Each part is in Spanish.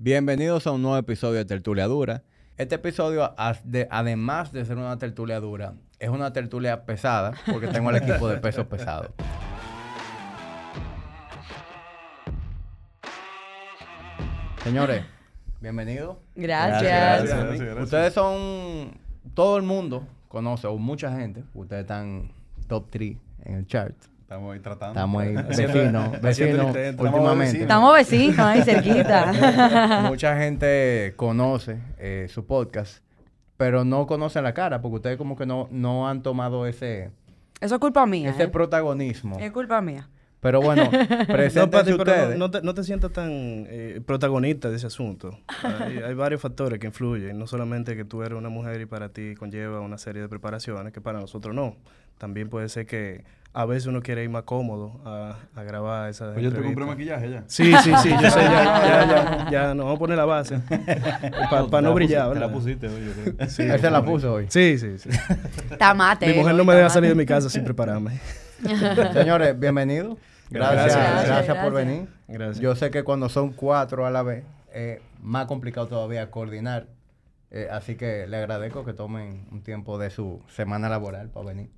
Bienvenidos a un nuevo episodio de Tertulia Dura. Este episodio, además de ser una tertulia dura, es una tertulia pesada porque tengo el equipo de pesos pesados. Señores, bienvenidos. Gracias. Gracias, gracias, gracias. Ustedes son. Todo el mundo conoce, o mucha gente. Ustedes están top 3 en el chart. Estamos ahí tratando. Estamos ahí vecinos, vecinos últimamente. vecinos. Estamos vecinos ahí cerquita. Mucha gente conoce eh, su podcast, pero no conoce la cara, porque ustedes como que no, no han tomado ese, Eso es culpa mía. ese ¿eh? protagonismo. Es culpa mía. Pero bueno, No, ustedes. no, no te, no te sientas tan eh, protagonista de ese asunto. Hay, hay varios factores que influyen. No solamente que tú eres una mujer y para ti conlleva una serie de preparaciones que para nosotros no. También puede ser que a veces uno quiere ir más cómodo a, a grabar esa Pues yo te compré maquillaje ya. Sí, sí, sí, yo sé, ya, ya, ya, ya, nos vamos a poner la base. Para no brillar, pusiste- Te la ¿verdad? pusiste hoy, yo creo. Sí, Él se la puso hoy. Sí, sí, sí. Tamate. Mi mujer no me deja salir de mi casa sin prepararme. Señores, bienvenidos. Gracias, gracias, Gracias, por venir. Gracias. Yo sé que cuando son cuatro a la vez, es más complicado todavía coordinar. Eh, así que le agradezco que tomen un tiempo de su semana laboral para venir.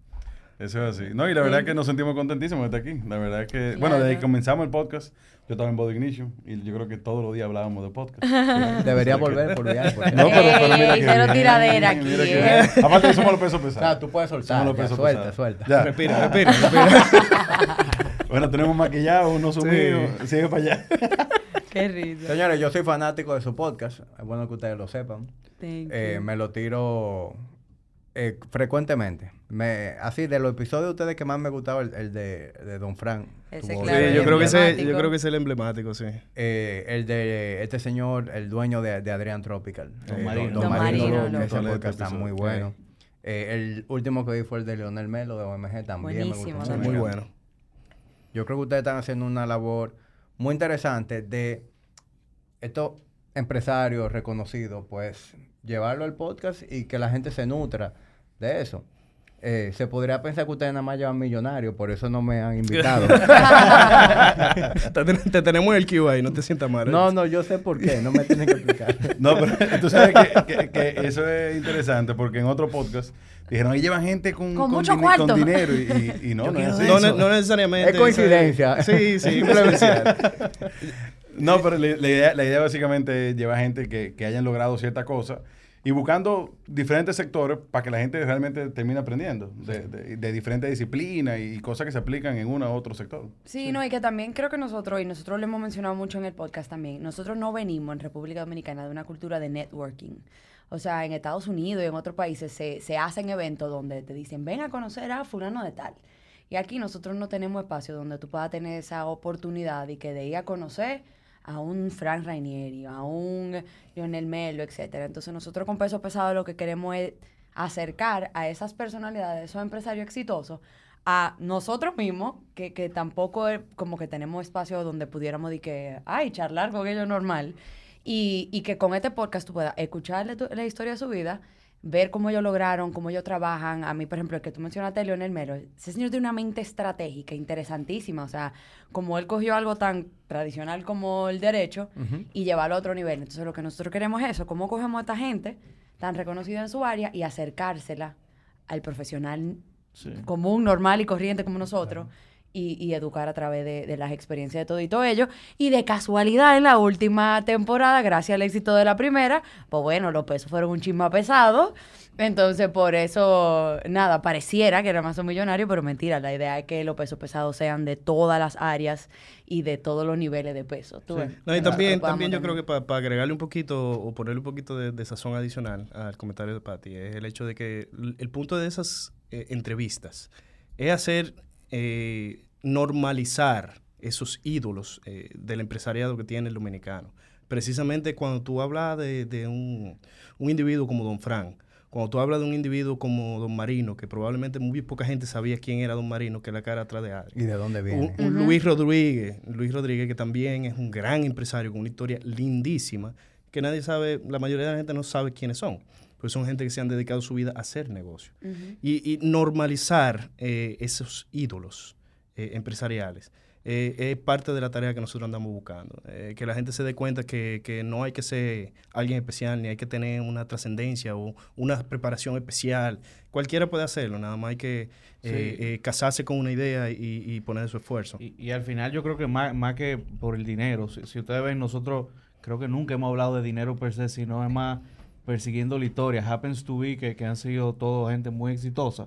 Eso es así. No, y la verdad es que nos sentimos contentísimos de estar aquí. La verdad es que, bueno, desde que comenzamos el podcast, yo estaba en Body Ignition y yo creo que todos los días hablábamos de podcast. Debería volver por viaje. No, pero, pero mira Ey, que cero tiradera mira aquí, que ¿eh? Aparte que somos los pesos O sea, pesados. tú puedes soltar. Somos los ya, pesos suelta, pesados. suelta. Ya. Respira, respira, respira. Bueno, tenemos maquillado, uno sumido. Sigue para allá. Qué risa. Señores, yo soy fanático de su podcast. Es bueno que ustedes lo sepan. Thank Eh, you. me lo tiro eh, frecuentemente. Me, así, de los episodios de ustedes que más me gustaba, el, el de, de Don Frank. Ese, Tuvo- claro, Sí, yo creo que ese, yo creo que es el emblemático, sí. Eh, el de este señor, el dueño de, de Adrián Tropical. Don Eh, Marino. Don Marino, que lo- ese podcast está muy bueno. Eh, el último que vi fue el de Leonel Melo de OMG también. me Buenísimo gustó también. Muy bueno. Yo creo que ustedes están haciendo una labor muy interesante de estos empresarios reconocidos, pues llevarlo al podcast y que la gente se nutra de eso. Eh, se podría pensar que ustedes nada más llevan millonarios, por eso no me han invitado. te, ten- te tenemos en el ahí, no te sientas mal. ¿eh? no, no, yo sé por qué, no me tienen que explicar. No, pero tú sabes que, que- que eso es interesante porque en otro podcast dijeron, ahí llevan gente con, Con mucho cuarto. con dinero y, y- y no, no es. No, no necesariamente. Es coincidencia. Sí, sí, Simplemente. No, pero la, la idea, la idea básicamente es llevar gente que, que hayan logrado cierta cosa y buscando diferentes sectores para que la gente realmente termine aprendiendo de, de- de diferentes disciplinas y cosas que se aplican en uno u otro sector. Sí, no, y que también creo que nosotros, y nosotros lo hemos mencionado mucho en el podcast también, nosotros no venimos en República Dominicana de una cultura de networking. O sea, en Estados Unidos y en otros países se, se hacen eventos donde te dicen, ven a conocer a fulano de tal. Y aquí nosotros no tenemos espacio donde tú puedas tener esa oportunidad y que de ir a conocer a un Frank Rainieri, a un Lionel Melo, etcétera. Entonces nosotros con Peso Pesado lo que queremos es acercar a esas personalidades, esos empresarios exitosos, a nosotros mismos, que, que tampoco como que tenemos espacio donde pudiéramos decir que, ay, charlar con ellos normal. Y, y que con este podcast tú puedas escucharle tu- la historia de su vida, ver cómo ellos lograron, cómo ellos trabajan. A mí, por ejemplo, el que tú mencionaste, Leonel Melo, ese señor tiene una mente estratégica interesantísima. O sea, como él cogió algo tan tradicional como el derecho y llevarlo a otro nivel. Entonces, lo que nosotros queremos es eso, cómo cogemos a esta gente tan reconocida en su área y acercársela al profesional común, normal y corriente como nosotros. Y, y educar a través de, de las experiencias de todo y todo ello. Y de casualidad, en la última temporada, gracias al éxito de la primera, pues bueno, los pesos fueron un chisma pesado. Entonces, por eso, nada, pareciera que era más un millonario, pero mentira. La idea es que los pesos pesados sean de todas las áreas y de todos los niveles de peso. ¿tú ves? No, y también, también yo creo que para agregarle un poquito o ponerle un poquito de, de sazón adicional al comentario de Patty es el hecho de que el punto de esas eh, entrevistas es hacer, eh, normalizar esos ídolos eh, del empresariado que tiene el dominicano. Precisamente cuando tú hablas de, de un, un individuo como Don Frank, cuando tú hablas de un individuo como Don Marino, que probablemente muy poca gente sabía quién era Don Marino, que es la cara atrás de alguien. ¿Y de dónde viene? Un, un Luis Rodríguez, Luis Rodríguez que también es un gran empresario con una historia lindísima, que nadie sabe, la mayoría de la gente no sabe quiénes son, pues son gente que se han dedicado su vida a hacer negocio. y, y normalizar eh, esos ídolos eh, empresariales eh, es parte de la tarea que nosotros andamos buscando. Eh, que la gente se dé cuenta que, que, no hay que ser alguien especial, ni hay que tener una trascendencia o una preparación especial. Cualquiera puede hacerlo, nada más hay que eh, casarse con una idea y, y poner su esfuerzo. Y, al final yo creo que más, más que por el dinero, si, si, ustedes ven, nosotros creo que nunca hemos hablado de dinero per se, sino es más persiguiendo la historia. Happens to be que, que han sido todo gente muy exitosa.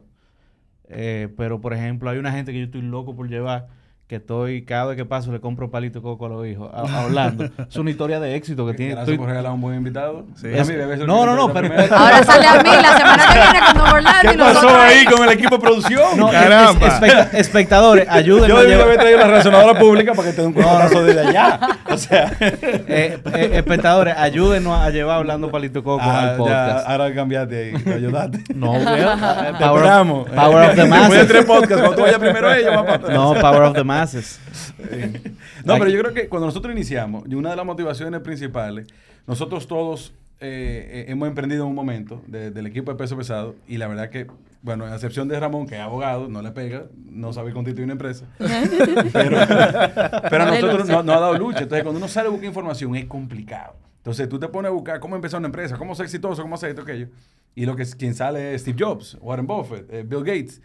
Pero, por ejemplo, hay una gente que yo estoy loco por llevar que estoy, cada vez que paso le compro palito de coco a los hijos, hablando. es una historia de éxito que tiene. Gracias por regalar un buen invitado. Sí. no, no, no, pero, Ahora sale a mí la semana que viene con Nuevo Orlando. ¿Qué pasó ahí con el equipo de producción? No, Caramba. espectadores, ayúdenme. Yo debí haber traído la razonadora pública para que te un corazón desde allá. O sea. Eh, eh, espectadores, ayúdenos a llevar hablando palito coco ah, al podcast. Ya, ahora cambiaste ahí, ayudaste. No, te esperamos. Power of the Masses. De tres podcasts, cuando tú vayas primero a ella, va No, Power of the Masses. no, pero yo creo que cuando nosotros iniciamos, y una de las motivaciones principales, nosotros todos eh, eh, hemos emprendido en un momento del equipo de peso pesado, y la verdad que, bueno, a excepción de Ramón, que es abogado, no le pega, no sabe constituir una empresa, pero, a nosotros no, ha dado lucha. Entonces, cuando uno sale a buscar información, es complicado. Entonces, tú te pones a buscar cómo empezar una empresa, cómo ser exitoso, cómo hacer esto, aquello. Y lo que quien sale es Steve Jobs, Warren Buffett, eh, Bill Gates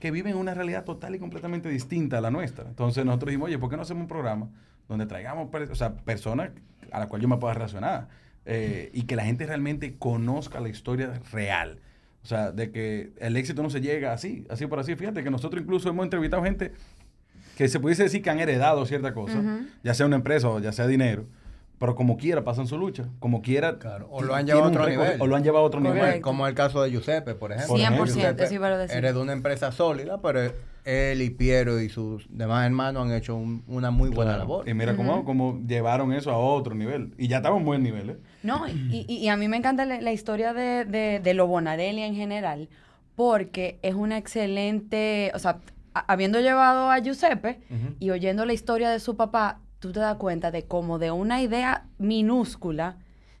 que viven una realidad total y completamente distinta a la nuestra. Entonces nosotros dijimos, oye, ¿por qué no hacemos un programa donde traigamos o sea, personas a las cuales yo me pueda relacionar eh, y que la gente realmente conozca la historia real? O sea, de que el éxito no se llega así, así por así. Fíjate que nosotros incluso hemos entrevistado gente que se pudiese decir que han heredado cierta cosa, ya sea una empresa o ya sea dinero, pero como quiera pasan su lucha, como quiera. o lo han llevado a otro nivel. O lo han llevado a otro nivel. Como el caso de Giuseppe, por ejemplo. 100%, eso iba a decir. Eres de una empresa sólida, pero él y Piero y sus demás hermanos han hecho una muy buena labor. Y mira cómo, llevaron eso a otro nivel. Y ya estamos en buen nivel, ¿eh? No, y, y, a mí me encanta la, historia de, de, de lo Bonarelli en general, porque es una excelente, o sea, habiendo llevado a Giuseppe y oyendo la historia de su papá, tú te das cuenta de cómo de una idea minúscula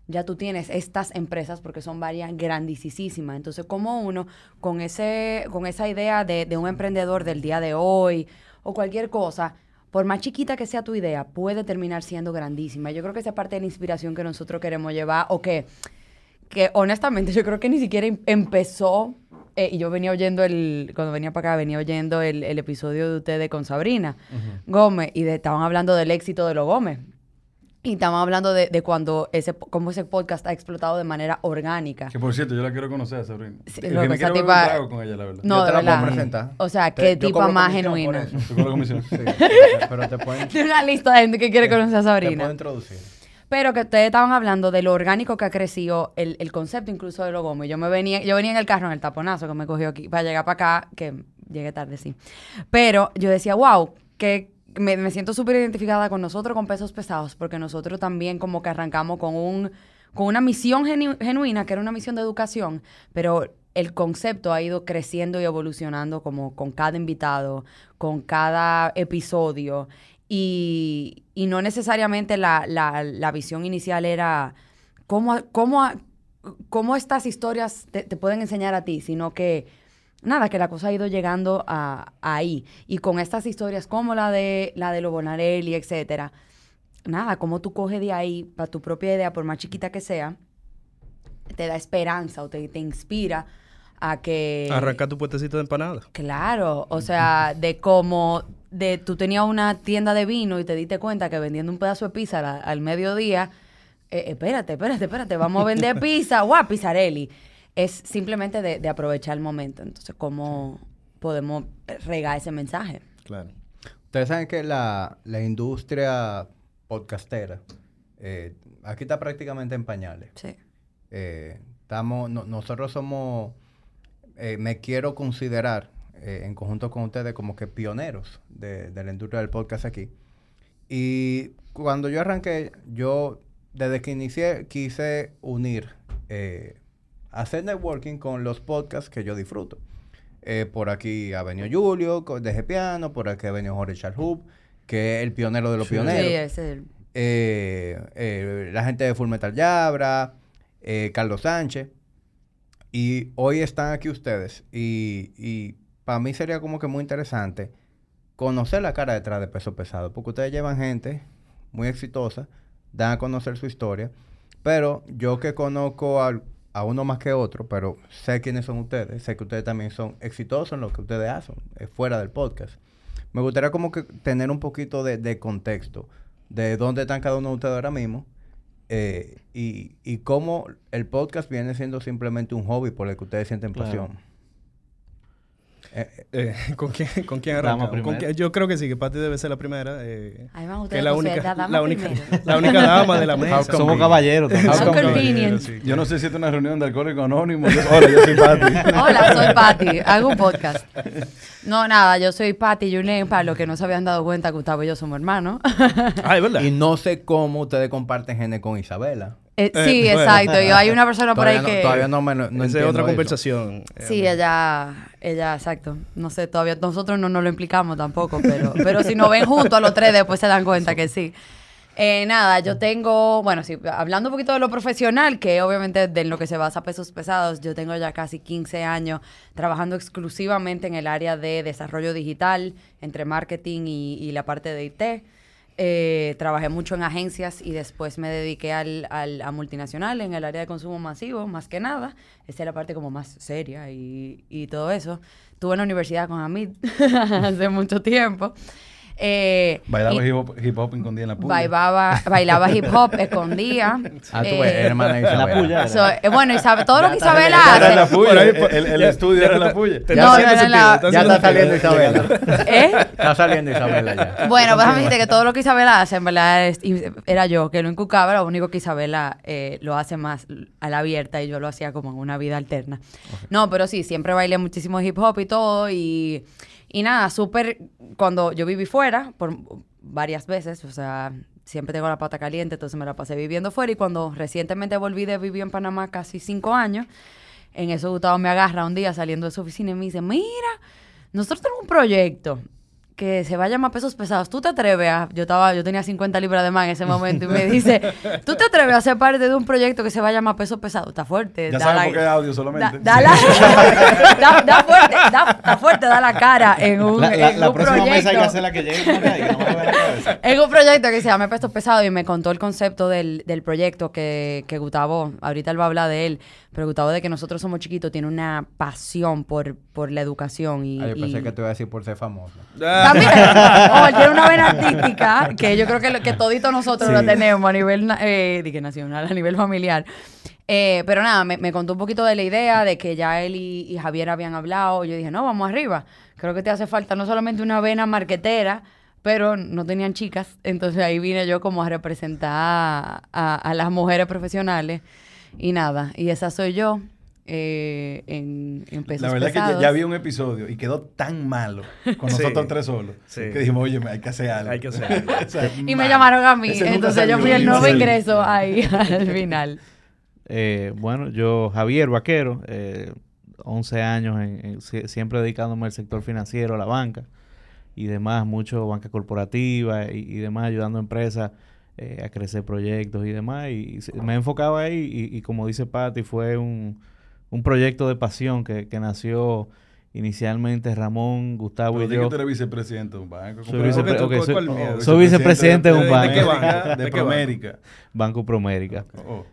ya tú tienes estas empresas, porque son varias grandísimas. Entonces, como uno, con, ese, con esa idea de, de un emprendedor del día de hoy o cualquier cosa, por más chiquita que sea tu idea, puede terminar siendo grandísima. Yo creo que esa parte de la inspiración que nosotros queremos llevar, o que, que honestamente yo creo que ni siquiera em, empezó eh, y yo venía oyendo el, cuando venía para acá, venía oyendo el, el episodio de ustedes con Sabrina Gómez y de, estaban hablando del éxito de los Gómez. Y estaban hablando de, de, cuando ese, cómo ese podcast ha explotado de manera orgánica. Que por cierto, yo la quiero conocer, Sabrina. Sí, lo que me quiero tipa... con ella, la verdad. No, yo te la puedo presentar. O sea, qué tipo más genuino. Tú comisión. Sí, pero te pueden... Tiene una lista de gente que quiere conocer a Sabrina. Te puedo introducir. Pero que ustedes estaban hablando de lo orgánico que ha crecido el, el concepto incluso de lo gomo. Yo me venía, yo venía en el carro en el taponazo que me cogió aquí para llegar para acá, que llegué tarde, sí. Pero yo decía, wow, que me, me siento súper identificada con nosotros con pesos pesados, porque nosotros también como que arrancamos con un con una misión genuina, que era una misión de educación, pero el concepto ha ido creciendo y evolucionando como con cada invitado, con cada episodio. Y, no necesariamente la, visión inicial era cómo, cómo, cómo estas historias te, pueden enseñar a ti, sino que nada, que la cosa ha ido llegando a, ahí. Y con estas historias como la de la de Bonarelli, etcétera, nada, como tú coges de ahí para tu propia idea, por más chiquita que sea, te da esperanza o te, te inspira a que... Arranca tu puestecito de empanada. Claro, o sea, de cómo de tú tenías una tienda de vino y te diste cuenta que vendiendo un pedazo de pizza al, mediodía, eh, espérate, espérate, espérate, vamos a vender pizza, guau, pizzarelli. Es simplemente de, aprovechar el momento. Entonces, ¿cómo podemos regar ese mensaje? Claro. Ustedes saben que la, industria podcastera eh, aquí está prácticamente en pañales. Sí. Eh, estamos, nosotros somos, me quiero considerar eh, en conjunto con ustedes como que pioneros de, la industria del podcast aquí. Y cuando yo arranqué, yo desde que inicié quise unir, eh, hacer networking con los podcasts que yo disfruto. Eh, por aquí ha venido Julio de Piano, por aquí ha venido Jorge Charles que es el pionero de los pioneros. Sí, es la gente de Full Metal Yabra, Carlos Sánchez. Y hoy están aquí ustedes. y para mí sería como que muy interesante conocer la cara detrás de peso pesado, porque ustedes llevan gente muy exitosa, dan a conocer su historia, pero yo que conozco al- a, uno más que otro, pero sé quiénes son ustedes, sé que ustedes también son exitosos en lo que ustedes hacen, eh, fuera del podcast. Me gustaría como que tener un poquito de, de contexto de dónde están cada uno de ustedes ahora mismo eh, y, y cómo el podcast viene siendo simplemente un hobby por el que ustedes sienten Claro. pasión. Eh, eh, ¿con, quién, ¿Con quién arrancamos? ¿Con quién? Yo creo que sí, que Pati debe ser la primera. eh, que es la única, la dama la, única, la única dama de la mesa. Somos caballeros. Yo no sé si es una reunión de alcohólicos anónimos. Yo- Hola, yo soy Pati. Hola, soy Patti, hago un podcast. No, nada, yo soy Patti Yunen, para los que no se habían dado cuenta, Gustavo y yo somos hermanos. Ah, es verdad. y no sé cómo ustedes comparten genes con Isabela. Eh, Eh, sí, bueno. exacto. Y hay una persona por ahí no, que... todavía no me no, no Esa es entiendo otra eso. conversación. Sí, ella, ella, exacto. No sé, todavía nosotros no nos lo implicamos tampoco, pero, pero si nos ven juntos a los tres, después se dan cuenta que sí. Eh, nada, yo tengo, bueno, sí, hablando un poquito de lo profesional, que obviamente de lo que se basa pesos pesados, yo tengo ya casi 15 años trabajando exclusivamente en el área de desarrollo digital, entre marketing y, y la parte de IT. Eh, trabajé mucho en agencias y después me dediqué al, al- a multinacional en el área de consumo masivo, más que nada. Esa es la parte como más seria y, y todo eso. Estuve en la universidad con Hamid hace mucho tiempo. Eh, Bailaba y hip hop, hip hop escondida en la puya. bailaba, bailaba hip hop, escondía. Ah, tú Eh, ves, hermana de En la Isabela. puya. era. so- eh, bueno, Isabel, todo lo que Isabela Era en la hace. puya. El- el, estudio ya era la puya. te No, no, no, está Ya está saliendo. Isabela. ¿Eh? Está saliendo Isabela ya. Bueno, pues déjame decirte que todo lo que Isabela hace, en verdad, es- era yo que lo inculcaba, lo único que Isabela eh, lo hace más a la abierta y yo lo hacía como en una vida alterna. No, pero sí, siempre bailé muchísimo hip hop y todo y, y nada, súper, cuando yo viví fuera por varias veces, o sea, siempre tengo la pata caliente, entonces me la pasé viviendo fuera. Y cuando recientemente volví de vivir en Panamá casi cinco años, en eso Gustavo me agarra un día saliendo de su oficina y me dice, mira, nosotros tenemos un proyecto que se va a llamar pesos pesados. ¿Tú te atreves a...? Yo, estaba, yo tenía 50 libras de más en ese momento y me dice, ¿tú te atreves a ser parte de un proyecto que se va a llamar pesos pesados? Está fuerte. Ya la- por qué es audio solamente. Da, da la- da- da fuerte, da, da fuerte, da la cara en un, La, la- en la un próxima mesa hay que proyecto. hacerla que llegue por ahí, que no me la cabeza. Es un proyecto que se llama Pesos Pesados y me contó el concepto del, del proyecto que, que Gustavo, ahorita él va a hablar de él, Gustavo de que nosotros somos chiquitos tiene una pasión por, por la educación y... Yo pensé y- que te iba a decir por ser famoso. También, oh, tiene una vena artística que yo creo que, lo- que todito nosotros lo tenemos a nivel eh, di que nacional, a nivel familiar. Eh, pero nada, me, me contó un poquito de la idea de que ya él y, y Javier habían hablado. Yo dije, no, vamos arriba. Creo que te hace falta no solamente una vena marquetera, pero no tenían chicas. Entonces ahí vine yo como a representar a, a- a las mujeres profesionales. Y nada, y esa soy yo eh, en, en pesos La verdad es que ya, pesados. ya vi un episodio y quedó tan malo con Sí. nosotros tres solos Sí. que dijimos, oye, hay que hacer algo. Hay que hacer algo. O sea, Y me llamaron a mí. Ese Entonces yo fui el nuevo ingreso ahí al final. Eh, bueno, yo, Javier Vaquero, eh, 11 años, en- en- sie- siempre dedicándome al sector financiero, a la banca y demás, mucho banca corporativa y, y demás, ayudando a empresas eh, a crecer proyectos y demás. Y, se- me enfocaba ahí y, y como dice Patti, fue un, un proyecto de pasión que, que nació inicialmente Ramón, Gustavo Pero y di que yo. tú eres vicepresidente de un banco. Soy vicepre- ¿Cuál- ok, soy- soy vicepresidente de un banco. ¿De qué banco? ¿De Promérica. Banco Promérica. Oh.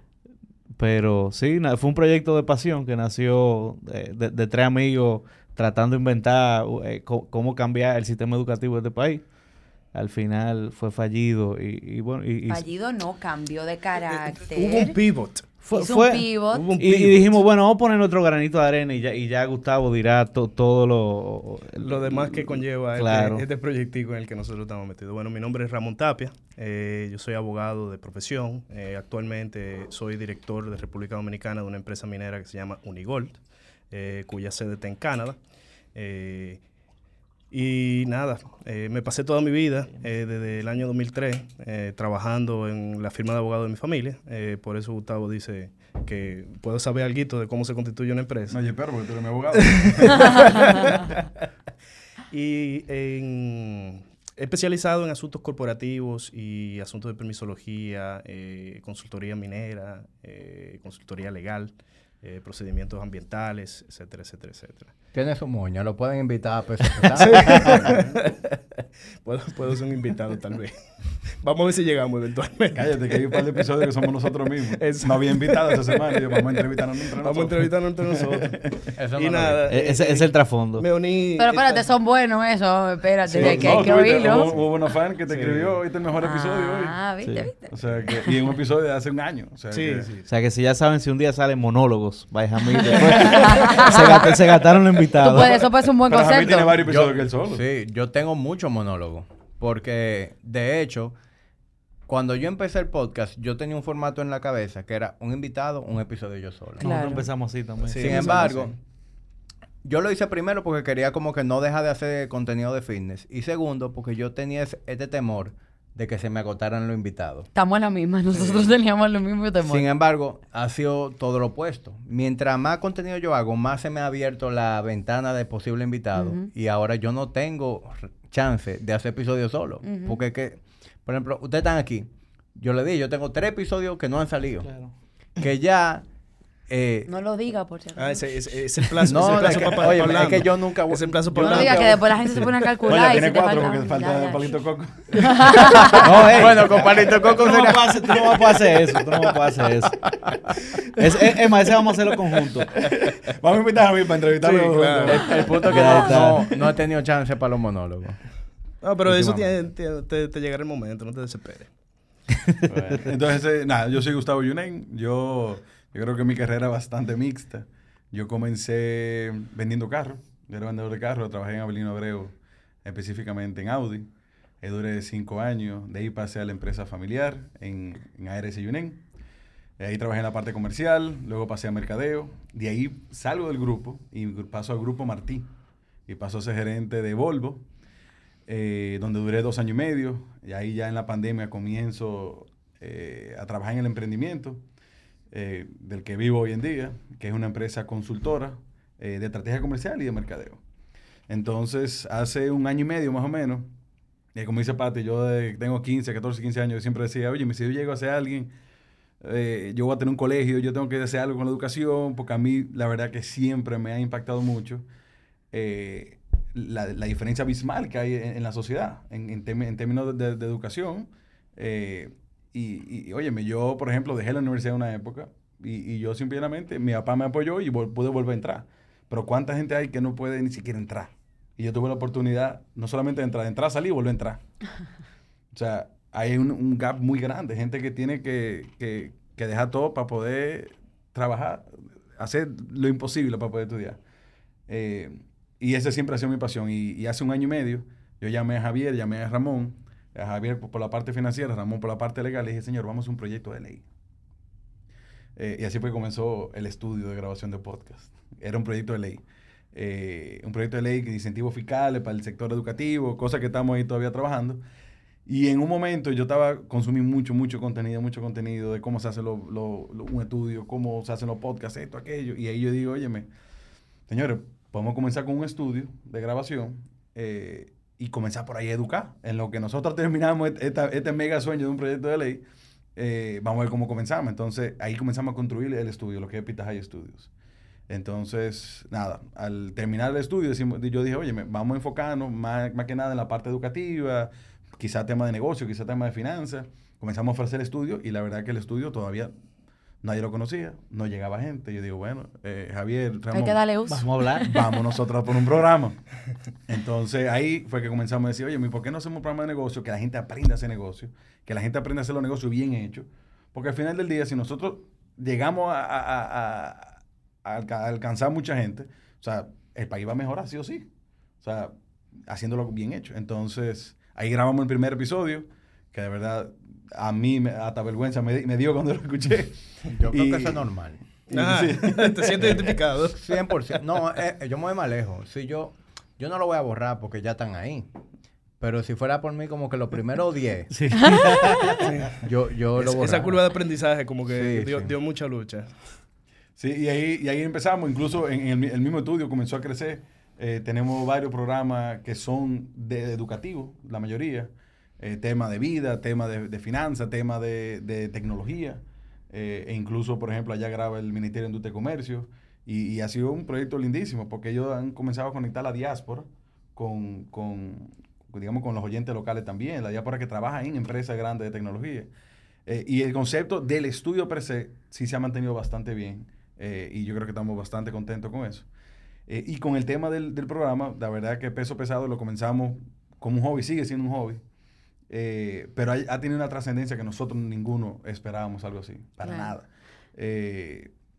Pero sí, fue un proyecto de pasión que nació eh, de, de tres amigos tratando de inventar eh, cómo cambiar el sistema educativo de este país. Al final fue fallido y, y bueno, y, y- Fallido no, cambió de carácter. Hubo un pivot. fue, hizo fue- un pivot. Hubo un y, y pivot. dijimos, bueno, vamos a poner nuestro granito de arena y ya, y ya Gustavo dirá to- todo lo... Lo demás que conlleva este- este, proyectico en el que nosotros estamos metidos. Bueno, mi nombre es Ramón Tapia, eh, yo soy abogado de profesión, eh, actualmente soy director de República Dominicana de una empresa minera que se llama Unigold, eh, cuya sede está en Canadá. Eh, y nada, eh, me pasé toda mi vida, eh, desde el año 2003, eh, trabajando en la firma de abogados de mi familia. Eh, por eso Gustavo dice que puedo saber algo de cómo se constituye una empresa. No, oye, pero porque tú eres mi abogado. Y en- especializado en asuntos corporativos y asuntos de permisología, eh, consultoría minera, eh, consultoría legal. eh, procedimientos ambientales, etcétera, etcétera, etcétera. Tiene su moña, lo pueden invitar a peso puedo, puedo ser un invitado tal vez. Vamos a ver si llegamos eventualmente. Cállate, que hay un par de episodios que somos nosotros mismos. Eso. No había invitado esta semana yo, vamos a entrevistarnos entre nosotros. Vamos a entrevistarnos entre nosotros. Eso y no nada. E- Ese es el trasfondo. Me uní. Pero espérate, esta- son buenos esos. Espérate, Sí, que, que no, hay que oírlos. Hubo, hubo una fan que te escribió, este es el mejor episodio hoy. Ah, viste, Sí. viste. O sea, que, y en un episodio de hace un año. O sea, Sí, que- sí. O sea que si ya saben, si un día salen monólogos, vaya a mí. se, gastaron los Tú invitados. puedes, eso puede ser un buen Pero concepto. tiene varios Yo- episodios que él solo. Sí, yo tengo muchos monólogos. Porque, de hecho, cuando yo empecé el podcast, yo tenía un formato en la cabeza que era un invitado, un episodio yo solo. Claro. Nosotros empezamos así también. Sí. Sin embargo, yo lo hice primero porque quería como que no dejar de hacer contenido de fitness. Y segundo, porque yo tenía ese- este temor de que se me agotaran los invitados. Estamos en la misma. Nosotros teníamos los mismos temores. Sin embargo, ha sido todo lo opuesto. Mientras más contenido yo hago, más se me ha abierto la ventana de posible invitado. Y ahora yo no tengo chance de hacer episodios solo. Porque es que, por ejemplo, ustedes están aquí. Yo le di, yo tengo tres episodios que no han salido. Que ya... eh, No lo diga, por acaso. Ah, ese, ese- es el plazo. No, es el plazo es que- para, para oye, es Orlando. que yo nunca voy- Es el plazo para no no diga que después la gente se pone a Oye, calcular. y tiene cuatro falta- porque falta ya, palito coco. No, bueno, con palito coco tú no, vas a hacer, tú no vas a poder hacer eso. Tú no vas a poder hacer eso. Es, es, es más, ese vamos a hacerlo conjunto. Vamos a invitar a mí para entrevistarlo. Sí, claro. El, el punto es que no, está. no, no he tenido chance para los monólogos. No, pero eso tiene- te, te- te llegará el momento, no te desesperes. Bueno, Entonces, eh, nada, yo soy Gustavo Yunen. Yo, yo creo que mi carrera es bastante mixta. Yo comencé vendiendo carros. Yo era vendedor de carros. Trabajé en Abelino Abreu, específicamente en Audi. Eh, duré cinco años. De ahí pasé a la empresa familiar en, en ARS Yunen. Eh, Ahí trabajé en la parte comercial. Luego pasé a mercadeo. De ahí salgo del grupo y paso al grupo Martí. Y paso a ser gerente de Volvo eh, donde duré dos años y medio. Y ahí ya en la pandemia comienzo eh, a trabajar en el emprendimiento eh, del que vivo hoy en día, que es una empresa consultora eh, de estrategia comercial y de mercadeo. Entonces, hace un año y medio más o menos, eh, como dice Pati, yo tengo 15, 14, 15 años, yo siempre decía, oye, si yo llego a ser alguien, eh, yo voy a tener un colegio, yo tengo que hacer algo con la educación, porque a mí la verdad que siempre me ha impactado mucho la, diferencia abismal que hay en, la sociedad en, términos de, educación. Y, y, óyeme, yo, por ejemplo, dejé la universidad una época y, y yo simplemente, mi papá me apoyó y vol- pude volver a entrar. Pero ¿cuánta gente hay que no puede ni siquiera entrar? Y yo tuve la oportunidad no solamente de entrar, de entrar, salir y volver a entrar. O sea, hay un, un gap muy grande, gente que tiene que, que, que dejar todo para poder trabajar, hacer lo imposible para poder estudiar. Eh, y esa siempre ha sido mi pasión. Y, y hace un año y medio yo llamé a Javier, llamé a Ramón, a Javier por, la parte financiera, Ramón por la parte legal, le dije, señor, vamos a un proyecto de ley. Eh, y así fue que comenzó el estudio de grabación de podcast. Era un proyecto de ley. Eh, un proyecto de ley de incentivos fiscales para el sector educativo, cosa que estamos ahí todavía trabajando. Y en un momento yo estaba consumiendo mucho, mucho contenido, mucho contenido de cómo se hace lo- un estudio, cómo se hacen los podcasts, esto, aquello. Y ahí yo digo, óyeme, señores, podemos comenzar con un estudio de grabación eh, y comenzar por ahí a educar. En lo que nosotros terminamos esta- este mega sueño de un proyecto de ley, eh, vamos a ver cómo comenzamos. Entonces, ahí comenzamos a construir el estudio, lo que es Pita High Studios. Entonces, nada, al terminar el estudio, decimos- yo dije, oye, vamos a enfocarnos más, más que nada en la parte educativa, quizá tema de negocio, quizá tema de finanzas. Comenzamos a ofrecer el estudio y la verdad que el estudio todavía nadie lo conocía, no llegaba gente. Yo digo, bueno, eh, Javier, Ramón, Hay que darle uso. Vamos a hablar. vamos nosotros por un programa. Entonces ahí fue que comenzamos a decir, oye, ¿por qué no hacemos un programa de negocio? Que la gente aprenda a hacer negocio, que la gente aprenda a hacer los negocios bien hechos. Porque al final del día, si nosotros llegamos a, a- a- a alcanzar mucha gente, o sea, el país va a mejorar, sí o sí. O sea, haciéndolo bien hecho. Entonces, ahí grabamos el primer episodio, que de verdad a mí me- hasta vergüenza me, di- me dio cuando lo escuché. Yo creo Y- que eso es normal. Y Ah, sí. te sientes identificado. 100%. No, eh, yo me voy más lejos. Si yo, yo no lo voy a borrar porque ya están ahí. Pero si fuera por mí, como que los primeros 10, Sí. yo, yo lo Es- borrara. esa curva de aprendizaje como que Sí, dio, sí. dio mucha lucha. Sí, y ahí, y ahí empezamos, incluso en, el, mi- el mismo estudio comenzó a crecer. Eh, tenemos varios programas que son de, educativos, la mayoría. Eh, tema de vida, tema de, de finanzas, tema de, de tecnología. eh, e incluso, por ejemplo, allá graba el Ministerio de Industria y Comercio. Y, y ha sido un proyecto lindísimo porque ellos han comenzado a conectar la diáspora con, con, digamos, con los oyentes locales también, la diáspora que trabaja en empresas grandes de tecnología. Eh, y el concepto del estudio per se sí se ha mantenido bastante bien eh, y yo creo que estamos bastante contentos con eso. Eh, y con el tema del, del, programa, la verdad que Peso Pesado lo comenzamos como un hobby, sigue siendo un hobby, pero ha, ha, tenido una trascendencia que nosotros ninguno esperábamos algo así, para claro. nada.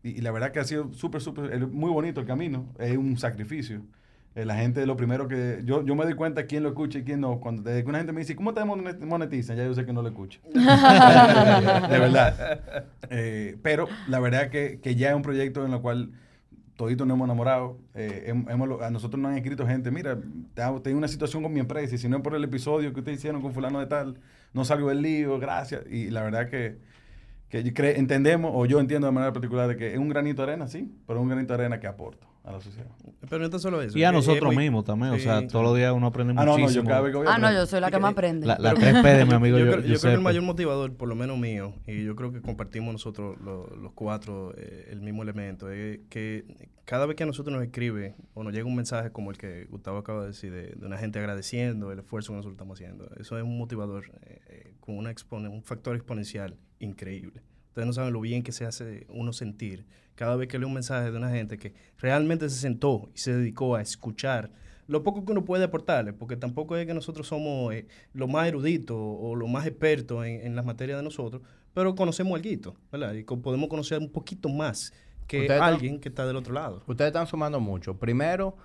Y, y, la verdad que ha sido súper, súper, muy bonito el camino, es un sacrificio. Eh, la gente, lo primero que. Yo, yo me doy cuenta quién lo escucha y quién no. Cuando desde que una gente me dice, ¿cómo te monetizan? Ya yo sé que no lo escucha. de verdad. Eh, pero la verdad que, que, ya es un proyecto en el cual toditos nos hemos enamorado. Eh, hemos, a nosotros nos han escrito gente, mira, tengo una situación con mi empresa y si no es por el episodio que ustedes hicieron con fulano de tal, no salgo del lío, gracias. Y la verdad que, que entendemos, o yo entiendo de manera particular, de que es un granito de arena, sí, pero es un granito de arena que aporta a la sociedad. Pero no solo eso. Y a nosotros muy... mismos también. Sí, o sea, sí. todos los días uno aprende ah, muchísimo. No, no, yo cada vez que voy ah, no, yo soy la que más aprende. La, la 3P de mi amigo yo, yo, creo, yo creo que el mayor motivador, por lo menos mío, y yo creo que compartimos nosotros lo, los cuatro eh, el mismo elemento, es que cada vez que a nosotros nos escribe o nos llega un mensaje como el que Gustavo acaba de decir, de, de una gente agradeciendo el esfuerzo que nosotros estamos haciendo, eso es un motivador eh, eh, con una expone, un factor exponencial increíble. Ustedes no saben lo bien que se hace uno sentir cada vez que lee un mensaje de una gente que realmente se sentó y se dedicó a escuchar lo poco que uno puede aportarle, porque tampoco es que nosotros somos eh, lo más eruditos o lo más expertos en, en las materias de nosotros, pero conocemos algo, ¿verdad? Y podemos conocer un poquito más que ustedes alguien están, que está del otro lado. Ustedes están sumando mucho. Primero,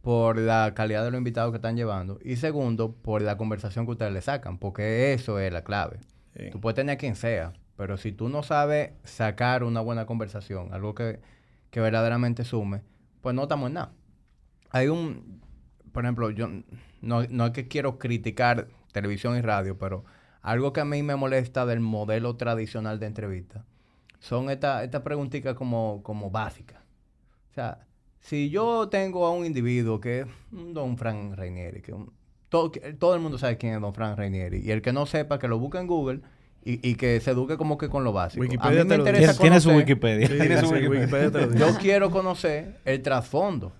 por la calidad de los invitados que están llevando. Y segundo, por la conversación que ustedes le sacan, porque eso es la clave. Sí. Tú puedes tener a quien sea, pero si tú no sabes sacar una buena conversación, algo que, que verdaderamente sume, pues no estamos en nada. Hay un, por ejemplo, yo no, no es que quiero criticar televisión y radio, pero algo que a mí me molesta del modelo tradicional de entrevista son estas esta preguntitas como, como básicas. O sea, si yo tengo a un individuo que es don Frank Rainieri, que, todo, todo el mundo sabe quién es don Frank Rainieri, y el que no sepa, que lo busque en Google y, y, que se eduque como que con lo básico. Wikipedia a mí me interesa conocer, tiene su Wikipedia. Sí, tiene su sí, Wikipedia. Yo quiero conocer el trasfondo.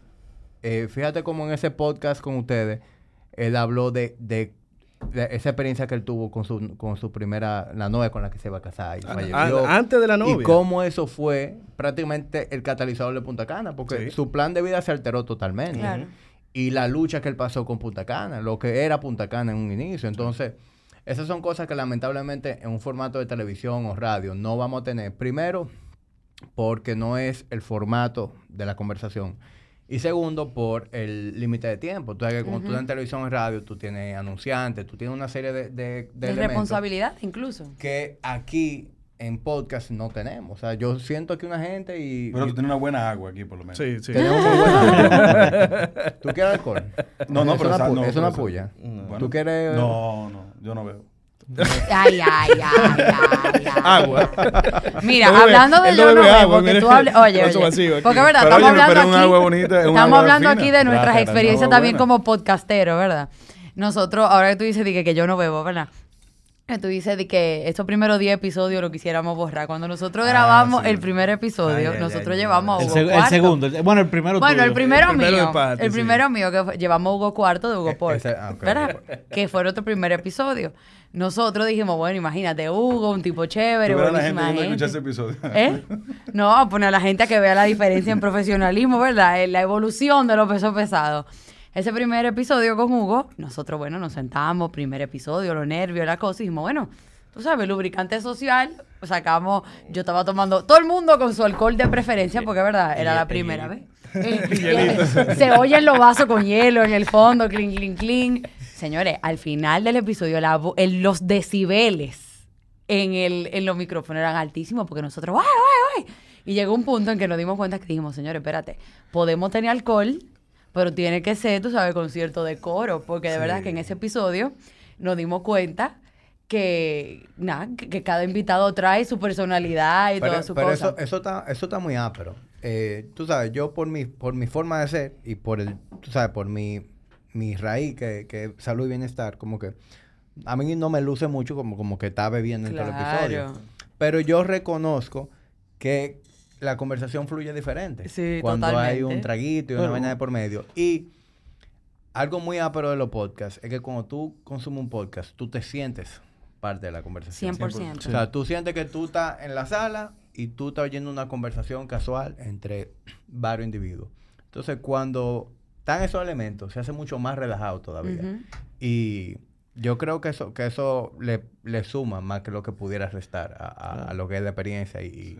Eh, fíjate cómo en ese podcast con ustedes, él habló de, de, de, esa experiencia que él tuvo con su, con su primera, la novia con la que se iba a casar. Y ah, antes de la novia. Y cómo eso fue prácticamente el catalizador de Punta Cana, porque Sí. su plan de vida se alteró totalmente. Claro. Y la lucha que él pasó con Punta Cana, lo que era Punta Cana en un inicio. Entonces, esas son cosas que lamentablemente en un formato de televisión o radio no vamos a tener. Primero, porque no es el formato de la conversación. Y segundo, por el límite de tiempo. Tú sabes que cuando tú Ujú. estás en televisión y radio, tú tienes anunciantes, tú tienes una serie de, de, de responsabilidad incluso. que aquí en podcast no tenemos. O sea, yo siento aquí una gente y... Pero y tú tienes una buena agua aquí, por lo menos. Sí, sí. tenemos muy buena... ¿Tú quieres alcohol? No, no, es pero una, esa- pu- no, es una puya. No. ¿Tú quieres...? No, no, yo no veo. Ay, ay, ay, ay, ay. Agua. Mira, hablando de yo no bebo, agua, porque tú hables... Oye, oye. Porque es verdad, estamos hablando aquí... Estamos hablando aquí de nuestras experiencias también como podcasteros, ¿verdad? Nosotros, ahora que tú dices que, que yo no bebo, ¿verdad? Que tú dices de que estos primeros 10 episodios lo quisiéramos borrar. Cuando nosotros Ah, grabamos sí. el primer episodio, Ay, nosotros ay, llevamos El, a Hugo seg- el Cuarto. segundo. el- bueno, el primero Bueno, tuyo. el primero, El primero mío. de Pati, el sí. primero mío, que fue- llevamos a Hugo Cuarto de Hugo Eh, Port. ese- ah, ¿Verdad? Que fue nuestro primer episodio. Nosotros dijimos, bueno, imagínate, Hugo, un tipo chévere, verás a la gente buenísima episodio. ¿Eh? No, a poner a la gente a que vea la diferencia en profesionalismo, ¿verdad? En la evolución de los pesos pesados. Ese primer episodio con Hugo, nosotros, bueno, nos sentamos, primer episodio, los nervios, la cosa, y dijimos, bueno, tú sabes, lubricante social, sacamos, yo estaba tomando, todo el mundo con su alcohol de preferencia, porque es verdad, era la primera vez. Se oyen los vasos con hielo en el fondo, clink, clink, clink. Señores, al final del episodio, la los decibeles en, el, en los micrófonos eran altísimos porque nosotros, ¡guay, guay, guay! Y llegó un punto en que nos dimos cuenta que dijimos, señores, espérate, podemos tener alcohol, pero tiene que ser, tú sabes, con cierto decoro, porque de verdad que en ese episodio nos dimos cuenta que, nada, que, que cada invitado trae su personalidad y Pero, toda su pero cosa. eso, eso, está, eso está muy ápero. Eh, tú sabes, yo por mi, por mi forma de ser y por el, tú sabes, por mi, mi raíz que, que es salud y bienestar, como que a mí no me luce mucho como, como que está bebiendo en todo el episodio. Pero yo reconozco que la conversación fluye diferente. Sí, Cuando hay un traguito y una vaina de por medio. Y algo muy ápero de los podcasts es que cuando tú consumes un podcast, tú te sientes parte de la conversación. 100%. O sea, tú sientes que tú estás en la sala y tú estás oyendo una conversación casual entre varios individuos. Entonces, cuando están esos elementos, se hace mucho más relajado todavía. Y yo creo que eso, que eso le, le suma más que lo que pudiera restar a, a- a lo que es la experiencia y,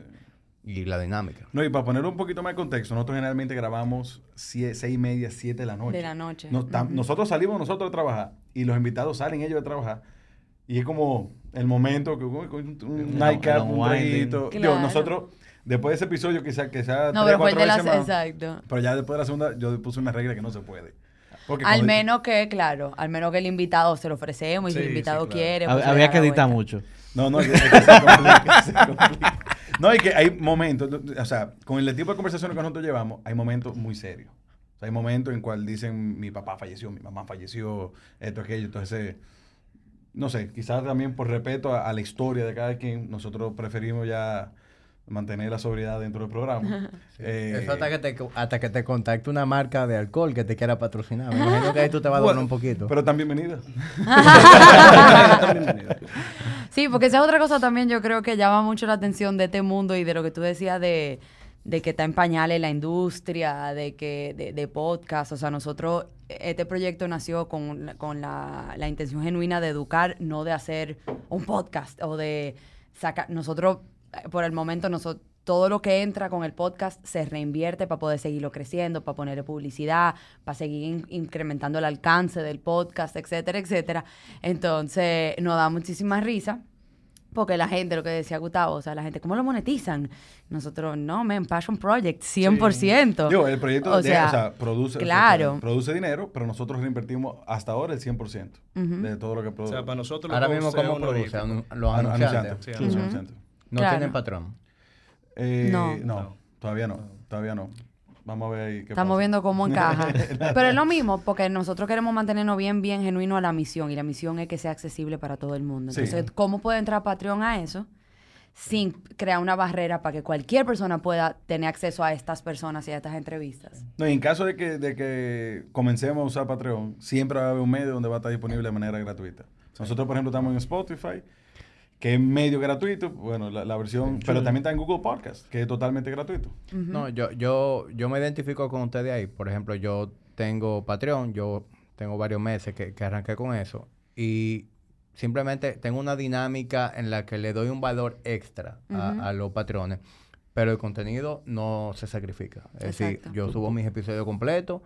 y la dinámica. No, y para poner un poquito más de contexto, nosotros generalmente grabamos sie- seis y media, siete de la noche. De la noche. Nos tam-. Nosotros salimos nosotros de trabajar y los invitados salen ellos de trabajar. Y es como el momento que un, un Un- nightcap, un traguito. Claro. nosotros, después de ese episodio, quizá, quizá No, tres, pero cuatro veces más, Exacto. Pero ya después de la segunda, yo puse una regla que no se puede. Porque Al menos que, claro, al menos que el invitado se lo ofrecemos y si el invitado sí, claro. quiere. Pues, Había que la editar mucho. No, no, que, es que se complica, se complica. No, y que hay momentos, o sea, con el tipo de conversaciones que nosotros llevamos, hay momentos muy serios. O sea, hay momentos en cual dicen, mi papá falleció, mi mamá falleció, esto, aquello. Entonces, no sé, quizás también por respeto a, a la historia de cada quien, nosotros preferimos ya mantener la sobriedad dentro del programa. Eh, Eso hasta que, te, hasta que te contacte una marca de alcohol que te quiera patrocinar. Me imagino que ahí tú te vas a doblar un poquito. Pero tan bienvenida. Sí, porque esa es otra cosa también, yo creo que llama mucho la atención de este mundo y de lo que tú decías de, de que está en pañales la industria, de que de, de podcast. O sea, nosotros, este proyecto nació con, la- con la, la intención genuina de educar, no de hacer un podcast o de sacar. Nosotros, por el momento, nosotros. Todo lo que entra con el podcast se reinvierte para poder seguirlo creciendo, para ponerle publicidad, para seguir in- incrementando el alcance del podcast, etcétera, etcétera. Entonces, nos da muchísima risa. Porque la gente, lo que decía Gustavo, o sea, la gente, ¿cómo lo monetizan? Nosotros, no, men, Passion Project, 100%. Digo, el proyecto O de- sea, o sea, produce, claro. produce dinero, pero nosotros reinvertimos hasta ahora el para Ujú. de todo lo que O produce. sea, para nosotros Ahora mismo, ¿cómo produce? honorífico. Anu- Los Anu- anunciantes. Sí, Sí, anunciantes. anunciantes. No Claro. tienen patrón. Eh, No. no. todavía no, todavía no. Vamos a ver ahí qué Estamos pasa. viendo cómo encaja. Pero es lo mismo, porque nosotros queremos mantenernos bien, bien genuino a la misión. Y la misión es que sea accesible para todo el mundo. Sí. Entonces, ¿cómo puede entrar Patreon a eso? Sin crear una barrera para que cualquier persona pueda tener acceso a estas personas y a estas entrevistas. No, y en caso de que, de que comencemos a usar Patreon, siempre va a haber un medio donde va a estar disponible de manera gratuita. Nosotros, por ejemplo, estamos en Spotify, que es medio gratuito, bueno, la, la versión, pero también está en Google Podcast, que es totalmente gratuito. No, yo, yo, yo me identifico con ustedes ahí. Por ejemplo, yo tengo Patreon, yo tengo varios meses que, que arranqué con eso. Y simplemente tengo una dinámica en la que le doy un valor extra a, los patrones. Pero el contenido no se sacrifica. Es decir, yo subo mis episodios completos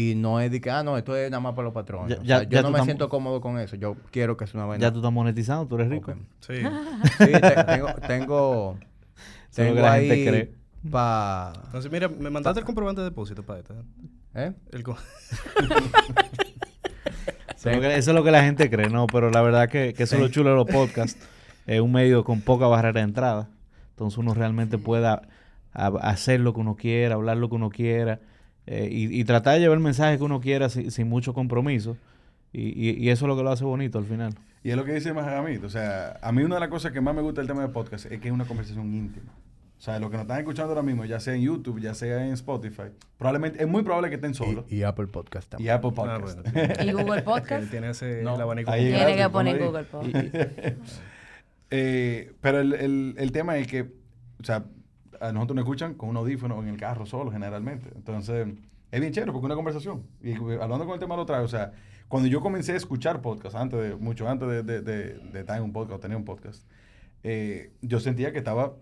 y no es de que, ah, no, esto es nada más para los patrones. Ya- O ya- sea, yo ya no me tam- siento cómodo con eso. Yo quiero que sea una vaina. Ya tú estás monetizando, tú eres rico. Sí. Sí, te- tengo, tengo, que la gente ahí cree. pa... Entonces, mira, me mandaste el comprobante de depósito para esta. ¿eh? El co- Eso es, lo que, eso es lo que la gente cree, no, pero la verdad que, que eso es lo chulo de los podcasts. Es un medio con poca barrera de entrada. Entonces uno realmente pueda hacer lo que uno quiera, hablar lo que uno quiera eh, y, y tratar de llevar el mensaje que uno quiera sin, sin mucho compromiso. Y, y- y eso es lo que lo hace bonito al final. Y es lo que dice Mahamid. O sea, a mí una de las cosas que más me gusta del tema de podcast es que es una conversación íntima. O sea, lo que nos están escuchando ahora mismo, ya sea en YouTube, ya sea en Spotify, probablemente, es muy probable que estén solos. Y, y Apple Podcast Y, también. Apple Ah, Podcast. bueno. Y Google Podcast. tiene ese No, el abanico. ahí completo. Tiene que poner Google. Podcast. Eh, pero el, el- el tema es que, o sea, a nosotros nos escuchan con un audífono en el carro solo generalmente. Entonces, es bien chévere porque es una conversación. Y eh, hablando con el tema lo trae, o sea, cuando yo comencé a escuchar podcast, antes de, mucho antes de, de- de- de estar en un podcast o tener un podcast, eh, yo sentía que estaba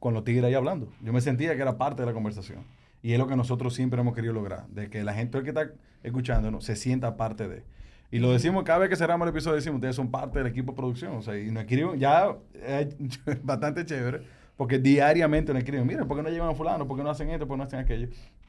con los tigres ahí hablando. Yo me sentía que era parte de la conversación. Y es lo que nosotros siempre hemos querido lograr, de que la gente que está escuchándonos se sienta parte de. Y lo decimos cada vez que cerramos el episodio, decimos, ustedes son parte del equipo de producción. O sea, y nos escriben, ya es bastante chévere, porque diariamente nos escriben, mira, ¿por qué no llevan a fulano? ¿Por qué no hacen esto? ¿Por qué no hacen aquello?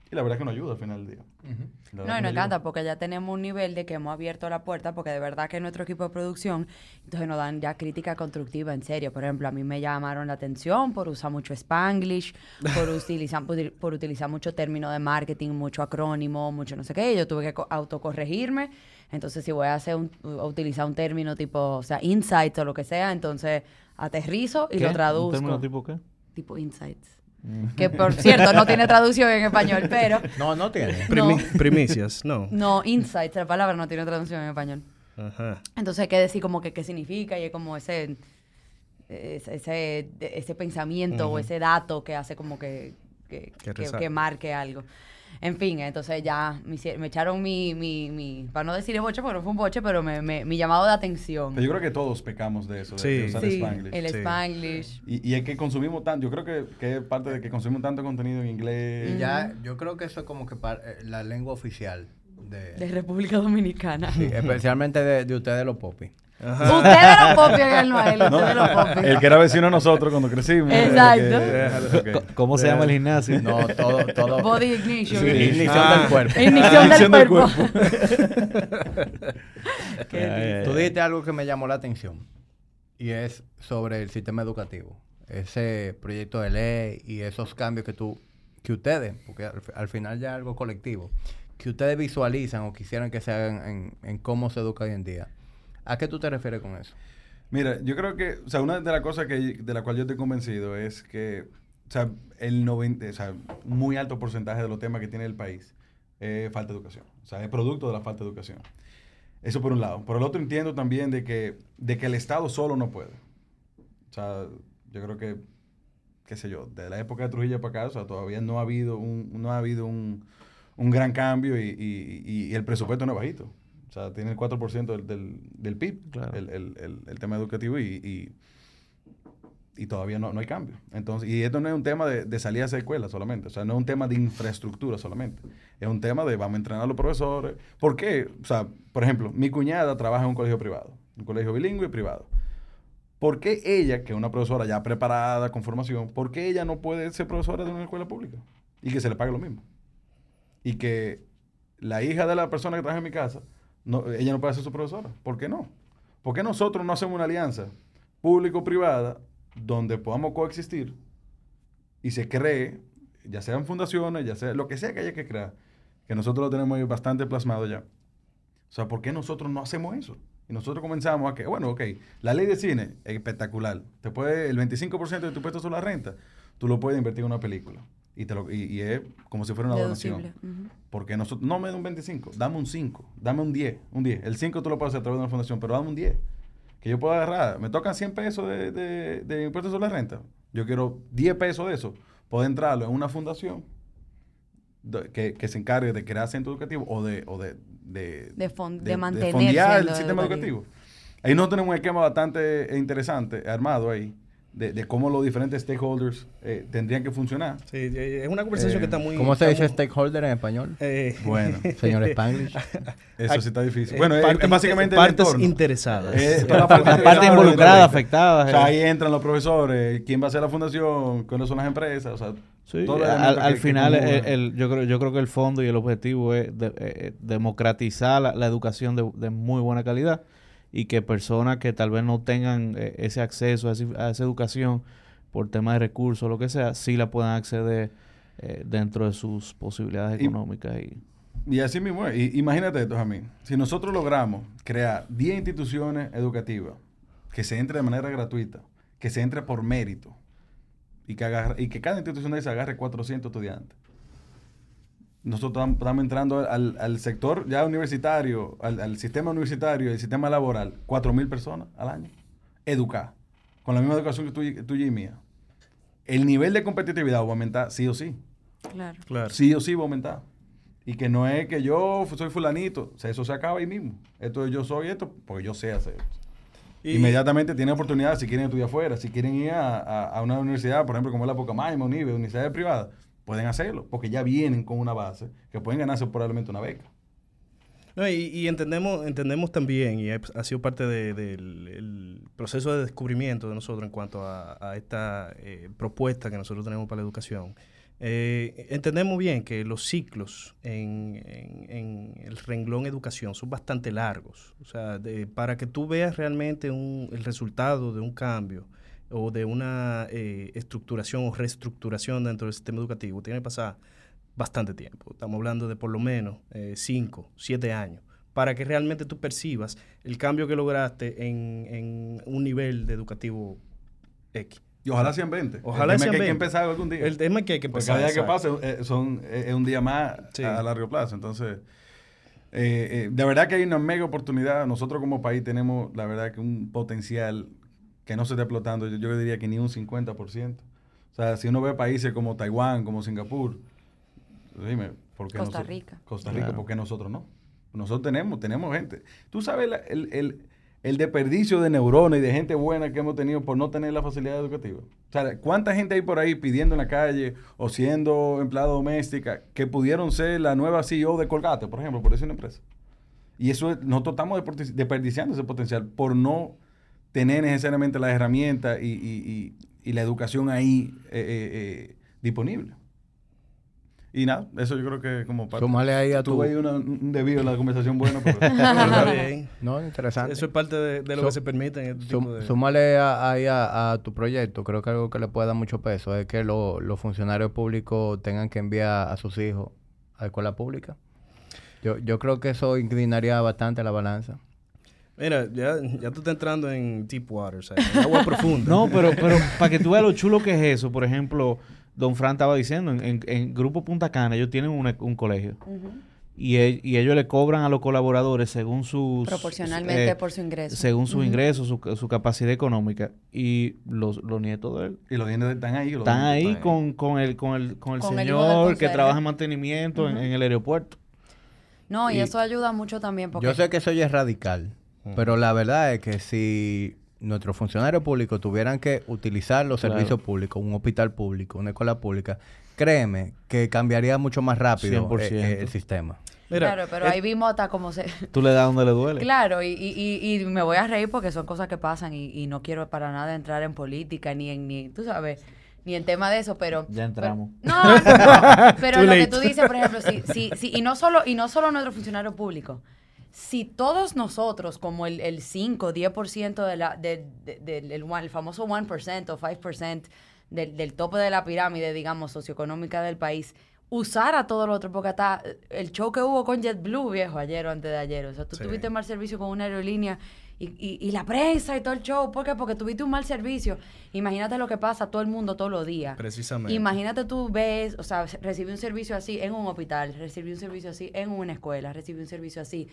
Y la verdad es que nos ayuda al final del día. No, y nos ayuda. encanta porque ya tenemos un nivel de que hemos abierto la puerta porque de verdad que nuestro equipo de producción, entonces nos dan ya crítica constructiva en serio. Por ejemplo, a mí me llamaron la atención por usar mucho Spanglish, por utilizar, por, por utilizar mucho término de marketing, mucho acrónimo, mucho no sé qué. Yo tuve que co- autocorregirme. Entonces, si voy a hacer un, a utilizar un término tipo, o sea, insight o lo que sea, entonces aterrizo y ¿Qué? lo ¿Un traduzco. término tipo qué? Tipo insights. Que por cierto no tiene traducción en español, pero No, no tiene. No. Primi- Primicias, no. no, insights, la palabra no tiene traducción en español. Ajá. Entonces hay que decir como que qué significa y es como ese ese, ese, pensamiento o Ujú. ese dato que hace como que, que, Que que marque algo. En fin, entonces ya me, me echaron mi, mi, mi, para no decir el boche, porque no fue un boche, pero me, me- mi llamado de atención. Pero yo creo que todos pecamos de eso, de, usar Sí, Spanglish. el Sí. Spanglish. Y, y es que consumimos tanto, yo creo que, que es parte de que consumimos tanto contenido en inglés. Y ya, yo creo que eso es como que par- eh, la lengua oficial de, De República Dominicana. sí, especialmente de, de ustedes los popis. Ustedes lo copian el Noel, No, ustedes lo copian. el que era vecino de nosotros cuando crecimos. Exacto. Que- ok. Co- ¿Cómo se llama el gimnasio? No, todo, todo. Body ignition. Sí, ignición Ah. del cuerpo. Ignición del Ignición del cuerpo. Qué. Tú dijiste algo que me llamó la atención y es sobre el sistema educativo. Ese proyecto de ley y esos cambios que tú, que ustedes, porque al, al final ya es algo colectivo, que ustedes visualizan o quisieran que se hagan en, en cómo se educa hoy en día. ¿A qué tú te refieres con eso? Mira, yo creo que, o sea, una de las cosas que, de la cual yo estoy convencido es que, o sea, el 90, o sea, muy alto porcentaje de los temas que tiene el país es falta de educación. O sea, es producto de la falta de educación. Eso por un lado. Por el otro entiendo también de que, de que el Estado solo no puede. O sea, yo creo que, qué sé yo, de la época de Trujillo para acá, o sea, todavía no ha habido un, no ha habido un, un gran cambio y- y- y el presupuesto no es bajito. O sea, tiene el 4% del, del, del PIB, Claro. el, el- el- el tema educativo y, y, y todavía no, no hay cambio. Entonces, y esto no es un tema de, de salir a hacer escuela solamente, o sea, no es un tema de infraestructura solamente, es un tema de vamos a entrenar a los profesores. ¿Por qué? O sea, por ejemplo, mi cuñada trabaja en un colegio privado, un colegio bilingüe y privado. ¿Por qué ella, que es una profesora ya preparada, con formación, por qué ella no puede ser profesora de una escuela pública? Y que se le pague lo mismo. Y que la hija de la persona que trabaja en mi casa, ella no puede ser su profesora. ¿Por qué no? ¿Por qué nosotros no hacemos una alianza público-privada donde podamos coexistir y se cree, ya sean fundaciones, ya sea lo que sea que haya que crear, que nosotros lo tenemos bastante plasmado ya. O sea, ¿por qué nosotros no hacemos eso? Y nosotros comenzamos a que, bueno, ok, la ley de cine es espectacular. Te puede, el 25% de tu puesto sobre la renta, tú lo puedes invertir en una película. Y, te lo, y, y es como si fuera una donación. Deducible. Ujú. Porque nosotros, no me da un 25, dame un 5, dame un 10, un 10. El 5 tú lo puedes hacer a través de una fundación, pero dame un 10. Que yo pueda agarrar, me tocan 100 pesos de, de, de impuestos sobre la renta. Yo quiero 10 pesos de eso, poder entrarlo en una fundación de- que, que se encargue de crear centro educativo o de, o de, de, De fon- de mantener fondear el sistema educativo. educativo. Ahí nosotros tenemos un esquema bastante interesante, armado ahí, de, de cómo los diferentes stakeholders eh, tendrían que funcionar. Sí, eh, es una conversación Eh, que está muy... ¿Cómo se dice muy- stakeholder en español? Eh, Bueno, Señor Spanglish. eso sí está difícil. Bueno, es, partes- es básicamente partes interesadas. Eh, Sí. toda la La parte parte interesada, involucrada, directamente. afectada. O sea, ahí entran los profesores, quién va a hacer la fundación, cuáles son las empresas, o sea, Sí, al, elemento al que- que final el- yo creo yo creo que el fondo y el objetivo es de- eh, democratizar la, la educación de, de muy buena calidad y que personas que tal vez no tengan eh, ese acceso a, ese- a esa educación por tema de recursos o lo que sea, sí la puedan acceder eh, dentro de sus posibilidades Y- económicas y Y así mismo. Y- imagínate esto, Jamín. Si nosotros logramos crear 10 instituciones educativas que se entre de manera gratuita, que se entre por mérito, y que, agarre- y que cada institución de esas agarre 400 estudiantes. Nosotros tam- estamos entrando al, al sector ya universitario, al, al sistema universitario, el sistema laboral, 4.000 personas al año. Educar. Con la misma educación que tuya y mía. El nivel de competitividad va a aumentar sí o sí. Claro. Claro. Sí o sí va a aumentar. Y que no es que yo soy fulanito. O sea, eso se acaba ahí mismo. Esto es yo soy esto porque yo sé hacer esto. Y- Inmediatamente tienen oportunidad si quieren estudiar afuera, si quieren ir a, a- a una universidad, por ejemplo, como es la Pocamaima, Unive, universidades privadas, pueden hacerlo, porque ya vienen con una base que pueden ganarse probablemente una beca. No, y, entendemos, entendemos también, y ha, sido parte de- del el proceso de descubrimiento de nosotros en cuanto a, esta eh, propuesta que nosotros tenemos para la educación. Eh, entendemos bien que los ciclos en, en- en el renglón educación son bastante largos. O sea, de- para que tú veas realmente un- el resultado de un cambio o de una eh, estructuración o reestructuración dentro del sistema educativo, tiene que pasar bastante tiempo. Estamos hablando de por lo menos 5, 7 años, para que realmente tú percibas el cambio que lograste en, en un nivel de educativo X. Y ojalá sean 20. Ojalá el tema sean que hay que 20. empezar algún día. El tema es que hay que Porque empezar. cada día que pase eh, son, eh, es un día más Sí. a, largo plazo. Entonces, eh, eh, de verdad que hay una mega oportunidad. Nosotros como país tenemos, la verdad, que un potencial que no se está explotando. Yo, yo diría que ni un 50%. O sea, si uno ve países como Taiwán, como Singapur, dime, ¿por qué Costa nosotros- Rica. Costa Rica, Claro. ¿por qué nosotros no? Nosotros tenemos, tenemos gente. Tú sabes la- el, el, el desperdicio de neuronas y de gente buena que hemos tenido por no tener la facilidad educativa. O sea, ¿cuánta gente hay por ahí pidiendo en la calle o siendo empleada doméstica que pudieron ser la nueva CEO de Colgate, por ejemplo, por decir una empresa? Y eso es- nosotros estamos desperdiciando ese potencial por no tener necesariamente las herramientas y, y- y- y la educación ahí eh, eh, eh, disponible. Y nada, eso yo creo que como parte... Súmale ahí a tu... Tuve ahí una- un debido en la conversación buena, pero... Pero está bien. No, interesante. Eso es parte de, de lo que se permite en este tipo de... A- ahí a, a tu proyecto, creo que algo que le puede dar mucho peso es que lo- los funcionarios públicos tengan que enviar a sus hijos a escuela pública. Yo, yo creo que eso inclinaría bastante la balanza. Mira, ya, ya tú estás entrando en deep water, o sea, en agua profunda. No, pero, pero para que tú veas lo chulo que es eso, por ejemplo, Don Fran estaba diciendo, en, en- en Grupo Punta Cana ellos tienen un, un colegio y, e- y ellos le cobran a los colaboradores según sus... Proporcionalmente eh, por su ingreso. Según su Ujú. ingreso, su, su capacidad económica. Y los, los nietos de él y los dientes están ahí. los están ahí con, con el, con el, con el Con señor que trabaja en mantenimiento en, en el aeropuerto. No, y, Y- eso ayuda mucho también porque... Yo sé que eso ya es radical, pero la verdad es que si nuestros funcionarios públicos tuvieran que utilizar los Claro. servicios públicos, un hospital público, una escuela pública, créeme que cambiaría mucho más rápido 100%. eh, eh, el sistema. Mira, claro, pero es- ahí vimos hasta cómo se... Tú le das donde le duele. Claro, y, y, y, me voy a reír porque son cosas que pasan y, y no quiero para nada entrar en política ni en, ni, tú sabes, ni en tema de eso, pero... Ya entramos. Pero, no, no, no, pero lo que tú dices, por ejemplo, sí, sí, sí, y no solo, y no solo nuestro funcionario público, si todos nosotros, como el, el 5, 10% de la, de, de- del el, famoso 1% o 5% del, del tope de la pirámide, digamos, socioeconómica del país, usara todo lo otro, porque hasta el show que hubo con JetBlue, viejo, ayer o antes de ayer, o sea, tú Sí. tuviste mal servicio con una aerolínea y, y, y la prensa y todo el show, ¿por qué? Porque tuviste un mal servicio. Imagínate lo que pasa a todo el mundo todos los días. Precisamente. Imagínate tú ves, o sea, recibir un servicio así en un hospital, recibir un servicio así en una escuela, recibir un servicio así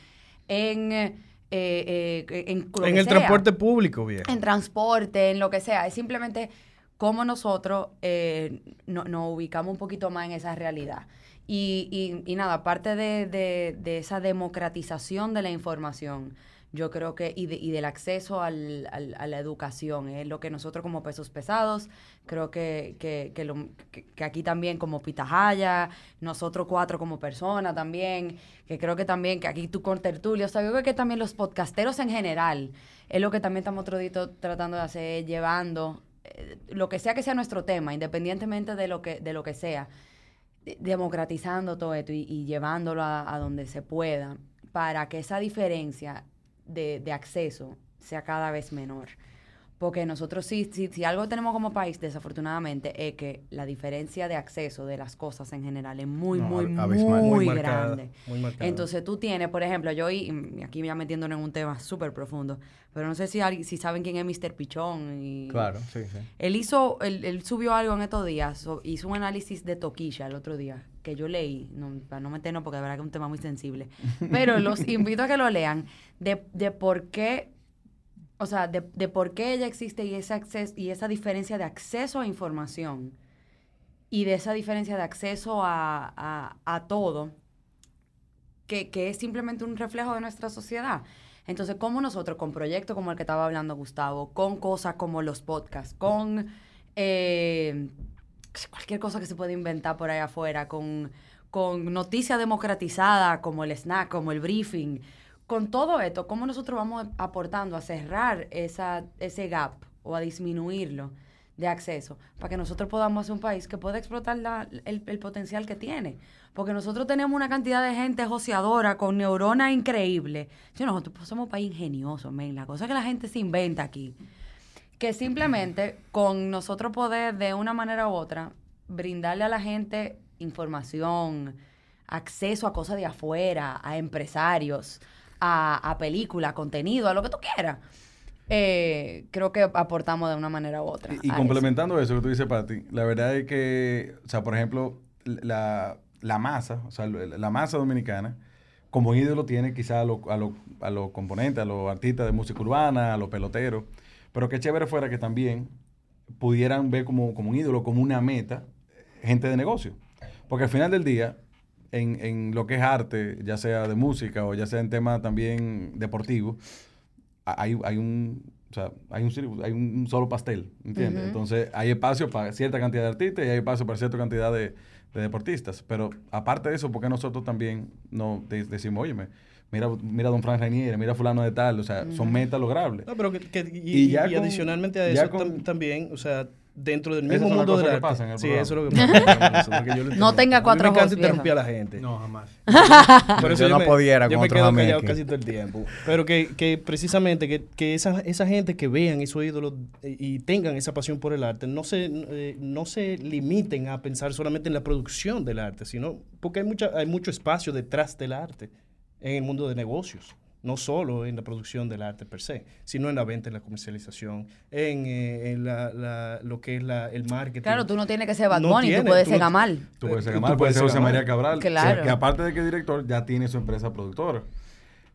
en, eh, eh, en, en el sea. transporte público, viejo. En transporte, en lo que sea. Es simplemente cómo nosotros eh, no- nos ubicamos un poquito más en esa realidad. Y, y, y nada, aparte de, de- de esa democratización de la información, yo creo que, y, de- y del acceso al- al- a la educación, es lo que nosotros como pesos pesados, creo que, que, que, lo- que- aquí también como Pitahaya, nosotros cuatro como personas también, que creo que también, que aquí tú con tertulio, o sea, yo creo que también los podcasteros en general, es lo que también estamos tratando de hacer, llevando, eh, lo que sea que sea nuestro tema, independientemente de lo que, de lo que sea, de- democratizando todo esto y, y llevándolo a, a donde se pueda para que esa diferencia de, de acceso sea cada vez menor. Porque nosotros sí, sí, si algo tenemos como país, desafortunadamente, es que la diferencia de acceso de las cosas en general es muy, No, muy, muy, abismal. Muy marcada, grande. muy. Entonces tú tienes, por ejemplo, yo y aquí ya metiéndonos en un tema súper profundo, pero no sé si, si saben quién es Mr. Pichón. Y, Claro, sí, sí. él hizo, él, él subió algo en estos días, so- hizo un análisis de Toquilla el otro día, que yo leí, no, para no meternos porque de verdad que es un tema muy sensible, pero los invito a que lo lean, de, de por qué, o sea, de, de por qué ella existe y ese acceso, y esa diferencia de acceso a información y de esa diferencia de acceso a, a, a todo, que, que es simplemente un reflejo de nuestra sociedad. Entonces, ¿cómo nosotros, con proyectos como el que estaba hablando Gustavo, con cosas como los podcasts, con eh, cualquier cosa que se puede inventar por ahí afuera, con, con noticias democratizadas como el snack, como el briefing, con todo esto, ¿cómo nosotros vamos aportando a cerrar esa, ese gap o a disminuirlo de acceso para que nosotros podamos ser un país que pueda explotar la- el, potencial que tiene? Porque nosotros tenemos una cantidad de gente joseadora con neuronas increíbles. Sí, nosotros somos un país ingenioso, men. La cosa que la gente se inventa aquí que simplemente con nosotros poder de una manera u otra brindarle a la gente información, acceso a cosas de afuera, a empresarios, a, a películas, contenido, a lo que tú quieras. eh, creo que aportamos de una manera u otra. Y, y a eso. complementando eso que tú dices, Pati, la verdad es que, o sea, por ejemplo, la, la masa, o sea, la masa dominicana, como ídolo tiene quizá a los a lo- a componentes, a los artistas de música urbana, a los peloteros, pero qué chévere fuera que también pudieran ver como, como un ídolo, como una meta, gente de negocio. Porque al final del día, en, en lo que es arte, ya sea de música o ya sea en temas también deportivos, a- hay, hay un o sea, hay un, hay un solo pastel, ¿entiendes? Entonces, hay espacio para cierta cantidad de artistas y hay espacio para cierta cantidad de, de deportistas. Pero aparte de eso, ¿por qué nosotros también no de- decimos, óyeme, mira, mira a Don Fran Reinier, mira a fulano de tal, o sea, son metas logrables. No, pero que, que- y, Y ya y con- adicionalmente a eso con- tam- también, o sea, dentro del mismo mundo del cosas que arte. pasan en el sí, programa. eso es lo que pasa. porque yo lo No tenga cuatro Me encanta ojos, interrumpir a la gente. No, jamás. Por eso Yo no me- pudiera yo con me quedo callado aquí. casi todo el tiempo. Pero que, que precisamente que, que esa, esa gente que vean esos ídolos eh, y tengan esa pasión por el arte, no se, eh, no se limiten a pensar solamente en la producción del arte, sino porque hay, mucha, hay mucho espacio detrás del arte en el mundo de negocios. No solo en la producción del arte per se, sino en la venta, en la comercialización, en, eh, en la, la- lo que es la, el marketing. Claro, tú no tienes que ser Bad No Bunny, tú puedes tú ser Gamal. Tú puedes ser Tú Gamal, puedes puedes ser ser José. María Cabral, Claro. que aparte de que es director, ya tiene su empresa productora.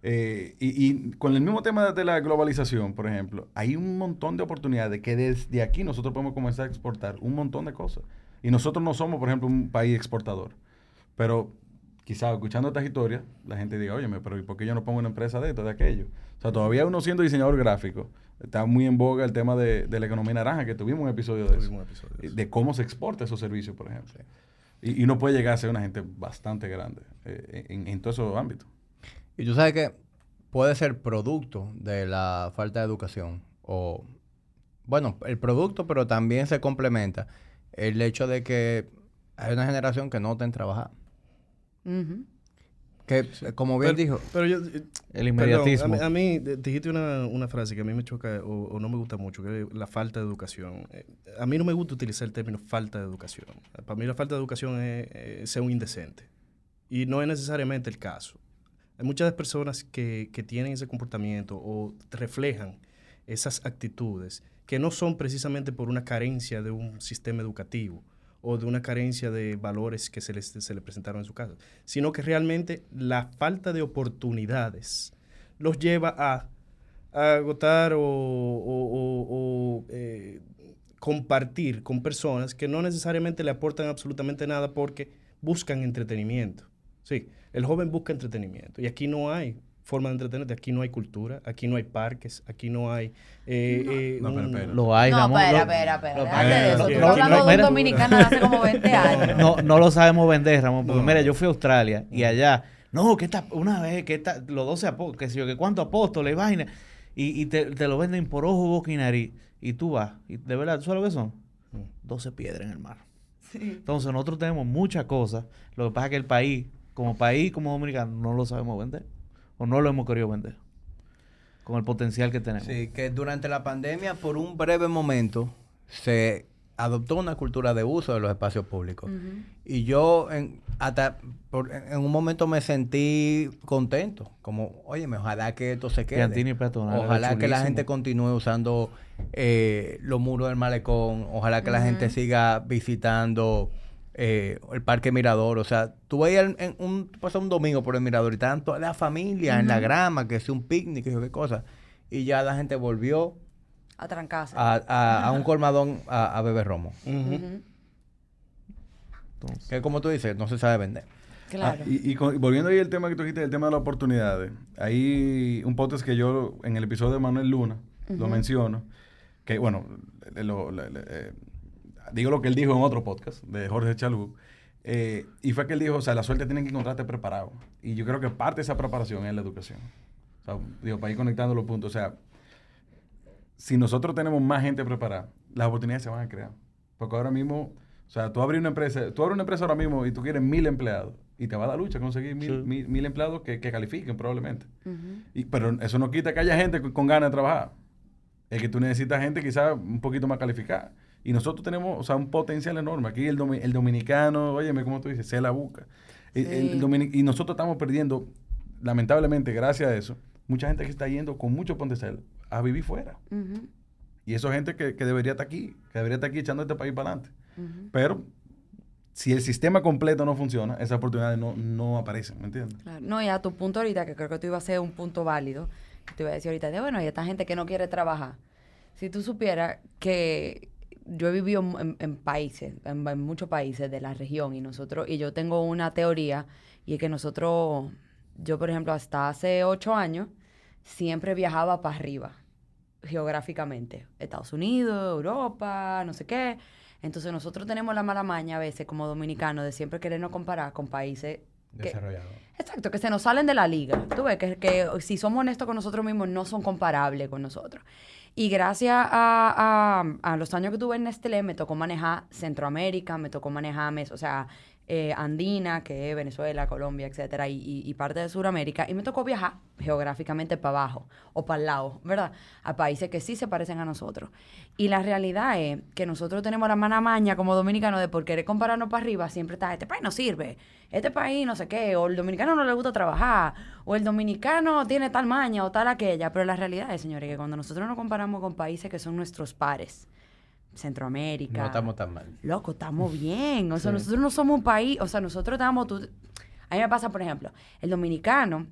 Eh, y, y con el mismo tema de la globalización, por ejemplo, hay un montón de oportunidades que desde aquí nosotros podemos comenzar a exportar un montón de cosas. Y nosotros no somos, por ejemplo, un país exportador. Pero quizás escuchando estas historias, la gente diga, oye, pero ¿y por qué yo no pongo una empresa de esto, de aquello? O sea, todavía uno siendo diseñador gráfico, está muy en boga el tema de, de la economía naranja, que tuvimos un episodio de eso. Tuvimos un episodio de eso. De cómo se exporta esos servicios, por ejemplo. Y, y uno puede llegar a ser una gente bastante grande eh, en, en todos esos ámbitos. Y tú sabes que puede ser producto de la falta de educación. O, bueno, el producto, pero también se complementa el hecho de que hay una generación que no está en trabajar. Que, como bien Pero- dijo, Pero yo, El inmediatismo. Perdón, a, mí, a mí, dijiste una, una frase que a mí me choca o, o no me gusta mucho, que es la falta de educación. Eh, A mí no me gusta utilizar el término falta de educación. Para mí la falta de educación es, eh, ser un indecente. Y no es necesariamente el caso. Hay muchas personas que, que tienen ese comportamiento o reflejan esas actitudes que no son precisamente por una carencia de un sistema educativo o de una carencia de valores que se les, se les presentaron en su casa, sino que realmente la falta de oportunidades los lleva a, agotar o, eh, compartir con personas que no necesariamente le aportan absolutamente nada porque buscan entretenimiento. Sí, el joven busca entretenimiento y aquí no hay forma de entretenerte, aquí no hay cultura, aquí no hay parques, aquí no hay... eh, eh, No, pero un- espera. Lo hay, no, espera, espera, espera. no, no, no, dominicano hace como 20 años. no, no lo sabemos vender, Ramón. Porque No. mira, yo fui a Australia y allá, no, que está, una vez, que está, los 12 apóstoles, que sé yo, que cuántos apóstoles y vaina, y, y te, te lo venden por ojo, boca y nariz. Y tú vas, y de verdad, ¿tú sabes lo que son? 12 piedras en el mar. Entonces, nosotros tenemos muchas cosas. Lo que pasa es que el país, como país, como dominicano, no lo sabemos vender. O no lo hemos querido vender. Con el potencial que tenemos. Sí, que durante la pandemia, por un breve momento, se adoptó una cultura de uso de los espacios públicos. Y yo en, hasta por- en un momento me sentí contento. Como, oye, ojalá que esto se quede. Piantini peatonal, Ojalá que la gente continúe usando eh, los muros del malecón. Ojalá que la gente siga visitando eh, el Parque Mirador. O sea, tú veías en, en un, pasas un domingo por el Mirador y estaban toda la familia en la grama, que es un picnic, que qué cosa. Y ya la gente volvió A trancarse. a, a- a un colmadón a, a beber romo. Entonces, Que como tú dices, no se sabe vender. Claro. Ah, y, y con- y volviendo ahí al tema que tú dijiste, el tema de las oportunidades. Hay un podcast que yo en el episodio de Manuel Luna lo menciono, que bueno, lo- eh, digo lo que él dijo en otro podcast de Jorge Chalú, eh, y fue que él dijo, o sea, la suerte tiene que encontrarte preparado. Y yo creo que parte de esa preparación es la educación. O sea, digo, para ir conectando los puntos, o sea, si nosotros tenemos más gente preparada, las oportunidades se van a crear. Porque ahora mismo, o sea, tú abres una empresa, tú abres una empresa ahora mismo y tú quieres mil empleados y te va a dar lucha conseguir mil, Sí. mil, mil empleados que, que califiquen probablemente. Y, pero eso no quita que haya gente con, con ganas de trabajar. Es que tú necesitas gente quizás un poquito más calificada. Y nosotros tenemos, o sea, un potencial enorme. Aquí el, domi- el dominicano, óyeme, como tú dices, se la busca. El- el y nosotros estamos perdiendo, lamentablemente, gracias a eso, mucha gente que está yendo con mucho potencial a vivir fuera. Y eso es gente que, que debería estar aquí, que debería estar aquí echando este país para adelante. Pero si el sistema completo no funciona, esas oportunidades no, no aparecen, ¿me entiendes? Claro. No, y a tu punto ahorita, que creo que tú ibas a ser un punto válido, te iba a decir ahorita, de bueno, y esta gente que no quiere trabajar. Si tú supieras que yo he vivido en, países, en, en muchos países de la región, y nosotros, y yo tengo una teoría, y es que nosotros, yo por ejemplo, hasta hace ocho años, siempre viajaba para arriba, geográficamente. Estados Unidos, Europa, no sé qué. Entonces nosotros tenemos la mala maña a veces como dominicanos de siempre querernos comparar con países que, Desarrollado. Exacto, que se nos salen de la liga. Tú ves que, que si somos honestos con nosotros mismos, no son comparables con nosotros. Y gracias a, a- a los años que tuve en Nestlé, me tocó manejar Centroamérica, me tocó manejar, mes- o sea, eh, Andina, que es Venezuela, Colombia, etcétera, y, y- parte de Sudamérica. Y me tocó viajar geográficamente para abajo o para el lado, ¿verdad? A países que sí se parecen a nosotros. Y la realidad es que nosotros tenemos la mala maña como dominicanos de por querer compararnos para arriba, siempre está, este país no sirve, este país no sé qué, o el dominicano no le gusta trabajar, o el dominicano tiene tal maña o tal aquella. Pero la realidad es, señores, que cuando nosotros nos comparamos con países que son nuestros pares, Centroamérica, No estamos tan mal. loco, estamos bien. O sea, Sí. nosotros no somos un país, o sea, nosotros estamos... tú- a mí me pasa, por ejemplo, el dominicano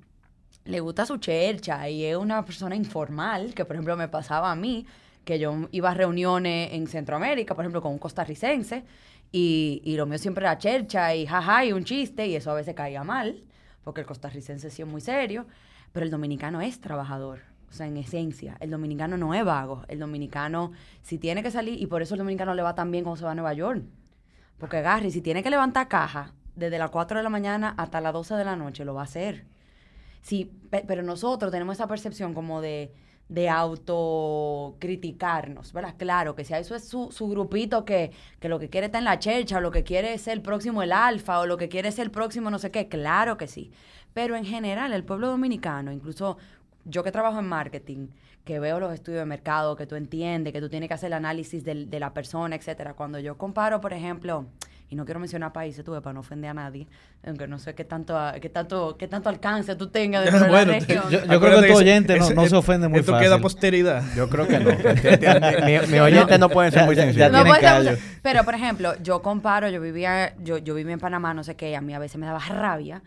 le gusta su chercha y es una persona informal, que por ejemplo me pasaba a mí, que yo iba a reuniones en Centroamérica, por ejemplo, con un costarricense, y, y lo mío siempre era chercha y jaja y un chiste, y eso a veces caía mal, porque el costarricense sí es muy serio, pero el dominicano es trabajador. O sea, en esencia, el dominicano no es vago. El dominicano, si tiene que salir, y por eso el dominicano le va tan bien cuando se va a Nueva York. Porque Gary, si tiene que levantar caja desde las 4 de la mañana hasta las 12 de la noche, lo va a hacer. Sí, pe- pero nosotros tenemos esa percepción como de, de autocriticarnos, ¿verdad? Claro, que si eso es su, su grupito que, que lo que quiere está en la chercha, o lo que quiere es el próximo el alfa, o lo que quiere es el próximo no sé qué, claro que sí. Pero en general, el pueblo dominicano, incluso yo que trabajo en marketing, que veo los estudios de mercado, que tú entiendes, que tú tienes que hacer el análisis de la persona, etcétera. Cuando yo comparo, por ejemplo, y no quiero mencionar países, tuve para no ofender a nadie, aunque no sé qué tanto, qué tanto, qué tanto alcance tú tengas de la Bueno, región. yo- Acuérdate creo que tu ese- oyente no- ese- no se ofende muy Esto fácil. queda a posteridad. Yo creo que no. mi, oyente no pueden ser muy ser mucho. Pero, por ejemplo, yo comparo, yo vivía, yo, yo vivía en Panamá, no sé qué, y a mí a veces me daba rabia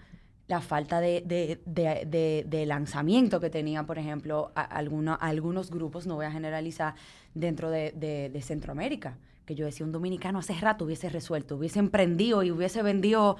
la falta de, de, de, lanzamiento que tenían, por ejemplo, a- alguno- algunos grupos, no voy a generalizar, dentro de, de- de Centroamérica. Que yo decía, un dominicano hace rato hubiese resuelto, hubiese emprendido y hubiese vendido...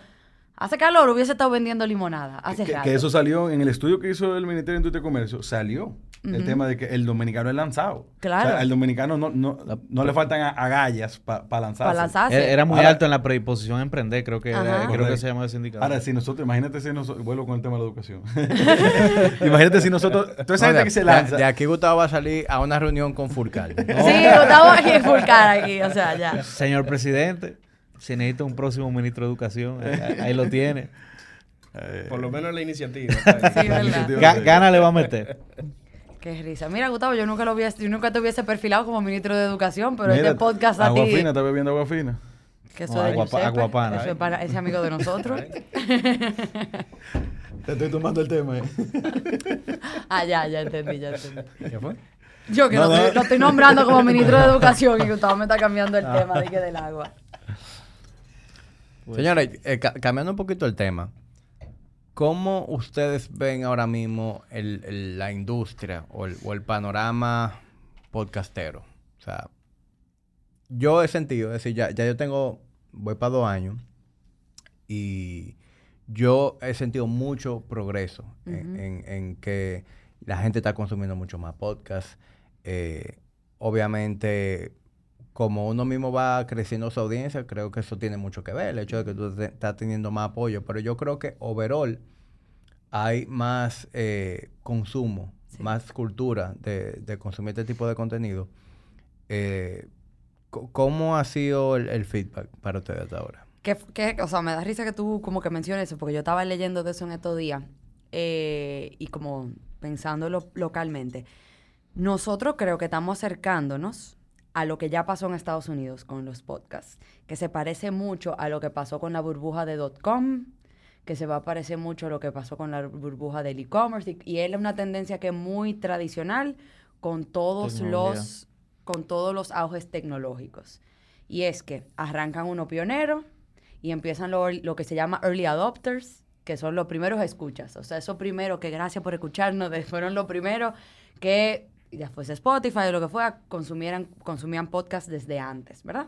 Hace calor, hubiese estado vendiendo limonada. Hace que, rato. que eso salió en el estudio que hizo el Ministerio de Industria y Comercio, salió el tema de que el dominicano es lanzado. Claro. O sea, al dominicano no, no, no le faltan agallas para lanzarse. Para lanzarse. Era, era muy Ahora- alto en la predisposición a emprender, creo que, era- creo que se llama ese indicador. Ahora, si nosotros, imagínate si nosotros, vuelvo con el tema de la educación. imagínate si nosotros, toda esa No, gente de, que se lanza, de aquí Gustavo va a salir a una reunión con Furcal. Sí, aquí en Fulcar aquí, o sea, ya. Señor presidente, si necesita un próximo ministro de Educación, ahí, ahí lo tiene. eh, Por lo menos la iniciativa. Sí, gana le va a meter. Qué risa. Mira, Gustavo, yo nunca lo hubiese, yo nunca te hubiese perfilado como ministro de Educación, pero Mira, este podcast a agua ti. fina, está bebiendo agua fina. Que eso No, de agua- Giuseppe, aguapana. Eso es para ese amigo de nosotros. Te estoy tomando el tema. eh. ah, ya, ya entendí, ya entendí. ¿Qué fue? Yo que No, lo, no. lo estoy nombrando como ministro de Educación y Gustavo me está cambiando el tema de que del agua. Pues- Señores, eh, ca- cambiando un poquito el tema, ¿cómo ustedes ven ahora mismo el- el- la industria o el, o el panorama podcastero? O sea, yo he sentido, es decir, ya, ya yo tengo, voy para dos años y yo he sentido mucho progreso en, Ujú. en- en que la gente está consumiendo mucho más podcast. Eh, obviamente, como uno mismo va creciendo su audiencia, creo que eso tiene mucho que ver, el hecho de que tú te- estás teniendo más apoyo. Pero yo creo que overall hay más eh, consumo, Sí. más cultura de, de consumir este tipo de contenido. Eh, ¿Cómo ha sido el, el feedback para ustedes hasta ahora? Que, que, o sea, me da risa que tú como que menciones eso, porque yo estaba leyendo de eso en estos días eh, y como pensándolo localmente. Nosotros creo que estamos acercándonos a lo que ya pasó en Estados Unidos con los podcasts, que se parece mucho a lo que pasó con la burbuja de .com, que se va a parecer mucho a lo que pasó con la burbuja del e-commerce, y, y es una tendencia que es muy tradicional con todos Tecnología. los con todos los auges tecnológicos. Y es que arrancan uno pionero y empiezan lo, lo que se llama early adopters, que son los primeros escuchas. O sea, esos primeros que gracias por escucharnos, fueron los primeros que, y después Spotify o lo que fuera, consumieran, consumían podcast desde antes, ¿verdad?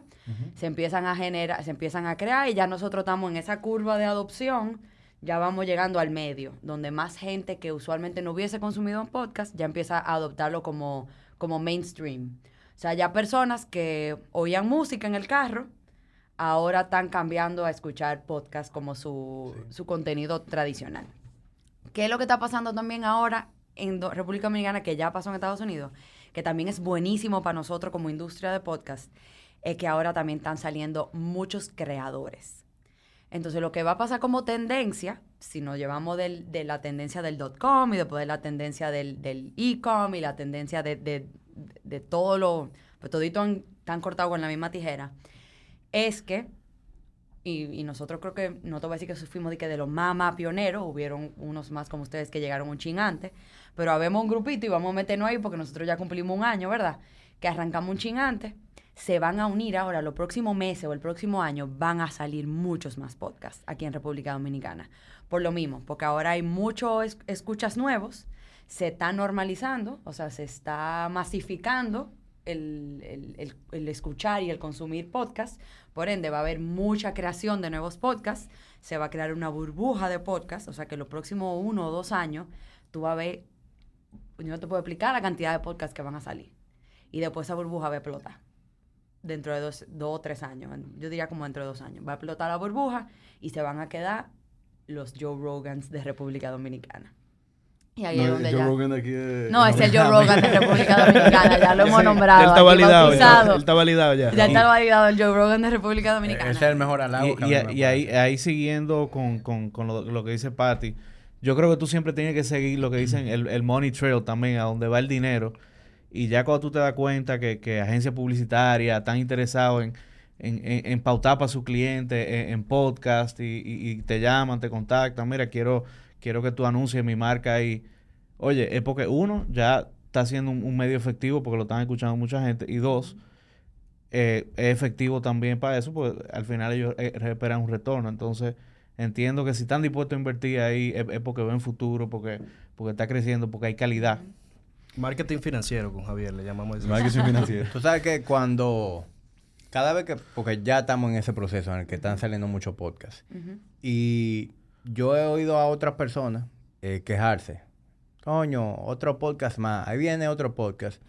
Se empiezan a generar, se empiezan a crear y ya nosotros estamos en esa curva de adopción, ya vamos llegando al medio, donde más gente que usualmente no hubiese consumido un podcast ya empieza a adoptarlo como, como mainstream. O sea, ya personas que oían música en el carro, ahora están cambiando a escuchar podcast como su, su contenido tradicional. ¿Qué es lo que está pasando también ahora en República Dominicana, que ya pasó en Estados Unidos, que también es buenísimo para nosotros como industria de podcast, es que ahora también están saliendo muchos creadores. Entonces, lo que va a pasar como tendencia, si nos llevamos del- de la tendencia del .com y después de la tendencia del, del e-com y la tendencia de, de- de todo lo, pues todito han- están cortado con la misma tijera, es que, y, nosotros creo que, no te voy a decir que fuimos de, que de los más, pioneros, hubieron unos más como ustedes que llegaron un chin antes, pero habemos un grupito y vamos a meternos ahí porque nosotros ya cumplimos un año, ¿verdad? Que arrancamos un chin antes, se van a unir ahora los próximos meses o el próximo año, van a salir muchos más podcasts aquí en República Dominicana. Por lo mismo, porque ahora hay muchos es- escuchas nuevos, se está normalizando, o sea, se está masificando el, el- el- escuchar y el consumir podcast. Por ende, va a haber mucha creación de nuevos podcasts. Se va a crear una burbuja de podcasts. O sea, que los próximos uno o dos años, tú vas a ver, yo no te puedo explicar la cantidad de podcasts que van a salir. Y después esa burbuja va a explotar. Dentro de dos, dos o tres años. Yo diría como dentro de dos años. Va a explotar la burbuja y se van a quedar los Joe Rogans de República Dominicana. Y ahí es No, donde Joe ya... Rogan de aquí de- No, es el Joe Rogan de República Dominicana, ya lo hemos nombrado. Él está validado. Él está, bautizado. él está validado ya. Ya está validado el Joe Rogan de República Dominicana. Ese es el mejor halago Y, y- y ahí, ahí siguiendo con, con- con lo, lo que dice Patty, yo creo que tú siempre tienes que seguir lo que dicen el, el money trail también, a donde va el dinero. Y ya cuando tú te das cuenta que, que agencias publicitarias están interesados en, en, en- en pautar para sus clientes, en, en podcast, y, y- te llaman, te contactan, mira, quiero, quiero que tú anuncies mi marca ahí. Oye, es porque uno, ya está siendo un, un medio efectivo porque lo están escuchando mucha gente. Y dos, eh, es efectivo también para eso, porque al final ellos eh, esperan un retorno. Entonces, entiendo que si están dispuestos a invertir ahí es, es porque ven futuro, porque, porque está creciendo, porque hay calidad. Marketing financiero con Javier, le llamamos eso. Marketing financiero. Tú sabes que cuando... Cada vez que... Porque ya estamos en ese proceso en el que están saliendo muchos podcasts. Y yo he oído a otras personas eh, quejarse. Coño, otro podcast más. Ahí viene otro podcast.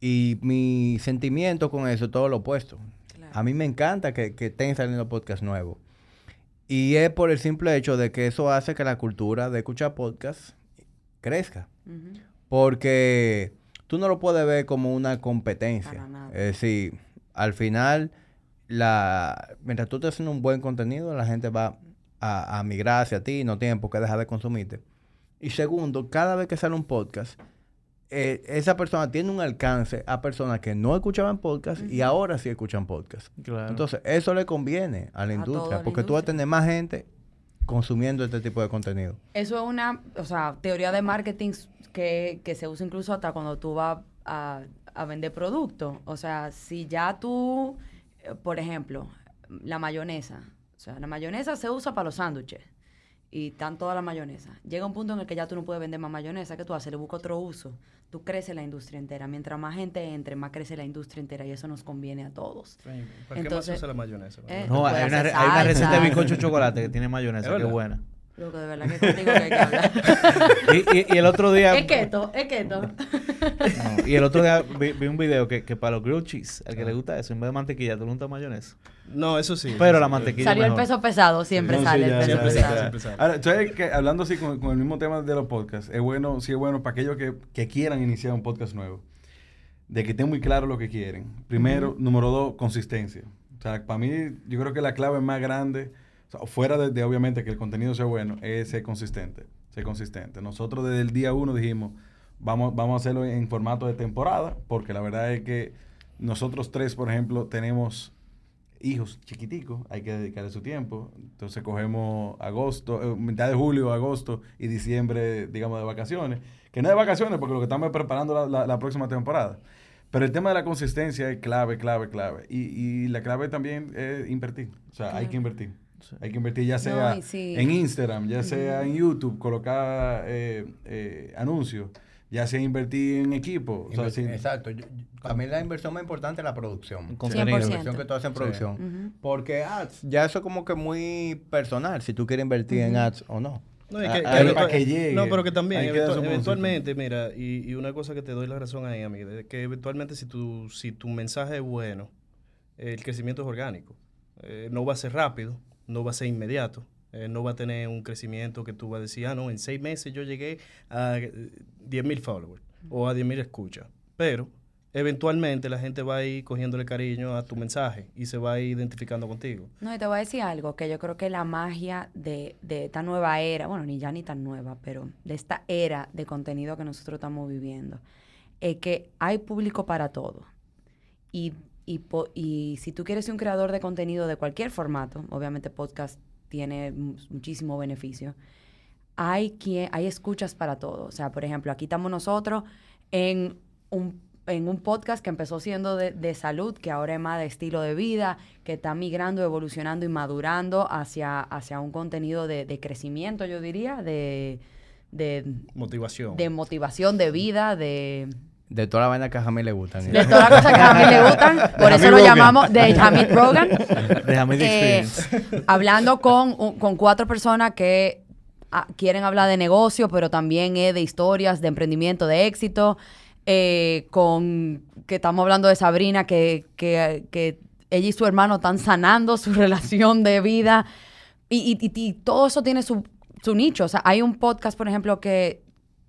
Y mi sentimiento con eso es todo lo opuesto. Claro. A mí me encanta que, que estén saliendo podcasts nuevos. Y es por el simple hecho de que eso hace que la cultura de escuchar podcasts crezca. Porque tú no lo puedes ver como una competencia. Es decir, al final, la, mientras tú estés haciendo un buen contenido, la gente va a, a migrar hacia ti y no tienen por qué dejar de consumirte. Y segundo, cada vez que sale un podcast, eh, esa persona tiene un alcance a personas que no escuchaban podcast y ahora sí escuchan podcast. Claro. Entonces, eso le conviene a la A industria, la porque tú vas a tener más gente consumiendo este tipo de contenido. Eso es una, o sea, teoría de marketing que, que se usa incluso hasta cuando tú vas a, a vender productos. O sea, si ya tú, eh, por ejemplo, la mayonesa. O sea, la mayonesa se usa para los sándwiches. Y están toda la mayonesa. Llega un punto en el que ya tú no puedes vender más mayonesa. ¿Qué tú haces? Le buscas otro uso. Tú creces la industria entera. Mientras más gente entre, más crece la industria entera. Y eso nos conviene a todos. ¿Para qué más se Entonces, usa la mayonesa? eh, no, hay una, hay una receta de bizcocho de chocolate que tiene ¿Es mayonesa, que verdad? buena. Loco, de verdad que contigo que hay que hablar. Y, y- y el otro día... es keto, es keto. No, y el otro día vi, vi un video que, que para los grilled cheese, al que le gusta eso, en vez de mantequilla, tú le untas mayonesa. No, eso sí. Pero eso la sí. mantequilla Salió el peso pesado, siempre No, sí, sale ya, el peso pesado. siempre sale. Ahora, ¿sabes que hablando así con, con el mismo tema de los podcasts, es bueno, sí es bueno para aquellos que, que quieran iniciar un podcast nuevo, de que estén muy claro lo que quieren. Primero, número dos, consistencia. O sea, para mí, yo creo que la clave más grande, o sea, fuera de, de, obviamente que el contenido sea bueno, es ser consistente. Ser consistente. Nosotros desde el día uno dijimos, vamos, vamos a hacerlo en formato de temporada, porque la verdad es que nosotros tres, por ejemplo, tenemos hijos chiquiticos, hay que dedicarle su tiempo. Entonces cogemos agosto, eh, mitad de julio, agosto y diciembre, digamos, de vacaciones. Que no de vacaciones, porque lo que estamos es preparando la, la- la próxima temporada. Pero el tema de la consistencia es clave, clave, clave. Y, y la clave también es invertir. O sea, hay que invertir. Hay que invertir ya sea sí. en Instagram, ya sea en YouTube, colocar eh, eh, anuncios, ya sea invertir en equipo. O sea. Exacto. Yo- yo- para mí la inversión más importante es la producción. La 100%. inversión que tú haces en Sí. producción. Porque ads, ya eso es como que muy personal, si tú quieres invertir en ads o no. No, es Ah, que- ah, que- para que llegue. No, pero que también, eventu- eventualmente, mira, y, y una cosa que te doy la razón ahí, amigo, es que eventualmente si tu, si tu mensaje es bueno, el crecimiento es orgánico. Eh, no va a ser rápido, no va a ser inmediato, eh, no va a tener un crecimiento que tú vas a decir, ah, no, en seis meses yo llegué a eh, 10.000 followers o a 10.000 escuchas. Pero eventualmente la gente va a ir cogiéndole cariño a tu mensaje y se va a ir identificando contigo. No, y te voy a decir algo, que yo creo que la magia de, de esta nueva era, bueno, ni ya ni tan nueva, pero de esta era de contenido que nosotros estamos viviendo, es que hay público para todo. Y, y, po- y si tú quieres ser un creador de contenido de cualquier formato, obviamente podcast tiene mu- muchísimo beneficio, hay, quien, hay escuchas para todo. O sea, por ejemplo, aquí estamos nosotros en un, en un podcast que empezó siendo de, de salud, que ahora es más de estilo de vida, que está migrando, evolucionando y madurando hacia, hacia un contenido de, de crecimiento, yo diría, de, de, Motivación. de motivación de vida, de, De toda la vaina que a Jamie le gustan. de todas las cosas que a mí le gustan. Por eso lo llamamos de Hamid Rogan. De Eh, experience. hablando con, con cuatro personas que ah, quieren hablar de negocio, pero también es de historias, de emprendimiento, de éxito. eh, con que estamos hablando de Sabrina, que, que, que ella y su hermano están sanando su relación de vida. Y, y- y- y todo eso tiene su, su nicho. O sea, hay un podcast, por ejemplo, que,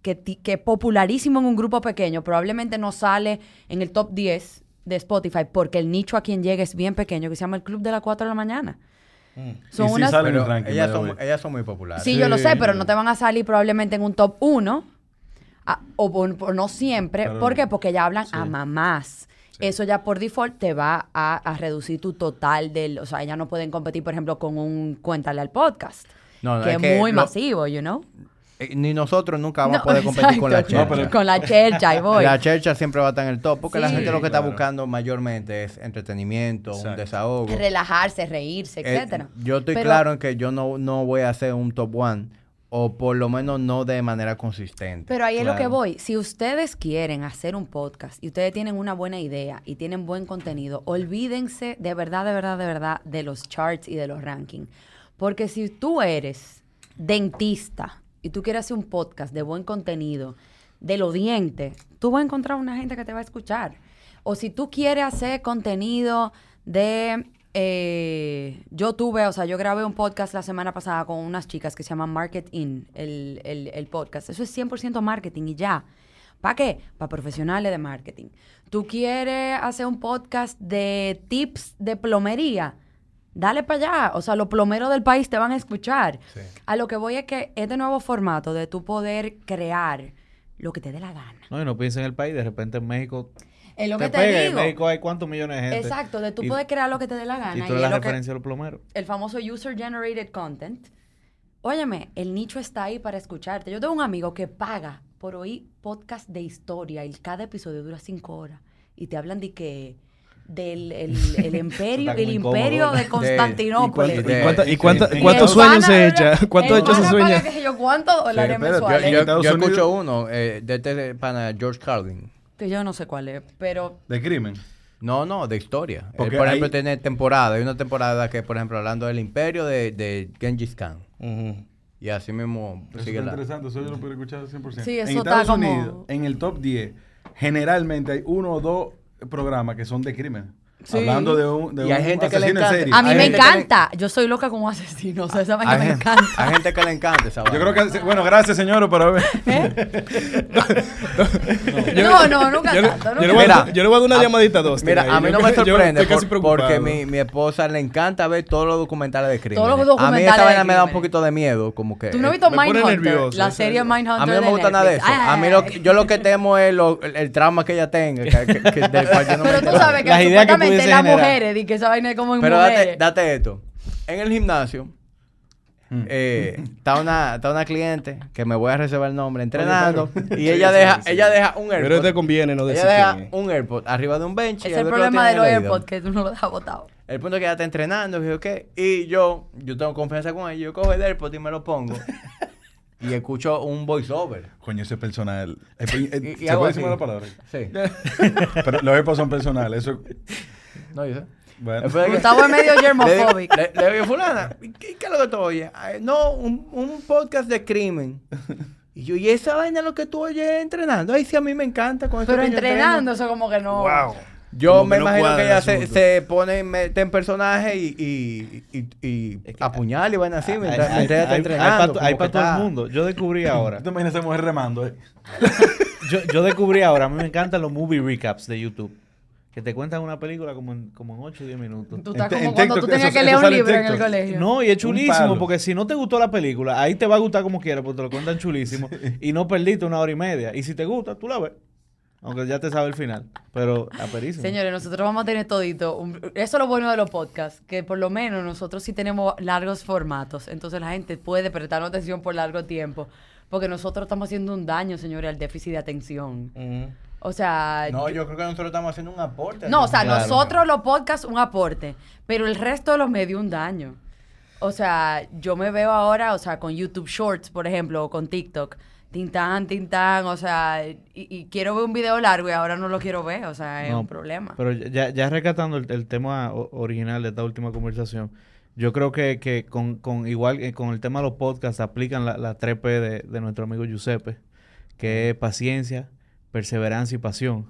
que, ti- que es popularísimo en un grupo pequeño. Probablemente no sale en el top 10 de Spotify porque el nicho a quien llega es bien pequeño, que se llama el Club de las 4 de la mañana. Son Y sí unas... Pero ellas, son, ellas son muy populares. Sí, yo lo sé, pero no te van a salir probablemente en un top 1. o no siempre. Claro. ¿Por qué? Porque ya hablan Sí. a mamás. Eso ya por default te va a, a reducir tu total del... O sea, ellas no pueden competir, por ejemplo, con un Cuéntale al podcast. No, no, que es es, que muy lo- masivo, you know. Eh, Ni nosotros nunca vamos a poder competir con la chercha. No, pero- Con la chercha, ahí voy. La chercha siempre va a estar en el top porque la gente lo que Claro. está buscando mayormente es entretenimiento, un desahogo. Relajarse, reírse, Eh, etcétera. yo estoy Pero- claro en que yo no, no voy a hacer un top one o por lo menos no de manera consistente. Pero ahí es lo que voy. Si ustedes quieren hacer un podcast y ustedes tienen una buena idea y tienen buen contenido, olvídense de verdad, de verdad, de verdad de los charts y de los rankings. Porque si tú eres dentista y tú quieres hacer un podcast de buen contenido, de los dientes, tú vas a encontrar una gente que te va a escuchar. O si tú quieres hacer contenido de... eh, yo tuve, o sea, yo grabé un podcast la semana pasada con unas chicas que se llaman Market In, el, el- el podcast. Eso es 100% marketing y ya. ¿Para qué? Para profesionales de marketing. ¿Tú quieres hacer un podcast de tips de plomería? Dale para allá. O sea, los plomeros del país te van a escuchar. Sí. A lo que voy es que este nuevo formato de tú poder crear lo que te dé la gana. No, y no piensa en el país, de repente en México Es lo te que te pega. En digo. México hay cuántos millones de gente. Exacto, de tú Y- poder crear lo que te dé la gana. Y tú eres es la lo que- referencia de los plomeros. el famoso user generated content. Óyeme, el nicho está ahí para escucharte. Yo tengo un amigo que paga por oír podcast de historia y cada episodio dura cinco horas y te hablan de que del el, el imperio, el imperio de ¿verdad? ¿Y, Constantinopla. cuánto- y Y cuántos sueños se echa? ¿Cuántos hechos se sueña? yo, ¿Cuántos dólares espérate, mensuales? yo- Yo, yo escucho uno eh, de este pana George Carlin. Que yo no sé cuál es, pero De crimen. No, no, de historia. Él, Porque por ejemplo, hay- tiene temporada. Hay una temporada que, por ejemplo, hablando del imperio de, de Genghis Khan. Ujú. Y así mismo Eso sigue está la... interesante, eso yo lo puedo escuchar al 100%. Sí, en eso Estados está como- Unidos, en el top 10, generalmente hay uno o dos programas que son de crimen. Sí. Hablando de un, de Y hay un gente que le asesino en encanta. serie. a mí Hay me que le- encanta. Yo soy loca con un asesino, o sea, esa vaina Hay, me encanta. hay gente que le encanta esa Yo creo que, bueno, gracias señor por haber... No, no, nunca Yo le, tanto, yo le voy a, Mira, yo le voy a dar una a- llamadita a dos. Mira, a mí no me sorprende por- porque mi, mi esposa le encanta ver todos los documentales de crimen. Todos los A mí esa vaina me da un poquito de miedo, como que... ¿Tú no has eh, visto me pone Mindhunter? nervioso, La serie Mindhunter a mí no me gusta nada de eso. A mí lo, que- yo lo que temo es lo- el, trauma que ella tenga, que- que- que- Pero tú sabes que Las ideas que hubiese las mujeres, di que esa vaina es como en Pero mujeres. date, date esto. En el gimnasio, eh, está, una, está una cliente que me voy a reservar el nombre entrenando y ella deja, ella deja un Pero AirPod. te conviene no decir ella deja quién es. un AirPod arriba de un bench. y es el el otro lo problema de tiene los en el oído. AirPods, que tú no lo dejas botado. El punto es que ella está entrenando, y yo, ¿qué? Y yo, yo tengo confianza con ella, yo cojo el AirPod y me lo pongo. y escucho un voiceover. Coño, ese personal. Eh, eh, Y- y ¿Se hago puede así. decir la palabra? Sí. Pero los AirPods son personales. Eso, No, yo sé. bueno. Que- Gustavo es medio Le germophobic. le, le digo, fulana, ¿qué, qué es lo que tú oyes? "Ay, no, un, un podcast de crimen. Y yo, ¿y esa vaina es lo que tú oyes entrenando? Ay, sí, a mí me encanta con Pero yo entreno". entrenando, eso como que no. Yo Como me imagino cuadra que el ella se, se pone, mete en personaje y, y, y, y apuñala y van así mientras, Hay- mientras está hay- entrenando. Hay para todo el mundo. Yo descubrí ahora. ¿Tú te imaginas a esa mujer remando? Eh? yo, yo descubrí ahora, a mí me encantan los movie recaps de YouTube. Que te cuentan una película como en, como en 8 o 10 minutos. Tú estás En- como en cuando TikTok, tú tenías eso- que leer un libro en el colegio. No, y es chulísimo, porque si no te gustó la película, ahí te va a gustar como quieras, porque te lo cuentan chulísimo. Y no perdiste una hora y media. Y si te gusta, tú la ves. Aunque ya te sabe el final. Pero aperísimo. Señores, nosotros vamos a tener todito. un- Eso es lo bueno de los podcasts, que por lo menos nosotros sí tenemos largos formatos. Entonces la gente puede prestar atención por largo tiempo. Porque nosotros estamos haciendo un daño, señores, al déficit de atención. O sea. No, yo- yo creo que nosotros estamos haciendo un aporte. no, o sea, Claro. nosotros los podcasts, un aporte. Pero el resto de los medios, un daño. O sea, yo me veo ahora, o sea, con YouTube Shorts, por ejemplo, o con TikTok. Tintán, tintán, o sea, y, y quiero ver un video largo y ahora no lo quiero ver, o sea, es No, un problema. Pero ya, ya rescatando el, el tema original de esta última conversación, yo creo que, que con, con igual que con el tema de los podcasts aplican la, la 3P de, de nuestro amigo Giuseppe, que es paciencia, perseverancia y pasión.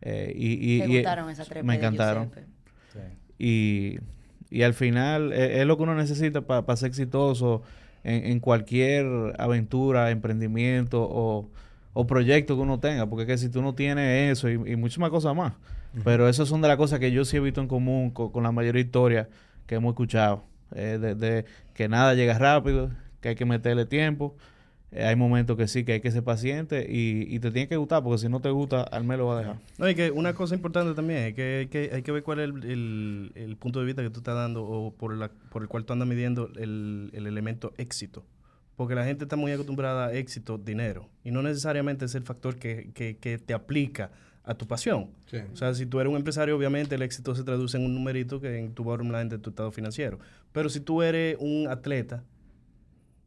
Eh, y, y- Me y- gustaron esas tres Me encantaron. Y, y al final eh, es, lo que uno necesita para ser exitoso en, en cualquier aventura, emprendimiento o, o proyecto que uno tenga. Porque es que si tú no tienes eso y, y muchas más cosas más. Pero esas son de las cosas que yo sí he visto en común co- con, la mayoría de historias que hemos escuchado. Eh, de, de que nada llega rápido, que hay que meterle tiempo. Eh, hay momentos que sí, que hay que ser paciente y, y te tiene que gustar, porque si no te gusta, al mes lo va a dejar. No, y que una cosa importante también es que hay que, hay que ver cuál es el, el- el punto de vista que tú estás dando o por, la, por el cual tú andas midiendo el, el elemento éxito. Porque la gente está muy acostumbrada a éxito, dinero. Y no necesariamente es el factor que, que, que te aplica a tu pasión. Sí. O sea, si tú eres un empresario, obviamente el éxito se traduce en un numerito que en tu bottom line de tu estado financiero. Pero si tú eres un atleta,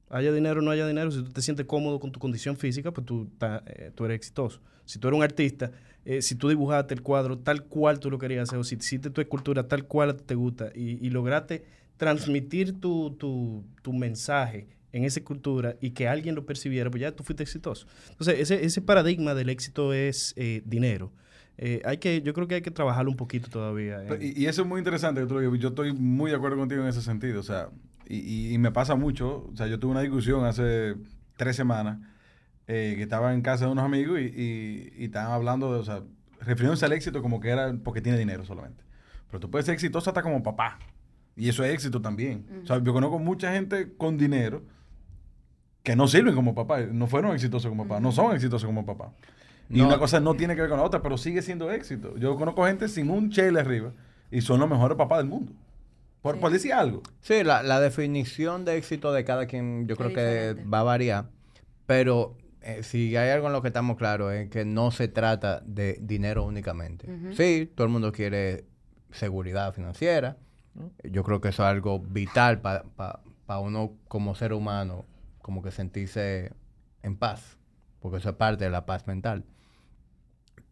haya dinero o no haya dinero, si tú te sientes cómodo con tu condición física, pues tú, ta- eh, tú eres exitoso. Si tú eres un artista, eh, si tú dibujaste el cuadro tal cual tú lo querías hacer, o si hiciste tu escultura tal cual te gusta, y, y lograste transmitir tu, tu, tu mensaje en esa escultura y que alguien lo percibiera, pues ya tú fuiste exitoso. Entonces, ese, ese paradigma del éxito es eh, dinero. Eh, hay que, yo creo que hay que trabajarlo un poquito todavía. Y, y eso es muy interesante. Yo estoy muy de acuerdo contigo en ese sentido. O sea, y, y- y me pasa mucho. O sea, yo tuve una discusión hace tres semanas eh, que estaba en casa de unos amigos y, y, y estaban hablando de, o sea, refiriéndose al éxito como que era porque tiene dinero solamente. Pero tú puedes ser exitoso hasta como papá. Y eso es éxito también. O sea, yo conozco mucha gente con dinero que no sirven como papá. No fueron exitosos como papá. No son exitosos como papá. Y No. una cosa no tiene que ver con la otra, pero sigue siendo éxito. Yo conozco gente sin un chele arriba y son los mejores papás del mundo. Por, por decir algo. Sí, la, la definición de éxito de cada quien yo creo que diferente. va a variar, pero eh, si hay algo en lo que estamos claros es que no se trata de dinero únicamente. Sí, todo el mundo quiere seguridad financiera. Yo creo que eso es algo vital para uno como ser humano, como que sentirse en paz, porque eso es parte de la paz mental.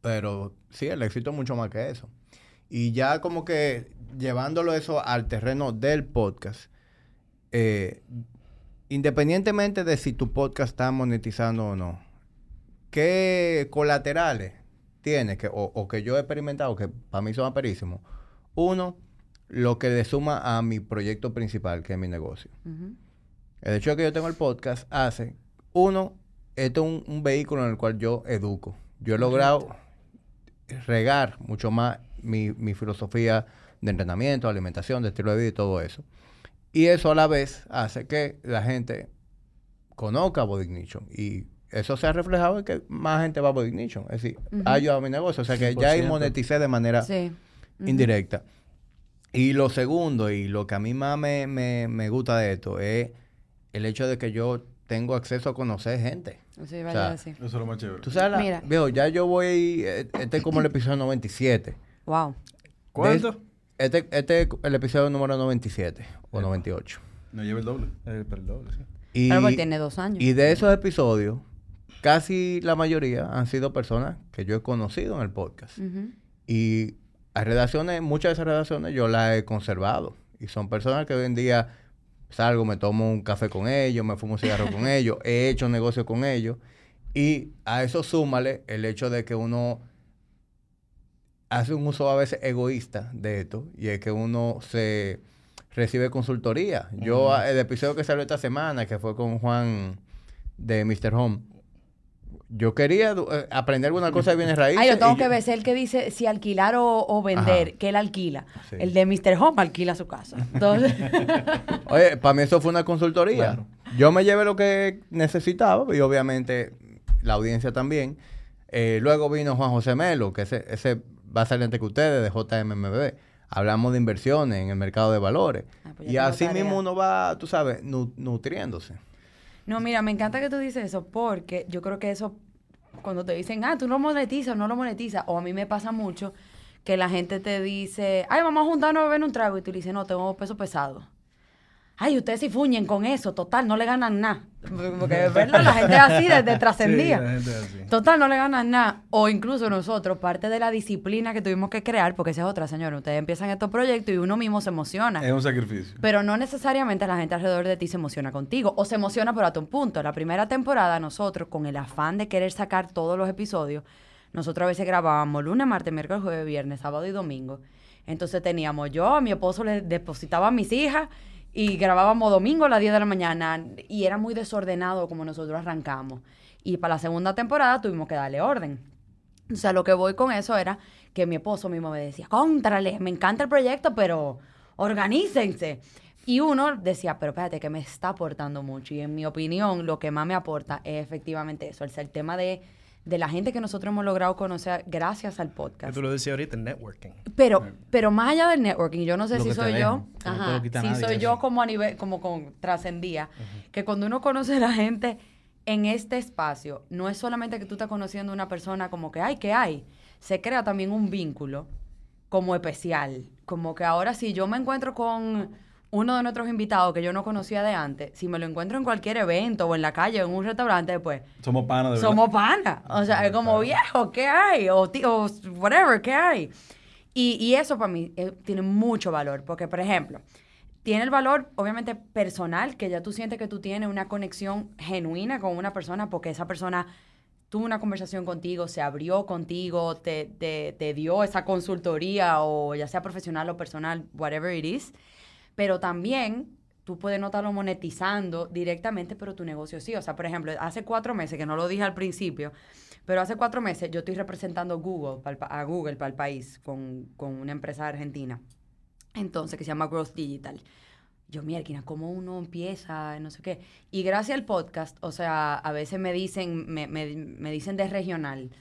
Pero sí, el éxito es mucho más que eso. Y ya como que llevándolo eso al terreno del podcast, eh, independientemente de si tu podcast está monetizando o no, ¿qué colaterales tiene que, o, o que yo he experimentado que para mí son aperísimos? Uno, lo que le suma a mi proyecto principal, que es mi negocio. El hecho de que yo tengo el podcast hace, uno, esto es un, un vehículo en el cual yo educo. Yo he logrado regar mucho más mi, mi filosofía de entrenamiento, alimentación, de estilo de vida y todo eso. Y eso a la vez hace que la gente conozca Body Ignition. Y eso se ha reflejado en que más gente va a Body Ignition. Es decir, Ujú. ha ayudado a mi negocio. O sea que ya ahí 100%. moneticé de manera Sí. indirecta. Y lo segundo, y lo que a mí más me, me- me gusta de esto, es el hecho de que yo tengo acceso a conocer gente. O sea, a decir. Eso es lo más chévere. Tú sabes, la- Mira. viejo, ya yo voy, este es como el episodio 97. Wow. ¿Cuánto? Este, este es el episodio número 97 o 98. No lleva el doble. Eh, perdón, sí. Y, Pero porque tiene dos años. y de esos episodios, casi la mayoría han sido personas que yo he conocido en el podcast. Y hay redacciones, muchas de esas redacciones yo las he conservado. Y son personas que hoy en día salgo, me tomo un café con ellos, me fumo un cigarro con ellos, he hecho negocios con ellos. Y a eso súmale el hecho de que uno hace un uso a veces egoísta de esto. Y es que uno se recibe consultoría. Yo, el episodio que salió esta semana, que fue con Juan de Mr. Home, yo quería eh, aprender alguna cosa de bienes raíces. Ay, yo tengo que ver, es el que dice si alquilar o, o vender, Ajá. que él alquila. Sí. El de Mr. Home alquila su casa. Entonces, Oye, para mí eso fue una consultoría. Claro. Yo me llevé lo que necesitaba y obviamente la audiencia también. Eh, luego vino Juan José Melo, que ese, ese va a salir antes que ustedes, de JMMB. Hablamos de inversiones en el mercado de valores. Ah, pues y así tarea. mismo uno va, tú sabes, nu- nutriéndose. no, mira, me encanta que tú dices eso porque yo creo que eso, cuando te dicen, ah, tú no monetizas, no lo monetizas, o a mí me pasa mucho que la gente te dice, ay, vamos a juntarnos a beber un trago, y tú le dices, no, tengo peso pesado. Ay, ustedes sí fuñen con eso, total, no le ganan nada. Porque, ¿verdad? La gente es así desde trascendía. Sí. Total, no le ganan nada. O incluso nosotros, parte de la disciplina que tuvimos que crear, porque esa es otra, señora. Ustedes empiezan estos proyectos y uno mismo se emociona. Es un sacrificio. Pero no necesariamente la gente alrededor de ti se emociona contigo. O se emociona por hasta un punto. La primera temporada, nosotros, con el afán de querer sacar todos los episodios, nosotros a veces grabábamos lunes, martes, miércoles, jueves, viernes, sábado y domingo. Entonces teníamos yo, a mi esposo le depositaba a mis hijas y grabábamos domingo a las 10 de la mañana. Y era muy desordenado como nosotros arrancamos. Y para la segunda temporada tuvimos que darle orden. O sea, lo que voy con eso era que mi esposo mismo me decía, contrale, me encanta el proyecto, pero organícense. Y uno decía, pero espérate, que me está aportando mucho. Y en mi opinión, lo que más me aporta es efectivamente eso, el, el tema de, de la gente que nosotros hemos logrado conocer gracias al Que podcast. tú lo decías ahorita, networking. Pero, pero más allá del networking, yo no sé Lo si que soy yo, que ajá, si nadie, soy eso. yo como a nivel, como con trascendía, que cuando uno conoce a la gente en este espacio, no es solamente que tú estás conociendo a una persona como que, ay, ¿qué hay? Se crea también un vínculo como especial, como que ahora si yo me encuentro con uno de nuestros invitados que yo no conocía de antes, si me lo encuentro en cualquier evento o en la calle o en un restaurante, pues Somos panas de verdad. somos panas. O sea, es como viejo, ¿qué hay? O, ti- o whatever, ¿qué hay? Y, y eso para mí eh, tiene mucho valor, porque, por ejemplo, tiene el valor, obviamente, personal, que ya tú sientes que tú tienes una conexión genuina con una persona, porque esa persona tuvo una conversación contigo, se abrió contigo, te, te, te dio esa consultoría, o ya sea profesional o personal, whatever it is. Pero también tú puedes no estarlo monetizando directamente, pero tu negocio sí. O sea, por ejemplo, hace cuatro meses, que no lo dije al principio, pero hace cuatro meses yo estoy representando Google a Google para el país con, con una empresa argentina. Entonces, que se llama Growth Digital. Yo, mierda, ¿cómo uno empieza? No sé qué. Y gracias al podcast, o sea, a veces me dicen, me, me- me dicen de regional,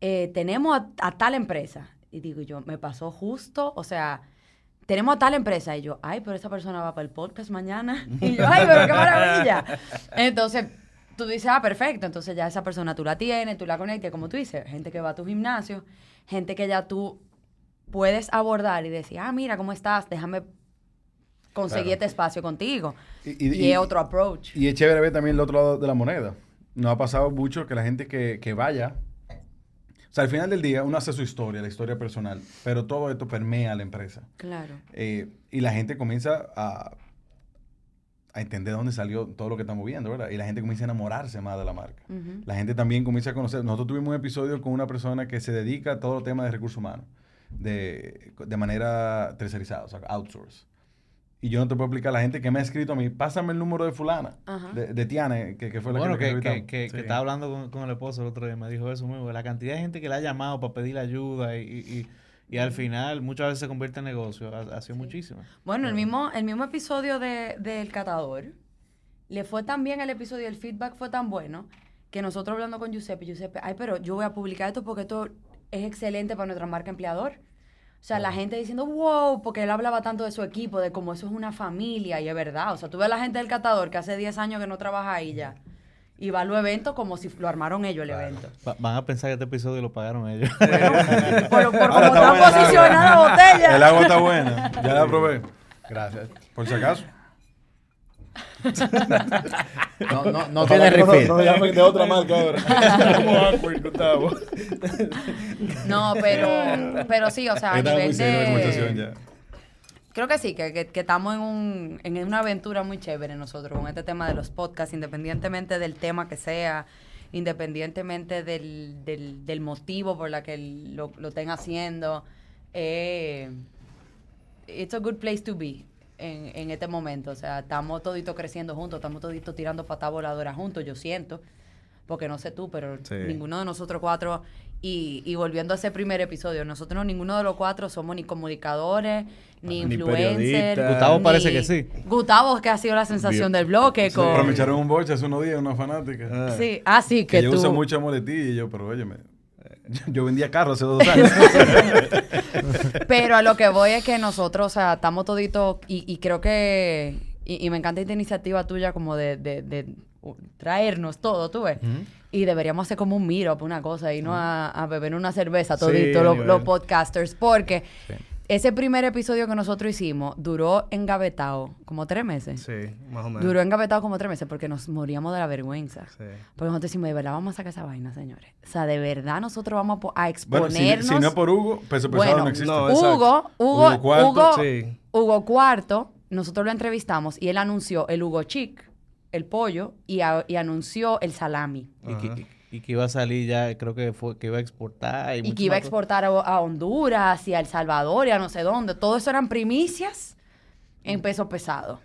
eh, tenemos a, a tal empresa. Y digo yo, me pasó justo, o sea, tenemos a tal empresa. Y yo, ay, pero esa persona va para el podcast mañana. Y yo, ay, pero qué maravilla. Entonces, tú dices, ah, perfecto. Entonces ya esa persona tú la tienes, tú la conectas, como tú dices, gente que va a tu gimnasio, gente que ya tú puedes abordar y decir, ah, mira, ¿cómo estás? Déjame conseguir Claro. este espacio contigo. Y- Y, y- y- es otro approach. Y es chévere ver también el otro lado de la moneda. Nos ha pasado mucho que la gente que, que vaya, sea, al final del día uno hace su historia, la historia personal, pero todo esto permea a la empresa. Claro. Eh, y la gente comienza a, a entender de dónde salió todo lo que estamos viendo, ¿verdad? Y la gente comienza a enamorarse más de la marca. La gente también comienza a conocer. Nosotros tuvimos un episodio con una persona que se dedica a todo el tema de recursos humanos, de, de manera tercerizada, o sea, outsource. Y yo no te puedo explicar a la gente que me ha escrito a mí, pásame el número de fulana, Ajá. de, de Tiane, que, que fue la Bueno, que, que, que que, Sí. estaba hablando con, con el esposo el otro día, me dijo eso mismo, la cantidad de gente que le ha llamado para pedirle ayuda y, y, y- y al final muchas veces se convierte en negocio, ha, ha sido muchísimo. Bueno, el mismo, el mismo episodio de, del catador, le fue tan bien el episodio, el feedback fue tan bueno, que nosotros hablando con Giuseppe, Giuseppe, ay, pero yo voy a publicar esto porque esto es excelente para nuestra marca empleador. O sea, la gente diciendo, wow, porque él hablaba tanto de su equipo, de cómo eso es una familia, y es verdad. O sea, tú ves a la gente del catador que hace 10 años que no trabaja ahí ya. Y va a los eventos como si lo armaron ellos el evento. Va- van a pensar que este episodio lo pagaron ellos. Por, por está está buena, posicionada la botella. El agua está buena. Ya la probé. Gracias. Por si acaso. No, no, no tiene refill. llamen de otra marca ahora. Gustavo. No, pero, pero sí, o sea, a nivel de... Creo que sí, que, que- que estamos en, un, en una aventura muy chévere nosotros con este tema de los podcasts, independientemente del tema que sea, independientemente del, del, del motivo por la que lo, lo estén haciendo. Eh, it's a good place to be en, en este momento. O sea, estamos toditos creciendo juntos, estamos toditos tirando patas voladoras juntos, yo siento. Porque no sé tú, pero Sí. ninguno de nosotros cuatro. Y, y volviendo a ese primer episodio, nosotros no, ninguno de los cuatro somos ni comunicadores, ni Ni influencers. Gustavo ni- parece que sí. Gustavo, que ha sido la sensación del bloque. Sí, con... pero me echaron un boche hace unos días, una fanática. Ah. Sí, ah, sí, que que, yo tú. uso mucha muletilla y yo, pero oye, yo, yo vendía carros hace dos años. Pero a lo que voy es que nosotros, o sea, estamos toditos, y, y creo que, y, y me encanta esta iniciativa tuya como de, de, de, traernos todo, tú ves. Y deberíamos hacer como un meetup, una cosa, y no a, a beber una cerveza todito, los podcasters, porque ese primer episodio que nosotros hicimos duró engavetado como tres meses. Sí, más o menos. Duró engavetado como tres meses porque nos moríamos de la vergüenza. Sí. Porque nosotros decimos, de verdad vamos a sacar esa vaina, señores. O sea, de verdad nosotros vamos a po- a bueno, si, exponernos. si no es por Hugo, peso pesado Bueno, no existe. no. Hugo, Hugo, Hugo Cuarto, Hugo, sí. Hugo Cuarto, nosotros lo entrevistamos y él anunció el Hugo Chic, el pollo, y, a- y anunció el salami. y, y- que iba a salir ya, creo que fue que iba a exportar. Y, Y que iba a exportar a, a Honduras y a El Salvador y a no sé dónde. Todo eso eran primicias en peso pesado.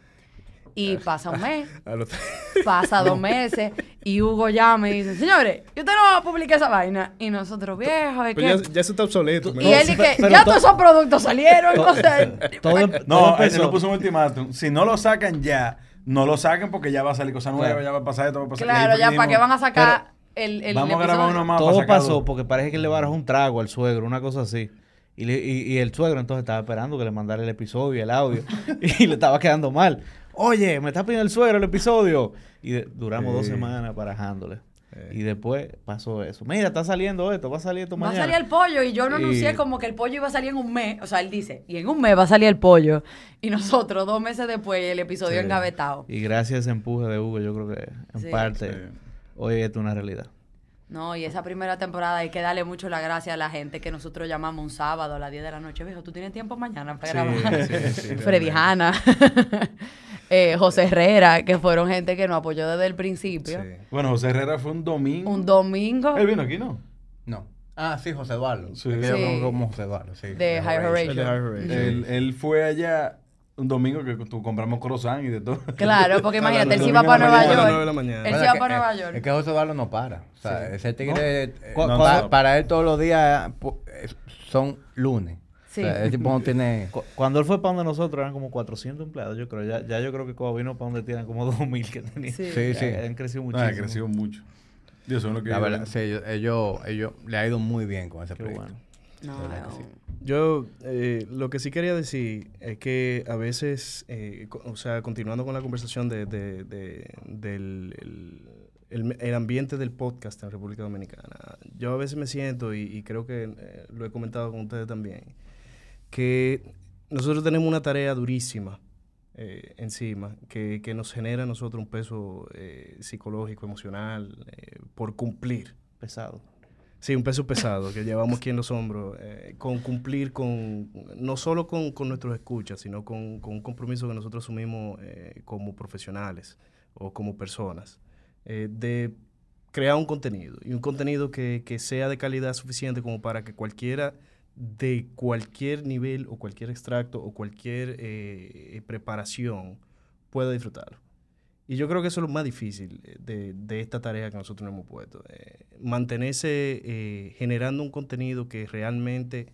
Y pasa un mes, pasa dos meses, y Hugo llama y dice, señores, ¿y usted no va a publicar esa vaina? Y nosotros, viejos, ¿de Pero qué? Pues ya, ya eso está obsoleto. Y él dice, pero ya to- todos esos productos salieron. To- o sea, todo, No, todo él no puso un ultimátum. Si no lo sacan ya, no lo saquen porque ya va a salir cosa nueva, Claro. ya va a pasar esto, va a pasar claro, ya para qué van a sacar el, el Vamos a grabar uno más Todo pasó porque parece que le barajo un trago al suegro, una cosa así. Y, le- y- y el suegro entonces estaba esperando que le mandara el episodio, el audio, y le estaba quedando mal. Oye, me está pidiendo el suegro el episodio. Y de- duramos dos semanas barajándole. Eh. Y después pasó eso. Mira, está saliendo esto, va a salir esto Va a mañana. salir el pollo y yo Y- anuncié como que el pollo iba a salir en un mes. O sea, él dice, y en un mes va a salir el pollo. Y nosotros, dos meses después, el episodio Sí. engavetado. Y gracias a ese empuje de Hugo, yo creo que en Sí. parte Sí. Hoy esto es una realidad. No, y esa primera temporada hay que darle mucho la gracia a la gente que nosotros llamamos un sábado a las 10 de la noche. Viejo, ¿tú tienes tiempo mañana para Sí, grabar? sí, sí, Freddy. Hanna, eh, José Herrera, que fueron gente que nos apoyó desde el principio. Sí. Bueno, José Herrera fue un domingo. Un domingo Él vino aquí, ¿no? No. Ah, sí, José Eduardo. Sí. Sí. como José Eduardo, sí. de High El Horatio. de High Horatio. Él, él fue allá un domingo que tú compramos croissant y de todo. Claro, porque imagínate, él se iba para Nueva York. la mañana. Él se que- para Nueva es- York. Es que José Eduardo no para. O sea, ese tigre, eh, Cu- no, cuando- pa- para él todos los días eh, son lunes. Sí. O sea, el tipo no tiene... Cu- Cuando él fue para donde nosotros eran como 400 empleados, yo creo. Ya, ya yo creo que cuando vino para donde tienen como 2000 que tenían. Sí. Sí, sí. Han crecido muchísimo. ha crecido mucho. Dios, son lo que La verdad, sí, ellos, ellos, ellos le ha ido muy bien con ese Qué proyecto. bueno. No, sí. Yo eh, lo que sí quería decir es que a veces, eh, o sea, continuando con la conversación de, de- de- del el, el- el ambiente del podcast en República Dominicana, yo a veces me siento, y, y creo que eh, lo he comentado con ustedes también, que nosotros tenemos una tarea durísima eh, encima, que, que nos genera a nosotros un peso psicológico, emocional, por cumplir. Pesado. Sí, un peso pesado que llevamos aquí en los hombros, eh, con cumplir con, no solo con, con nuestros escuchas, sino con, un compromiso que nosotros asumimos eh, como profesionales o como personas, eh, de crear un contenido, y un contenido que, que sea de calidad suficiente como para que cualquiera de cualquier nivel o cualquier extracto o cualquier eh, preparación pueda disfrutarlo. Y yo creo que eso es lo más difícil eh, de, de esta tarea que nosotros nos hemos puesto. eh, mantenerse eh, generando un contenido que realmente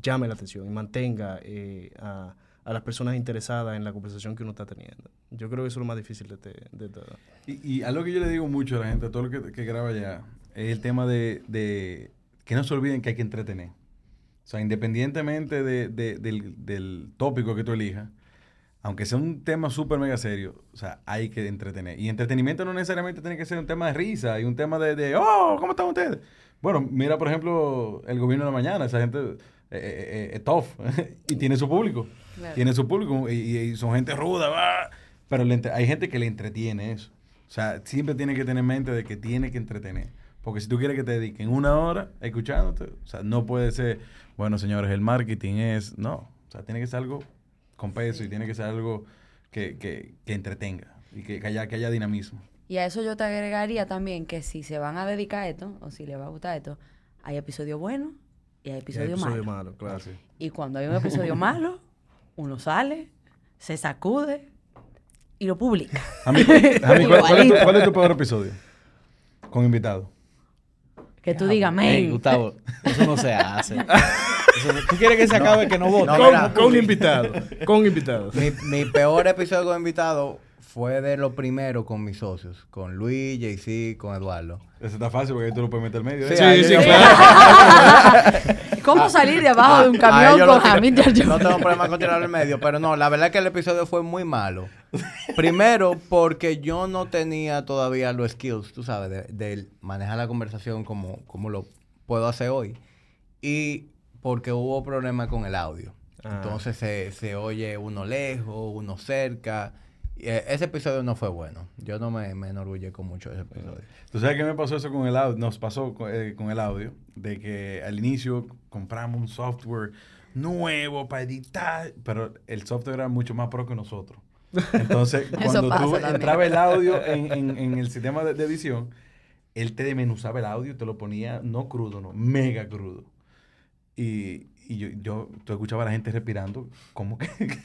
llame la atención y mantenga eh, a, a las personas interesadas en la conversación que uno está teniendo. Yo creo que eso es lo más difícil de, de todo. Y, y algo que yo le digo mucho a la gente, a todo lo que, que graba allá, es el tema de, de que no se olviden que hay que entretener. O sea, independientemente de- de- del, del tópico que tú elijas, aunque sea un tema súper mega serio, o sea, hay que entretener. Y entretenimiento no necesariamente tiene que ser un tema de risa y un tema de, de, oh, ¿cómo están ustedes? Bueno, mira, por ejemplo, el gobierno de la mañana, esa gente eh, eh, eh, es tough y tiene su público. Claro. Tiene su público y, y son gente ruda, va. pero le entre- hay gente que le entretiene eso. O sea, siempre tiene que tener en mente de que tiene que entretener. Porque si tú quieres que te dediquen una hora escuchándote, o sea, no puede ser, bueno, señores, el marketing es, no. O sea, tiene que ser algo con peso y tiene que ser algo que, que, que entretenga y que, que haya, que haya dinamismo. Y a eso yo te agregaría también que si se van a dedicar a esto, o si les va a gustar esto, hay episodios buenos y hay episodios Episodio malos. malo, claro. Así. Y cuando hay un episodio malo, uno sale, se sacude y lo publica. A mí, a mí, ¿cuál, cuál es tu, Igualito. cuál es tu peor episodio? Con invitado. Que tú digas, men. Gustavo, eso no se hace. Eso ¿Tú quieres que se acabe que no vote? No, Con, mira. con invitado. Con invitado. Mi, mi peor episodio con invitado fue de lo primero con mis socios, con Luis, JC, con Eduardo. Ese está fácil porque ahí tú lo puedes meter al medio. ¿eh? Sí, sí, yo- ¿Cómo salir de abajo de un A camión con Jones? No tengo problema con tirarlo en medio, pero no, la verdad es que el episodio fue muy malo. Primero, porque yo no tenía todavía los skills, tú sabes, de, de manejar la conversación como, como lo puedo hacer hoy. Y porque hubo problemas con el audio. Ah. Entonces se, se oye uno lejos, uno cerca. Y, eh, ese episodio no fue bueno. Yo no me, me enorgullezco mucho de ese episodio. ¿Tú sabes qué me pasó eso con el audio? Nos pasó con, eh, con el audio, de que al inicio compramos un software nuevo para editar, pero el software era mucho más pro que nosotros. Entonces, cuando tú también. entraba el audio en, en- en el sistema de, de edición, él te desmenuzaba el audio y te lo ponía no crudo, no, mega crudo. Y, y yo, yo, tú escuchabas a la gente respirando, como que...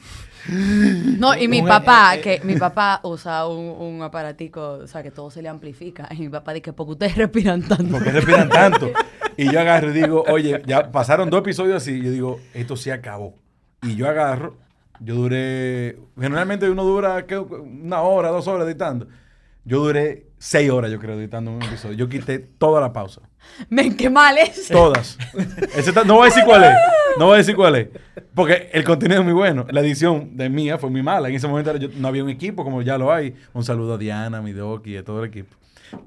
No, y mi papá, eh, eh, que mi papá usa un, un aparatico, o sea, que todo se le amplifica. Y mi papá dice, porque ustedes respiran tanto. ¿Por qué respiran tanto? Y yo agarro y digo, oye, ya pasaron dos episodios así. Y yo digo, esto se acabó. Y yo agarro, yo duré, generalmente uno dura ¿qué? una hora, dos horas editando. Yo duré seis horas, yo creo, editando un episodio. Yo quité toda la pausa. Men, qué mal es. Todas. Ese no voy a decir cuál es. No voy a decir cuál es. Porque el contenido es muy bueno. La edición de mía fue muy mala. En ese momento yo- no había un equipo como ya lo hay. Un saludo a Diana, a mi doc y a todo el equipo.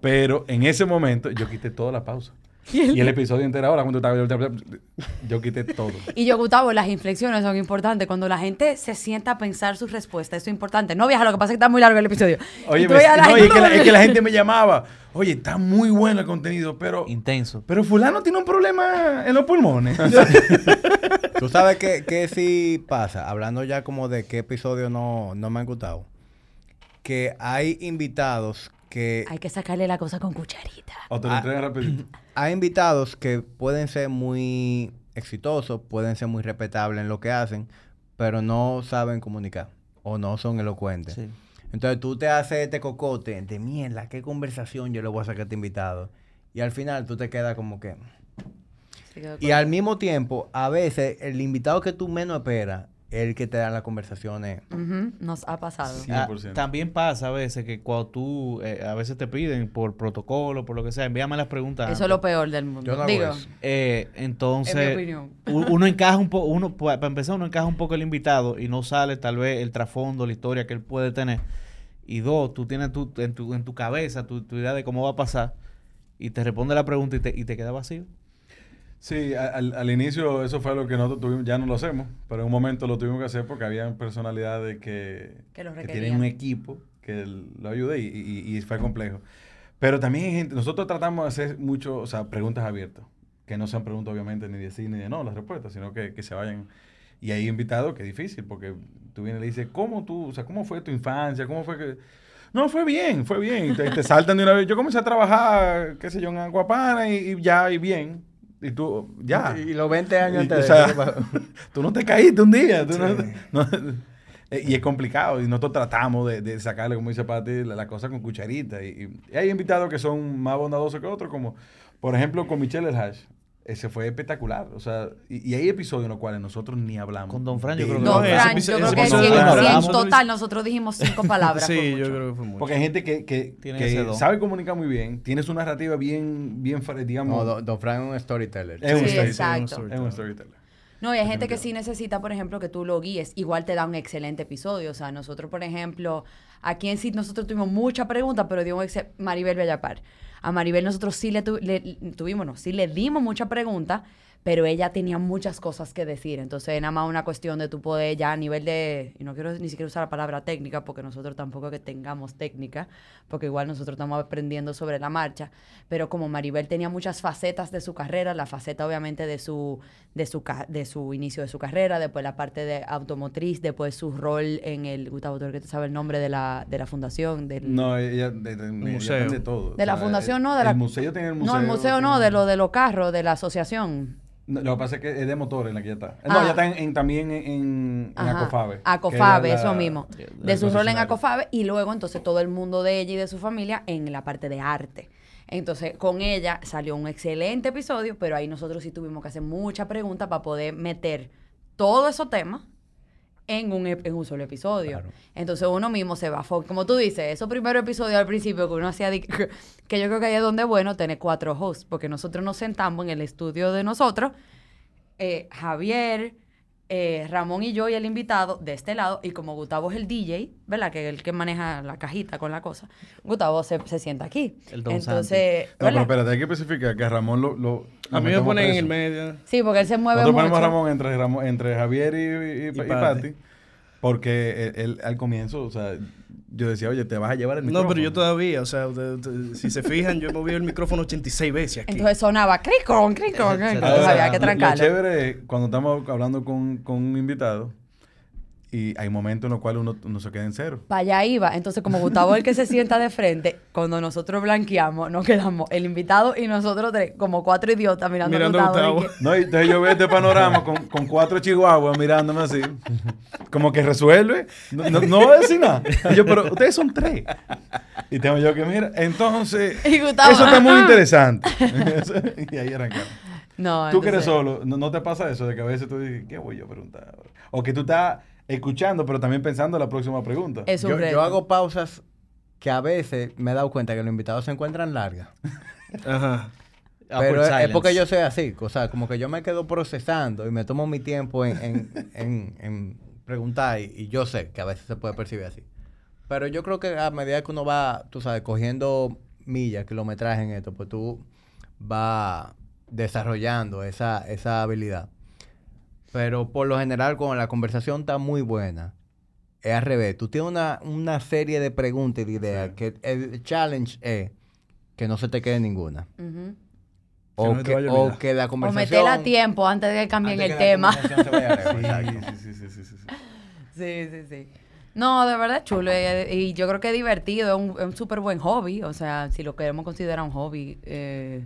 Pero en ese momento yo quité toda la pausa. Y el episodio entero ahora, cuando estaba yo quité todo. Y yo, Gustavo, las inflexiones son importantes. Cuando la gente se sienta a pensar su respuesta, eso es importante. No viaja, lo que pasa es que está muy largo el episodio. Oye, me- la no, es, que la, es que la gente me llamaba. Oye, está muy bueno el contenido, pero. Intenso. Pero fulano tiene un problema en los pulmones. ¿Tú sabes qué, qué sí pasa? Hablando ya como de qué episodio no, no me han gustado. Que hay invitados que... Hay que sacarle la cosa con cucharita. o te lo Ah. rapidito. Hay invitados que pueden ser muy exitosos, pueden ser muy respetables en lo que hacen, pero no saben comunicar o no son elocuentes. Sí. Entonces tú te haces este cocote de mierda, qué conversación yo le voy a sacar a este invitado. Y al final tú te quedas como que... Y al mismo tiempo, a veces el invitado que tú menos esperas es el que te da las conversaciones. Nos ha pasado. Ah, 100%. también pasa a veces que cuando tú, eh, a veces te piden por protocolo, por lo que sea, envíame las preguntas. Eso es lo peor del mundo. Yo no hago Digo, eso. Eh, entonces, En mi opinión. u- uno encaja un poco, uno, pa- para empezar, uno encaja un poco el invitado y no sale tal vez el trasfondo, la historia que él puede tener. Y dos, tú tienes tu, en, tu, en tu cabeza tu, tu idea de cómo va a pasar y te responde la pregunta y te, y te queda vacío. Sí, al, al inicio eso fue lo que nosotros tuvimos, ya no lo hacemos, pero en un momento lo tuvimos que hacer porque había personalidades que, Que lo tienen un equipo que lo ayude y, y- y fue complejo. Pero también gente, nosotros tratamos de hacer mucho, o sea, preguntas abiertas, que no sean preguntas obviamente ni de sí ni de no las respuestas, sino que, que se vayan. Y hay invitados que es difícil porque tú vienes y le dices, ¿cómo tú, o sea, cómo fue tu infancia? ¿Cómo fue que...? No, fue bien, fue bien. Te, te saltan de una vez. Yo comencé a trabajar, qué sé yo, en Aguapana y, y ya, y bien. Y tú, ya. Y los 20 años Y, antes o sea, tú no te caíste un día. tú no- no- eh, y es complicado. Y nosotros tratamos de, de sacarle, como dice Pati, la, la cosa con cucharita. Y, y hay invitados que son más bondadosos que otros, como por ejemplo con Michelle El Hash. Ese fue espectacular. O sea, y, y hay episodios en los cuales nosotros ni hablamos. Con Don Fran yo creo que Don Fran, yo creo que en- total nosotros dijimos cinco palabras. Sí, yo creo que fue mucho. Porque hay gente que, que, sabe comunicar muy bien, tiene su narrativa bien, bien, digamos, No, Don, Don Frank es un storyteller. es un Sí, storyteller. exacto. Es un storyteller. No, y hay gente que sí necesita, por ejemplo, que tú lo guíes. Igual te da un excelente episodio. O sea, nosotros, por ejemplo, aquí en sí nosotros tuvimos muchas preguntas, pero dio un Maribel Bellapar. A Maribel nosotros sí le, tu- le- tuvimos, no, sí le dimos muchas preguntas, pero ella tenía muchas cosas que decir. Entonces, nada más una cuestión de tú poder ya a nivel de, y no quiero ni siquiera usar la palabra técnica, porque nosotros tampoco que tengamos técnica, porque igual nosotros estamos aprendiendo sobre la marcha, pero como Maribel tenía muchas facetas de su carrera, la faceta obviamente de su, de su, de su inicio de su carrera, después la parte de automotriz, después su rol en el, Gustavo, tú que te sabe el nombre de la, de la fundación, del... No, ella, de, de- ella museo. aprende todo. De la fundación, no, de la... El museo tiene el museo. No, el museo no, de lo de los carros, de la asociación. No, Lo que pasa es que es de motores la que ya está. No, Ah. ya está en, en- también en, en. Acofabe. Acofabe, la- eso mismo. la- la De su rol en. Acofabe y luego entonces todo el mundo de ella y de su familia en la parte de arte. Entonces, con ella salió un excelente episodio, pero ahí nosotros sí tuvimos que hacer muchas preguntas para poder meter todos esos temas en un, en un solo episodio. Claro. Entonces uno mismo se va, fo- como tú dices, esos primeros episodios al principio que uno hacía, que yo creo que ahí es donde es bueno tener cuatro hosts, porque nosotros nos sentamos en el estudio de nosotros, eh, Javier, eh, Ramón y yo y el invitado de este lado, y como Gustavo es el DJ, ¿verdad? Que es el que maneja la cajita con la cosa, Gustavo se, se sienta aquí. El Don Entonces, No, pero espérate, hay que especificar que a Ramón lo. lo A mí me ponen en el preso. medio. Sí, porque él se mueve Nosotros mucho. ponemos a Ramón entre, Ramón- entre Javier y, y, y- y. Pati. Porque él, él, al comienzo, o sea, yo decía, oye, te vas a llevar el No, micrófono. pero yo todavía, o sea, si se fijan, yo he movido el micrófono 86 veces aquí. Entonces sonaba cricón, cricón, Entonces había que lo- Lo trancarlo. chévere es cuando estamos hablando con, con un invitado y hay momentos en los cuales uno, uno se queda en cero. Para allá iba. Entonces, como Gustavo es el que se sienta de frente, cuando nosotros blanqueamos, nos quedamos el invitado y nosotros tres, como cuatro idiotas mirando, Mirando a Gustavo. Gustavo. de que- No, y entonces yo veo este panorama con, con cuatro chihuahuas mirándome así. Como que resuelve. No, no, no voy a decir nada. Y yo, pero ustedes son tres. Y tengo yo que, mira, entonces. Y Gustavo, eso está muy interesante. y ahí arrancamos. No, Tú que eres entonces- solo, ¿no, no te pasa eso de que a veces tú dices, ¿qué voy yo a preguntar? O que tú estás escuchando, pero también pensando en la próxima pregunta. Es un Yo, reto. yo hago pausas que a veces me he dado cuenta que los invitados se encuentran largas. Ajá. Pero es, es porque yo soy así, o sea, como que yo me quedo procesando y me tomo mi tiempo en, en, en- en preguntar y, y yo sé que a veces se puede percibir así. Pero yo creo que a medida que uno va, tú sabes, cogiendo millas, kilometraje en esto, pues tú vas desarrollando esa, esa habilidad. Pero por lo general, cuando la conversación está muy buena, es al revés. Tú tienes una, una serie de preguntas y de ideas que el challenge es que no se te quede ninguna. O, no que, o que la O conversación... meterla a tiempo antes de que cambien el que tema. Sí, sí, sí, sí, sí, sí. Sí, sí, sí. No, de verdad es chulo. Y, y yo creo que es divertido. Es un, un súper buen hobby. O sea, si lo queremos considerar un hobby. Eh,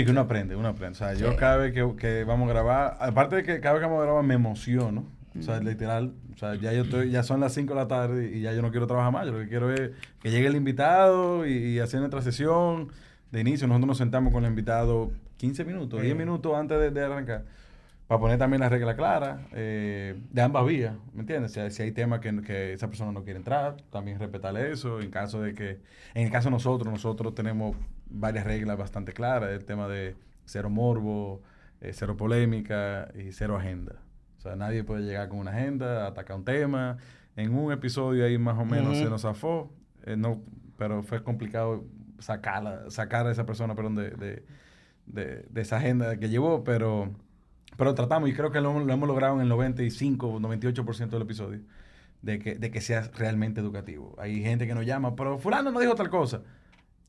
y que uno aprende, uno aprende. O sea, yo Sí. cada vez que, que vamos a grabar, aparte de que cada vez que vamos a grabar me emociono. O sea, literal. O sea, ya yo estoy, ya son las 5 de la tarde y ya yo no quiero trabajar más. Yo lo que quiero es que llegue el invitado y, y hacer nuestra sesión de inicio. Nosotros nos sentamos con el invitado 15 minutos, 10 minutos antes de, de arrancar. Para poner también las reglas claras eh, de ambas vías, ¿me entiendes? Si hay, si hay temas que, que esa persona no quiere entrar, también respetarle eso. En caso de que, en el caso de nosotros, nosotros tenemos varias reglas bastante claras. El tema de cero morbo, eh, cero polémica y cero agenda. O sea, nadie puede llegar con una agenda, atacar un tema. En un episodio ahí más o menos Ujú. se nos zafó, eh, no, pero fue complicado sacarla, sacar a esa persona, perdón, de, de, de- de esa agenda que llevó, pero, pero tratamos y creo que lo, lo hemos logrado en el 95 o 98% del episodio, de que, de que sea realmente educativo. Hay gente que nos llama, pero fulano no dijo tal cosa,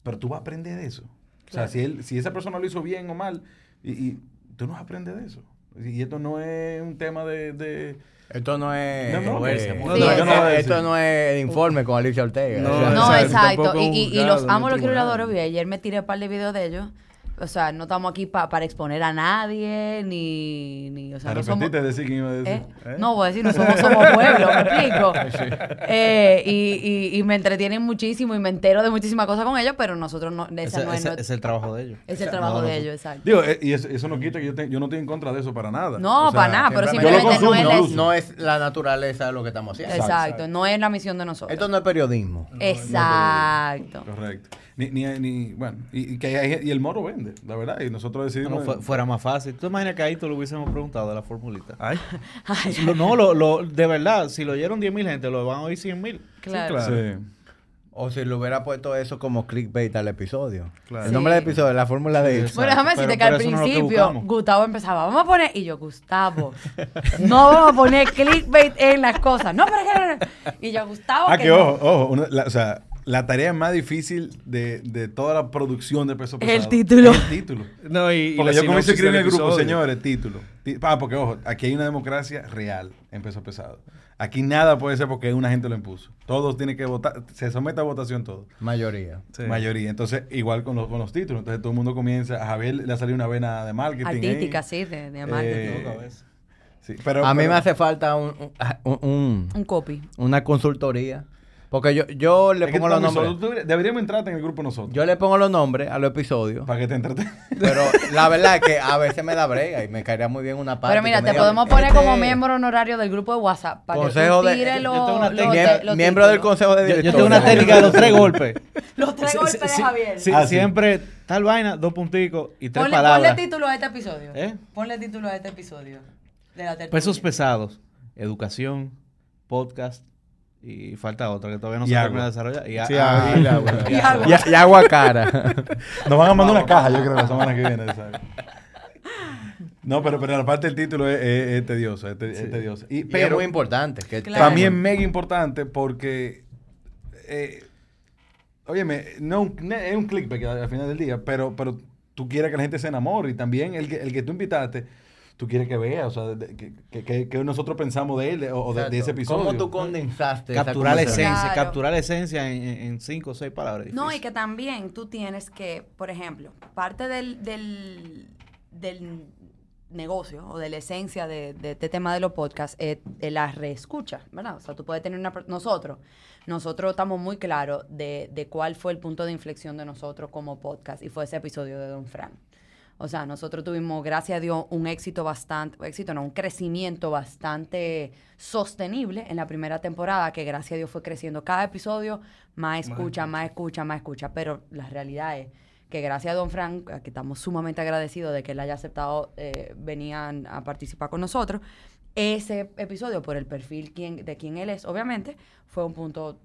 pero tú vas a aprender de eso. O sea, si, él, si esa persona lo hizo bien o mal, y, y tú no vas a aprender de eso. Y esto no es un tema de... de Esto no es... No, no, no, esto no es el informe con Alicia Ortega. No, o sea, No, exacto, Y, y, y los amo, los quiero y los adoro. Ayer me tiré un par de videos de ellos. O sea, no estamos aquí pa- para exponer a nadie, ni... ni o sea, ¿Te no somos... de decir que iba a decir? ¿Eh? ¿Eh? No, voy a decir, no somos, somos pueblo, me explico. Eh, y, y, y me entretienen muchísimo y me entero de muchísimas cosas con ellos, pero nosotros no, esa Ese- no es, ese- nuestra- es el trabajo de ellos. es el trabajo No, de no, ellos, exacto. Digo, eh, y eso, eso no quita que yo, te- yo no estoy en contra de eso para nada. No, O sea, para nada, pero simplemente no es no es la naturaleza de lo que estamos haciendo. Exacto, no es la misión de nosotros. Esto no es periodismo. Exacto. Correcto. Ni, ni, ni- bueno, y, y que hay- y el moro vende. la verdad. Y nosotros No, decidimos. fu- fuera más fácil. ¿Tú te imaginas que ahí te lo hubiésemos preguntado de la formulita? Ay, Ay, Lo- no, lo, lo- de verdad, si lo oyeron 10.000 gente, lo van a oír 100.000. claro. claro. Sí. O si le hubiera puesto eso como clickbait al episodio. Claro. El nombre del episodio, la fórmula de exacto. Bueno, déjame Pero- decirte que al eso no es principio. Gustavo empezaba, vamos a poner, y yo, Gustavo, no vamos a poner clickbait en las cosas. No, pero que... Y yo, Gustavo, Ah, que que no. ojo, ojo. una- la- o sea, la tarea más difícil de, de toda la producción de peso El pesado. título. es El título. No, y, y Porque yo comienzo a escribir en el grupo, señores, título. Ah, porque ojo, aquí hay una democracia real en peso pesado. Aquí nada puede ser porque una gente lo impuso. Todos tienen que votar, se somete a votación todo. Mayoría. Sí. Mayoría. Entonces, igual con los, con los títulos. Entonces todo el mundo comienza, a Javier le ha salido una vena de marketing. ahí. Artística, sí, de, de marketing. Eh, Sí, pero, a mí pero- me hace falta un, un- un- Un copy. una consultoría. Porque yo, yo le es pongo los nombres. solo- deberíamos entrarte en el grupo nosotros. Yo le pongo los nombres a los episodios. para que te entretengas. Pero la verdad es que a veces me da brega y me caería muy bien una parte. Pero mira, te diga, podemos poner este como miembro honorario del grupo de WhatsApp para Consejo que tú de- tires los, los los miembro del consejo de Yo, directores. yo tengo una técnica de los tres golpes. Los tres Sí, golpes sí, de Javier. sí, Ah, sí. siempre tal vaina, dos punticos y tres Ponle, palabras. ponle título a este episodio. ¿Eh? Ponle título a este episodio. De la tertulia. Pesos pesados, educación, podcast y falta otra que todavía no Y se termina de desarrollar. Y, a- Sí, ah, agua. y agua. Y agua. Y, y agua cara. Nos van a mandar una caja, yo creo, la semana que viene. ¿sabes? No, pero, pero la parte del título es, es- es tediosa, es, te- es tediosa. Y, Y es pero muy importante. Que Claro. para mí es mega importante porque, eh, óyeme, no un- no- es un clickbait al al final del día, pero, pero tú quieres que la gente se enamore y también el que, el que tú invitaste, tú quieres que vea, o sea, de- que, que- que- nosotros pensamos de él o de, de ese episodio. ¿Cómo tú condensaste esa Capturar la esencia, Claro. capturar la esencia en, en- cinco o seis palabras. No, y que también tú tienes que, por ejemplo, parte del, del, del negocio o de la esencia de, de este tema de los podcasts es de la reescucha, ¿verdad? O sea, tú puedes tener una... Nosotros, nosotros estamos muy claros de, de cuál fue el punto de inflexión de nosotros como podcast y fue ese episodio de Don Fran. O sea, nosotros tuvimos, gracias a Dios, un éxito bastante, éxito no, un crecimiento bastante sostenible en la primera temporada, que gracias a Dios fue creciendo cada episodio, más escucha, más escucha, más escucha. Pero la realidad es que gracias a Don Frank, a que estamos sumamente agradecidos de que él haya aceptado eh, venían a participar con nosotros, ese episodio, por el perfil quien, de quien él es, obviamente, fue un punto,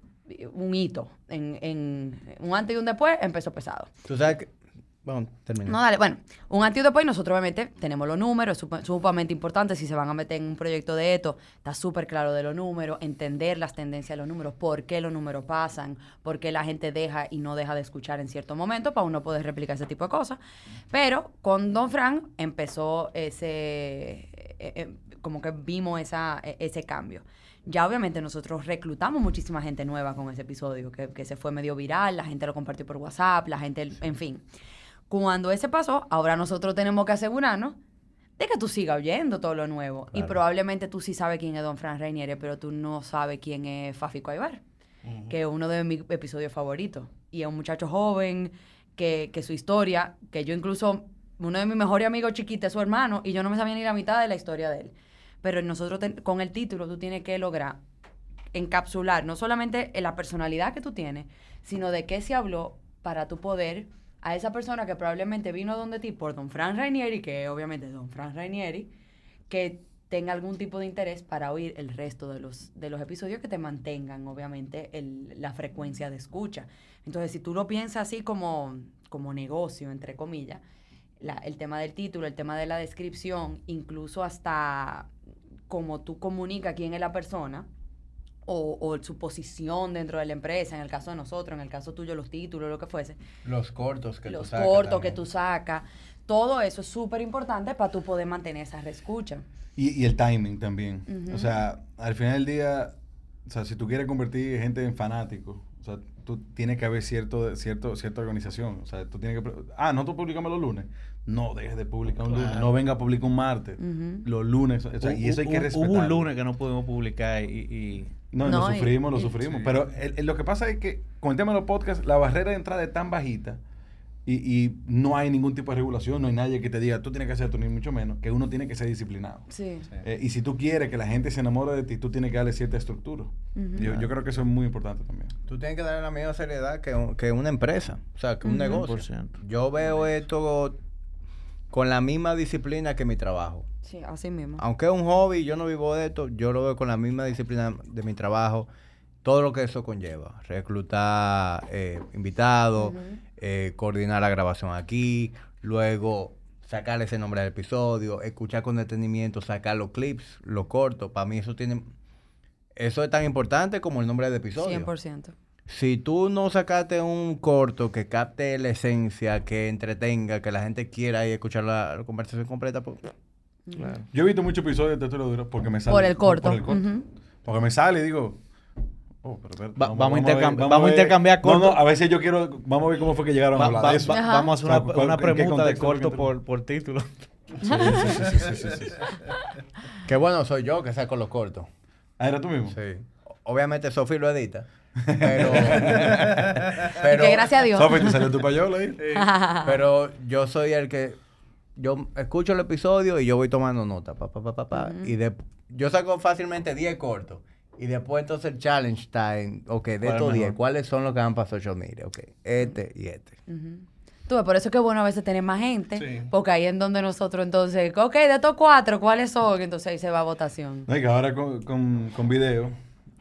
un hito, en, en un antes y un después, empezó pesado. Tú sabes que... Bueno, termina. No, dale. Bueno, un antes y después, nosotros obviamente tenemos los números, es sup- sumamente importante. Si se van a meter en un proyecto de esto, está súper claro de los números, entender las tendencias de los números, por qué los números pasan, por qué la gente deja y no deja de escuchar en cierto momento, para uno poder replicar ese tipo de cosas. Pero con Don Frank empezó ese, eh, eh, como que vimos esa, eh, ese cambio. Ya obviamente nosotros reclutamos muchísima gente nueva con ese episodio, que, que se fue medio viral, la gente lo compartió por WhatsApp, la gente, en fin. Cuando ese pasó, ahora nosotros tenemos que asegurarnos de que tú sigas oyendo todo lo nuevo. Y probablemente tú sí sabes quién es Don Fran Reinieri, pero tú no sabes quién es Fafico Aybar, que es uno de mis episodios favoritos. Y es un muchacho joven, que, que su historia, que yo incluso, uno de mis mejores amigos chiquitos es su hermano, y yo no me sabía ni la mitad de la historia de él. Pero nosotros, ten- con el título, tú tienes que lograr encapsular no solamente en la personalidad que tú tienes, sino de qué se habló para tu poder a esa persona que probablemente vino donde ti por Don Fran Rainieri, que es obviamente Don Fran Rainieri, que tenga algún tipo de interés para oír el resto de los, de los episodios que te mantengan, obviamente, el- la frecuencia de escucha. Entonces, si tú lo piensas así como, como negocio, entre comillas, la- el tema del título, el tema de la descripción, incluso hasta cómo tú comunicas quién es la persona, o, o su posición dentro de la empresa, en el caso de nosotros, en el caso tuyo, los títulos, lo que fuese, Los cortos que los tú sacas cortos que tú sacas, todo eso es súper importante para tú poder mantener esa reescucha. Y, y el timing también. O sea, al final del día, o sea, si tú quieres convertir gente en fanáticos, o sea, tú tienes que haber cierto, cierto, cierta organización. O sea, tú tienes que... Ah, nosotros publicamos los lunes. No dejes de publicar un lunes. No venga a publicar un martes. Los lunes. O sea, y eso hay que respetar. Hubo un lunes que no pudimos publicar y... y- No, No, lo y- sufrimos, lo y- sufrimos. Sí. Pero el- el- lo que pasa es que con el tema de los podcasts, la barrera de entrada es tan bajita y, y no hay ningún tipo de regulación, no hay nadie que te diga, tú tienes que hacer esto, ni mucho menos, que uno tiene que ser disciplinado. Sí. Eh, y si tú quieres que la gente se enamore de ti, tú tienes que darle cierta estructura. yo, yo creo que eso es muy importante también. Tú tienes que darle la misma seriedad que, un- que una empresa, o sea, que un negocio. 100%. Yo veo esto con la misma disciplina que mi trabajo. Sí, así mismo. Aunque es un hobby, yo no vivo de esto, yo lo veo con la misma disciplina de mi trabajo. Todo lo que eso conlleva. Reclutar eh, invitados, eh, coordinar la grabación aquí, luego sacarle ese nombre al episodio, escuchar con detenimiento, sacar los clips, los cortos. Para mí eso tiene... Eso es tan importante como el nombre del episodio. 100%. Si tú no sacaste un corto que capte la esencia, que entretenga, que la gente quiera ir a escuchar la, la conversación completa, pues... Claro. Yo he visto muchos episodios de Textura Dura porque me sale. Por el corto. Por el corto. Porque me sale y digo. Oh, pero, Va- vamos a ver- intercam- vamos a intercambiar No, no, corto. a veces yo quiero. Vamos a ver cómo fue que llegaron a hablar va- de eso. va- Ajá. vamos a hacer O sea, una, ¿cuál- una en qué pregunta de corto por, por título. Sí, sí, sí, sí, sí, sí, sí. Qué bueno soy yo que saco los cortos. Ah, era tú mismo. Sí. Obviamente Sofi lo edita. Pero. pero, que gracias a Dios. Sofi, te salió tu payola ahí. pero yo soy el que. Yo escucho el episodio y yo voy tomando nota. Pa, pa, pa, pa, pa, Y de, yo saco fácilmente 10 cortos. Y después entonces el challenge time. Ok, de ¿Cuál es estos 10, mejor? ¿cuáles son los que van para social media? Ok, este y este. Ujú. Tú ves, por eso es que es bueno a veces tener más gente, Sí. porque ahí es donde nosotros entonces, ok, de estos cuatro, ¿cuáles son? Entonces ahí se va a votación. No, y que ahora con, con, con video,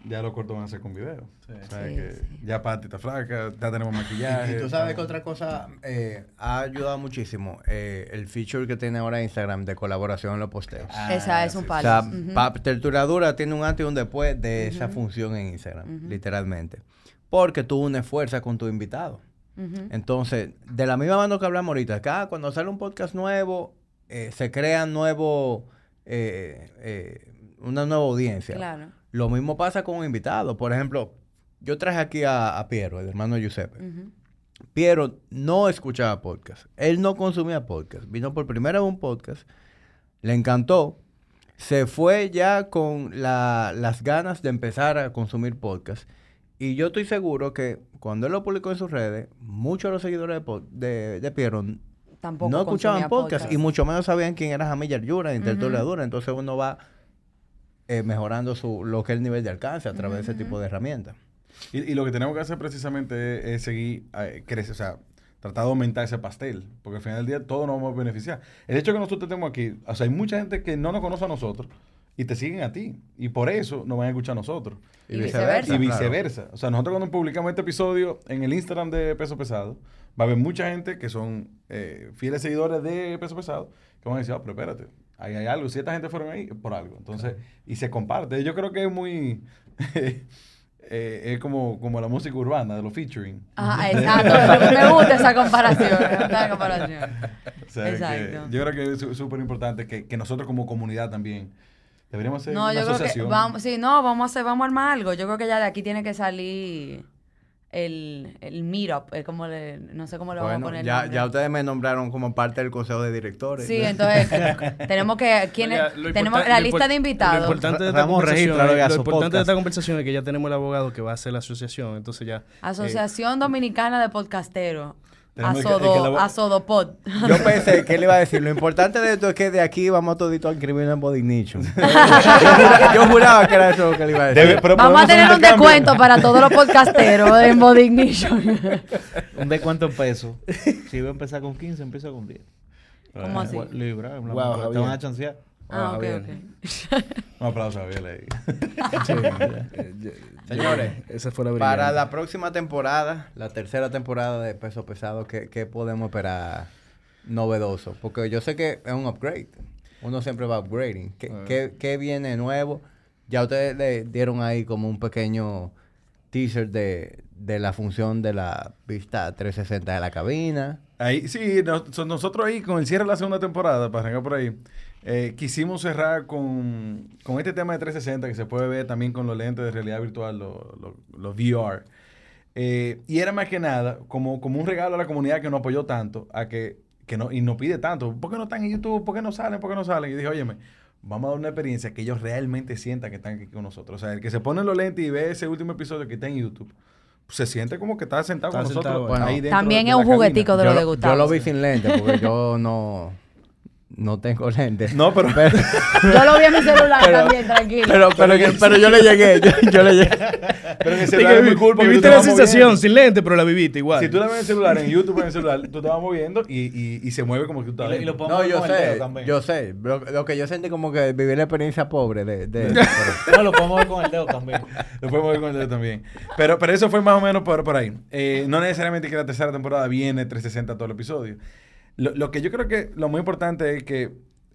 ya los cortos van a ser con video. O sea, Sí, que sí. ya Pati está flaca, ya tenemos maquillaje. Y tú sabes que otra cosa eh, ha ayudado muchísimo. eh, el feature que tiene ahora Instagram de colaboración en los posteos. Ah, Esa es un sí, O palo. sea, pa- Terturadura tiene un antes y un después de esa función en Instagram, literalmente. Porque tú unes fuerza con tu invitado. Entonces, de la misma manera que hablamos ahorita, acá cuando sale un podcast nuevo, eh, se crean eh, eh, una nueva audiencia. Claro. Lo mismo pasa con un invitado. Por ejemplo, yo traje aquí a, a Piero, el hermano de Giuseppe. Piero no escuchaba podcast. Él no consumía podcast. Vino por primera vez a un podcast. Le encantó. Se fue ya con la- las ganas de empezar a consumir podcast. Y yo estoy seguro que cuando él lo publicó en sus redes, muchos de los seguidores de, de, de Piero Tampoco no escuchaban podcast, y mucho menos sabían quién era Jamil Yura en Ujú. Dura. Entonces uno va eh, mejorando su, lo que es el nivel de alcance a través de ese tipo de herramientas. Y, y lo que tenemos que hacer precisamente es, es seguir, eh, crecer, o sea, tratar de aumentar ese pastel, porque al final del día todos nos vamos a beneficiar. El hecho de que nosotros estemos aquí, o sea, hay mucha gente que no nos conoce a nosotros y te siguen a ti, y por eso nos van a escuchar a nosotros. Y viceversa. Y claro. viceversa. O sea, nosotros cuando publicamos este episodio en el Instagram de Peso Pesado, va a haber mucha gente que son eh, fieles seguidores de Peso Pesado que van a decir, ah, pero espérate, ahí hay algo. Si esta gente fueron ahí, es por algo. Entonces, y se comparte. Yo creo que es muy... eh, es como, como la música urbana, de los featuring. Ajá, exacto. Me gusta esa comparación. Me gusta esa comparación. O sea, que Exacto. yo creo que es súper importante que, que nosotros como comunidad también deberíamos hacer No, una yo creo que vamos, sí, no, vamos a hacer, vamos a armar algo. Yo creo que ya de aquí tiene que salir el, el meetup, el como le- no sé cómo le vamos a Bueno, poner. ya, ya ustedes me nombraron como parte del consejo de directores. Sí, entonces tenemos que ¿quién es? Oiga, lo tenemos la lo lista de invitados. Lo importante de esta conversación, ya lo importante de esta conversación es que ya tenemos el abogado que va a hacer la asociación. Entonces ya. eh, Asociación Dominicana de Podcasteros. La- Asodopod. Yo pensé que él iba a decir, lo importante de esto es que de aquí vamos todito a inscribirnos en Body Ignition. yo, jura- yo juraba que era eso lo que él iba a decir. Debe- pero Vamos a tener un descuento para todos los podcasteros en Body Ignition. ¿Un descuento en pesos? Si iba a empezar con 15, empieza con 10. ¿Cómo así? Libra, Wow, te van a chancear. Ah, ok, Javier. ok. Un aplauso a Gabriel ahí. Señores, Esa fue la Para la próxima temporada, la tercera temporada de Peso Pesado, ¿qué, qué podemos esperar novedoso? Porque yo sé que es un upgrade. Uno siempre va upgrading. ¿Qué, qué- qué viene nuevo? Ya ustedes le dieron ahí como un pequeño teaser de, de la función de la vista 360 de la cabina. Ahí, sí, nos- so- nosotros ahí con el cierre de la segunda temporada, para arrancar por ahí, eh, quisimos cerrar con, con este tema de 360 que se puede ver también con los lentes de realidad virtual, los los- los VR. Eh, y era más que nada como, como un regalo a la comunidad que nos apoyó tanto a que, que no, y nos pide tanto. ¿Por qué no están en YouTube? ¿Por qué no salen? ¿Por qué no salen? Y dije, óyeme, vamos a dar una experiencia que ellos realmente sientan que están aquí con nosotros. O sea, el que se pone los lentes y ve ese último episodio que está en YouTube, se siente como que está sentado Está con sentado, nosotros. bueno. ahí dentro También de es un cabina. juguetico de yo, lo de lo- Gustavo. yo lo vi sin lente porque yo no, no tengo lentes. No, pero, Yo lo vi en mi celular también, tranquilo. Pero, pero, que- pero yo le llegué, yo, yo le llegué. pero en el celular es muy cool porque tú viviste te la sensación moviendo. sin lente, pero la viviste igual. Si tú la ves en el celular, en YouTube en el celular, tú te vas moviendo y, y, y se mueve como que tú Y estás lo- y viendo. lo No, yo con el dedo sé, también. yo sé. Lo, lo que yo sentí como que viví la experiencia pobre de... de, No, lo podemos ver con el dedo también. Lo podemos ver con el dedo también. Pero, pero eso fue más o menos por, por ahí. Eh, no necesariamente que la tercera temporada viene 360 todo el episodio. Lo, lo que yo creo que lo muy importante es que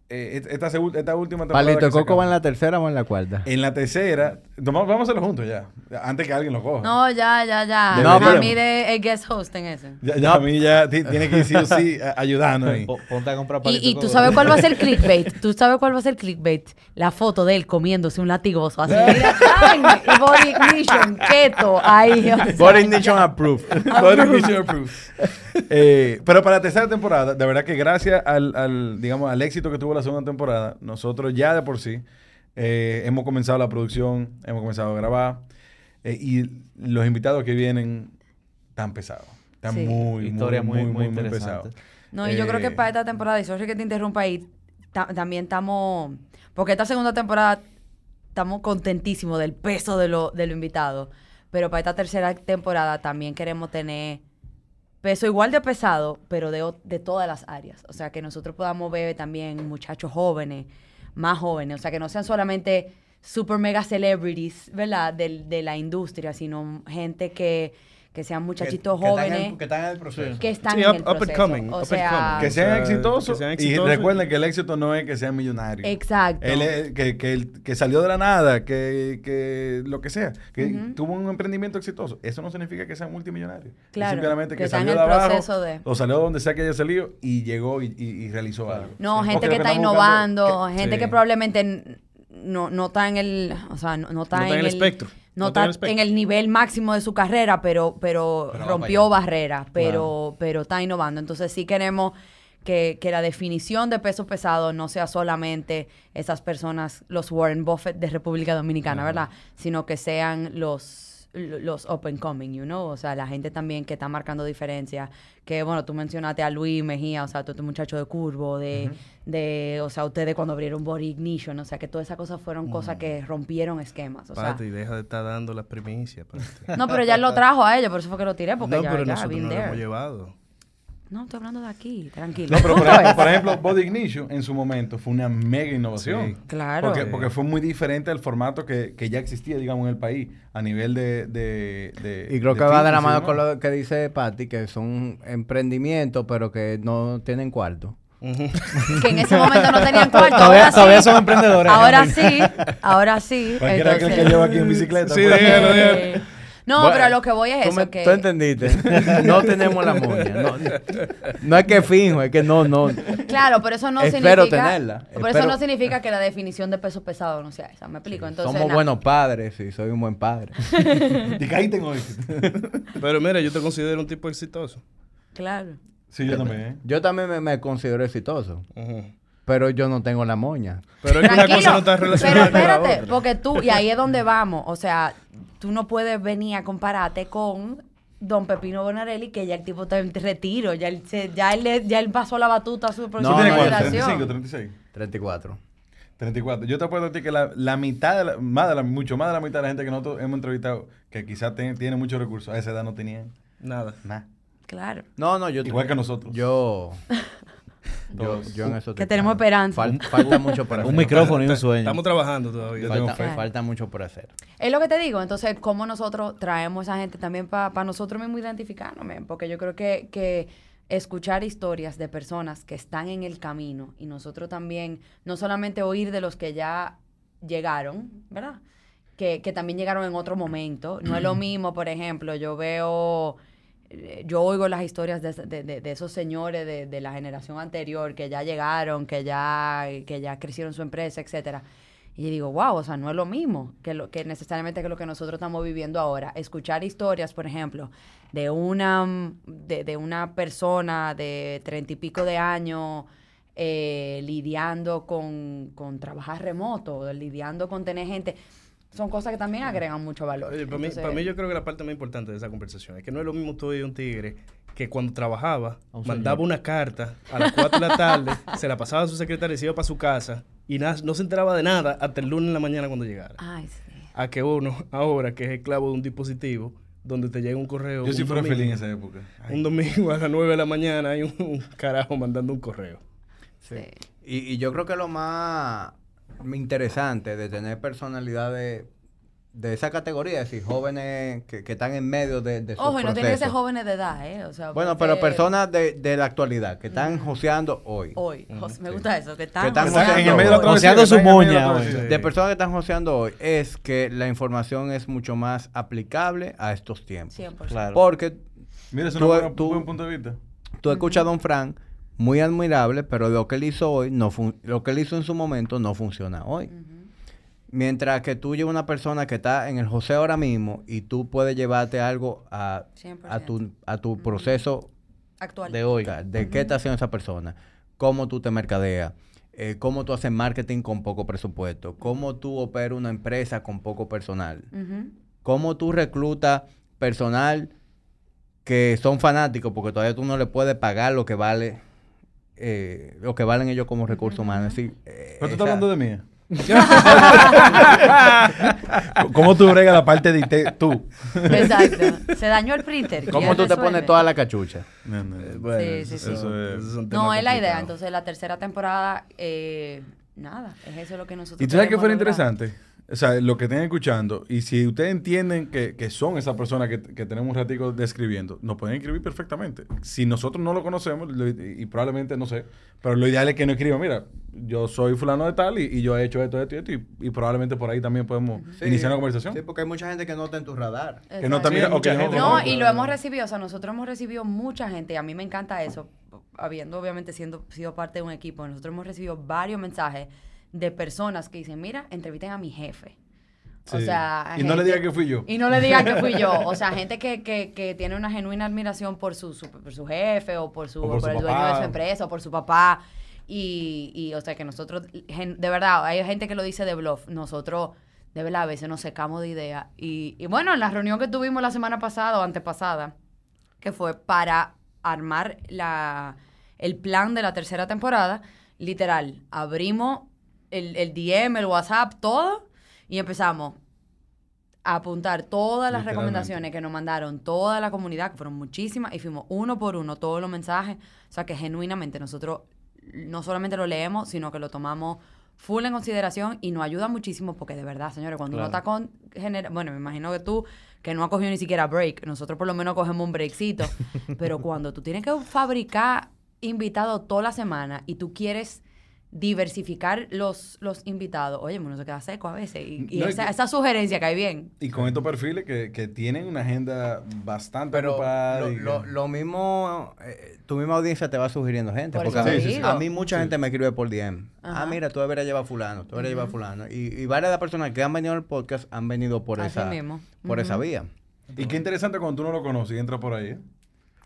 eh, esta, segu- esta última temporada. Palito que Coco va en la tercera o en la cuarta. En la tercera, vamos, vamos a hacerlo juntos ya. Antes que alguien lo coja. No, ya, ya, ya. No, a mí de el guest host en ese. Ya, ya a mí ya ti- tiene que ir sí o sí ayudando ahí. Po- Ponte a comprar Y, palitos y con- tú sabes cuál va a ser el clickbait. Tú sabes cuál va a ser el clickbait. La foto de él comiéndose un latigoso. Así, mira. Y body ignition, keto, ahí. o sea, Body Ignition Approved. Body Mission Approved. Eh, pero para la tercera temporada, de verdad que gracias al, al, digamos, al éxito que tuvo la segunda temporada, nosotros ya de por sí eh, hemos comenzado la producción, hemos comenzado a grabar eh, y los invitados que vienen tan pesados. Están Sí. muy, Historia muy, muy, muy, muy, muy pesados. No, y yo creo que Eh, para esta temporada, y sorry que te interrumpa ahí, ta- también estamos, porque esta segunda temporada estamos contentísimos del peso de lo, de lo invitado, pero para esta tercera temporada también queremos tener peso igual de pesado, pero de, de todas las áreas. O sea, que nosotros podamos ver también muchachos jóvenes, más jóvenes, o sea, que no sean solamente super mega celebrities, ¿verdad? Del- de la industria, sino gente que, que sean muchachitos jóvenes. que están en el proceso. que están Sí, en up- el up and proceso. coming, o sea. Que sean exitosos. que sean Y exitosos. recuerden que el éxito no es que sean millonarios. Exacto. Él es- que, que, el- que salió de la nada, que, que lo que sea, que tuvo un emprendimiento exitoso. Eso no significa que sea multimillonario. Es Claro, simplemente que, que está en salió de el abajo, proceso de- o salió donde sea que haya salido y llegó y, y- y realizó algo. No, Sí. gente que está innovando, gente Sí. que probablemente no, no está en el, o sea, no, no está, No está en el espectro. No está en el nivel máximo de su carrera, pero, pero, rompió barreras, pero, pero está innovando. Entonces sí queremos que, que la definición de peso pesado no sea solamente esas personas, los Warren Buffett de República Dominicana, ¿verdad? Sino que sean los los up and coming, you know, o sea, la gente también que está marcando diferencia, que bueno, tú mencionaste a Luis Mejía, o sea, todo este muchacho de Curvo, de, de, o sea, ustedes cuando abrieron Body Ignition, o sea, que todas esas cosas fueron cosas que rompieron esquemas, o sea, Pati, deja de estar dando las primicias. No, pero ya lo trajo a ellos, por eso fue que lo tiré, porque no, ya, pero ya, nosotros no lo hemos llevado. No, estoy hablando de aquí, tranquilo. No, pero por Punto ejemplo, es. por ejemplo, Body Ignition en su momento fue una mega innovación. Sí. Claro. Porque, porque fue muy diferente al formato que, que ya existía, digamos, en el país a nivel de... de, de Y creo de que va de la mano con lo que dice Patty, que son emprendimientos, pero que no tienen cuarto. Que en ese momento no tenían cuarto. Todavía- ahora sí. todavía son emprendedores, Ahora realmente. sí, ahora sí. Cualquiera que, entonces- que lleva aquí en bicicleta. Sí, pues. déjalo, déjalo. Eh, No, Bueno, pero a lo que voy es ¿Tú, eso, me- que... tú entendiste? no tenemos la moña. No, no es que fijo, es que no, no. Claro, pero eso no Espero significa... tenerla, Por eso no significa que la definición de peso pesado no sea esa, ¿me explico? Entonces, Somos nada. buenos padres y soy un buen padre. Y que ahí tengo éxito. Pero mira, yo te considero un tipo exitoso. Claro. Sí, yo también. ¿eh? Yo también me, me considero exitoso. Pero yo no tengo la moña. Pero es que una Tranquilo, cosa no está pero relacionada con la espérate, otra. porque tú, y ahí es donde vamos, o sea, tú no puedes venir a compararte con Don Pepino Bonarelli, que ya el tipo está en retiro, ya él, se- ya él, le- ya él pasó la batuta a su ¿Tú próxima No, no, generación. 35, 36. 34. 34. Yo te apuesto a ti que la, la mitad, de la- más de la, mucho más de la mitad de la gente que nosotros hemos entrevistado, que quizás ten- tiene muchos recursos, a esa edad no tenían Nada. nada. Claro. No, no, yo... Igual que nosotros. Yo... Yo, en eso Que estoy tenemos esperanza. Fal- falta mucho por hacer. Un micrófono y un sueño. Estamos trabajando todavía. Falta, mucho por hacer. Es lo que te digo, entonces, ¿cómo nosotros traemos a esa gente también para nosotros mismos identificarnos? Porque yo creo que, que escuchar historias de personas que están en el camino y nosotros también, no solamente oír de los que ya llegaron, ¿verdad? Que, que también llegaron en otro momento. No es lo mismo, por ejemplo, yo veo, yo oigo las historias de, de- de- esos señores de, la generación anterior que ya llegaron, que ya, que ya crecieron su empresa, etcétera. Y digo, wow, o sea, no es lo mismo que, lo, que necesariamente lo que nosotros estamos viviendo ahora. Escuchar historias, por ejemplo, de una, mm, de, de una persona de treinta y pico de años eh, lidiando con, con trabajar remoto, lidiando con tener gente. Son cosas que también agregan mucho valor. Oye, para, mí, Entonces, para mí yo creo que la parte más importante de esa conversación es que no es lo mismo tú y un tigre que cuando trabajaba un mandaba señor. una carta a las 4 de la tarde, se la pasaba a su secretaria y se iba para su casa y nada, no se enteraba de nada hasta el lunes en la mañana cuando llegara. Ay, sí. A que uno ahora que es esclavo de un dispositivo donde te llega un correo. Yo sí un fuera domingo- feliz en esa época. Ay. Un domingo a las 9 de la mañana hay un, un carajo mandando un correo. sí. Y, y yo creo que lo más interesante de tener personalidades de esa categoría, es decir, jóvenes que, que están en medio de, de Ojo, no tiene que ser jóvenes de edad, ¿eh? O sea, Bueno, pero personas de, de la actualidad, que están joseando hoy. Hoy. Me sí. gusta eso, que están... Que están joseando en el medio de Joseando que su moña. De personas que están joseando hoy, es que la información es mucho más aplicable a estos tiempos. 100%. Claro. Porque Mira, eso Tú- es un tú- buen punto de vista. tú escuchas a Don Frank, muy admirable, pero lo que él hizo hoy, no lo que él hizo en su momento no funciona hoy. Mientras que tú llevas una persona que está en el joseo ahora mismo y tú puedes llevarte algo a, a, tu, a tu proceso Actual. De hoy. de qué está haciendo esa persona, cómo tú te mercadeas, eh, cómo tú haces marketing con poco presupuesto, cómo tú operas una empresa con poco personal, cómo tú reclutas personal que son fanáticos porque todavía tú no le puedes pagar lo que vale eh, lo que valen ellos como recursos humanos. Es decir, eh, Pero tú estás hablando de mí. ¿Cómo tú bregas la parte de IT? Tú. Exacto. Se dañó el printer. ¿Cómo ¿Quién tú te pones toda la cachucha? No, no, Eh, no. bueno, Sí, sí, eso- sí. Eso es- No, es la idea. Entonces, la tercera temporada, eh, nada, es eso lo que nosotros ¿Y tú sabes qué queremos fue lograr. interesante? O sea, lo que estén escuchando, y si ustedes entienden que, que son esas personas que, que tenemos un ratico describiendo, nos pueden escribir perfectamente. Si nosotros no lo conocemos, lo- y probablemente no sé, pero lo ideal es que nos escriban, mira, yo soy fulano de tal y, y yo he hecho esto, esto y esto, y, y probablemente por ahí también podemos iniciar una conversación. Sí, porque hay mucha gente que no está en tu radar. Que no Exacto. también, Sí, no. No, y lo hemos recibido, o sea, nosotros hemos recibido mucha gente, y a mí me encanta eso, habiendo obviamente siendo, sido parte de un equipo, nosotros hemos recibido varios mensajes de personas que dicen, mira, entrevisten a mi jefe. O sea, Y no le digan que fui yo. Y no le digan que fui yo. O sea, gente que, que, que tiene una genuina admiración por su, su- por su jefe o por su, O por por su el dueño de su empresa o por su papá. Y, y, o sea, que nosotros, de verdad, hay gente que lo dice de bluff. Nosotros, de verdad, a veces nos secamos de idea. Y, y bueno, en la reunión que tuvimos la semana pasada o antepasada, que fue para armar la, el plan de la tercera temporada, literal, abrimos el, el DM, el WhatsApp, todo, y empezamos a apuntar todas las recomendaciones que nos mandaron toda la comunidad, que fueron muchísimas, y fuimos uno por uno todos los mensajes. O sea que genuinamente nosotros no solamente lo leemos, sino que lo tomamos full en consideración y nos ayuda muchísimo porque de verdad, señores, cuando uno está con... genera- bueno, me imagino que tú, que no has cogido ni siquiera break, nosotros por lo menos cogemos un breakcito, pero cuando tú tienes que fabricar invitados toda la semana y tú quieres diversificar los, los invitados, oye, uno se queda seco a veces. Y, y No, y esa, que- esa sugerencia cae bien. Y con estos perfiles que, que tienen una agenda bastante Pero ocupada. lo, y- lo- lo mismo, eh, tu misma audiencia te va sugiriendo gente. Por porque eso a, mí, te digo. a mí mucha gente me escribe por DM. Ajá. Ah, mira, tú deberías llevar a fulano, tú deberías llevar a fulano. Y, y varias de las personas que han venido al podcast han venido por Así esa mismo. por esa vía. Y qué interesante cuando tú no lo conoces y entras por ahí. ¿eh?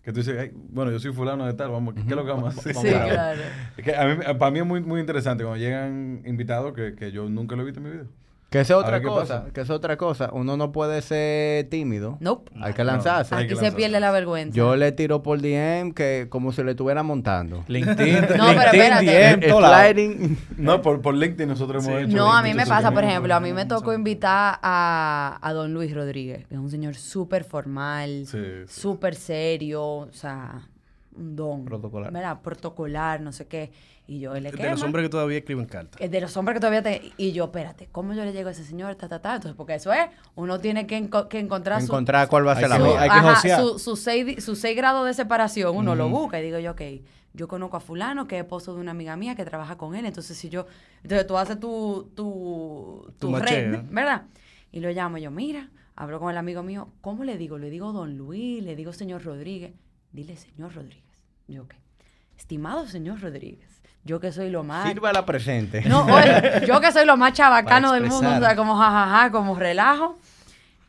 Que tú dices, "Ay, bueno, yo soy fulano de tal, vamos, ¿qué, qué es lo que vamos a hacer? Sí, claro. Es que a mí, para mí es muy, muy interesante cuando llegan invitados que, que yo nunca lo he visto en mi vida. Que es otra cosa, que es otra cosa. Uno no puede ser tímido. Nope. Hay que lanzarse. Aquí que se pierde la vergüenza. Yo le tiro por DM que como si le estuviera montando. LinkedIn, No, pero LinkedIn, espérate. DM, sliding. No, por, por LinkedIn nosotros hemos hecho. No, a mí me pasa, por ejemplo, a mí me tocó invitar a, a don Luis Rodríguez, que es un señor súper formal, Sí, sí. súper serio, o sea, un don. Protocolar. ¿verdad? Protocolar, no sé qué. Y yo, él le De quema. los hombres que todavía escriben cartas. Es de los hombres que todavía te... Y yo, espérate, ¿cómo yo le llego a ese señor? Ta, ta, ta. Entonces, porque eso es, uno tiene que, enco- que encontrar, su- Encontrar cuál va a ser la su, mía. hay que ajá, josear. su- sus seis, sus seis grados de separación, uno lo busca y digo yo, ok, yo conozco a fulano que es esposo de una amiga mía que trabaja con él, entonces si yo, entonces tú haces tu, tu, Tu tu red, ¿verdad? Y lo llamo yo, mira, hablo con el amigo mío, ¿cómo le digo? Le digo don Luis, le digo señor Rodríguez, dile señor Rodríguez. Yo, ok, estimado señor Rodríguez, yo que soy lo más... Sirva la presente. No, oye, yo que soy lo más chabacano del mundo, o sea, como jajaja, como relajo.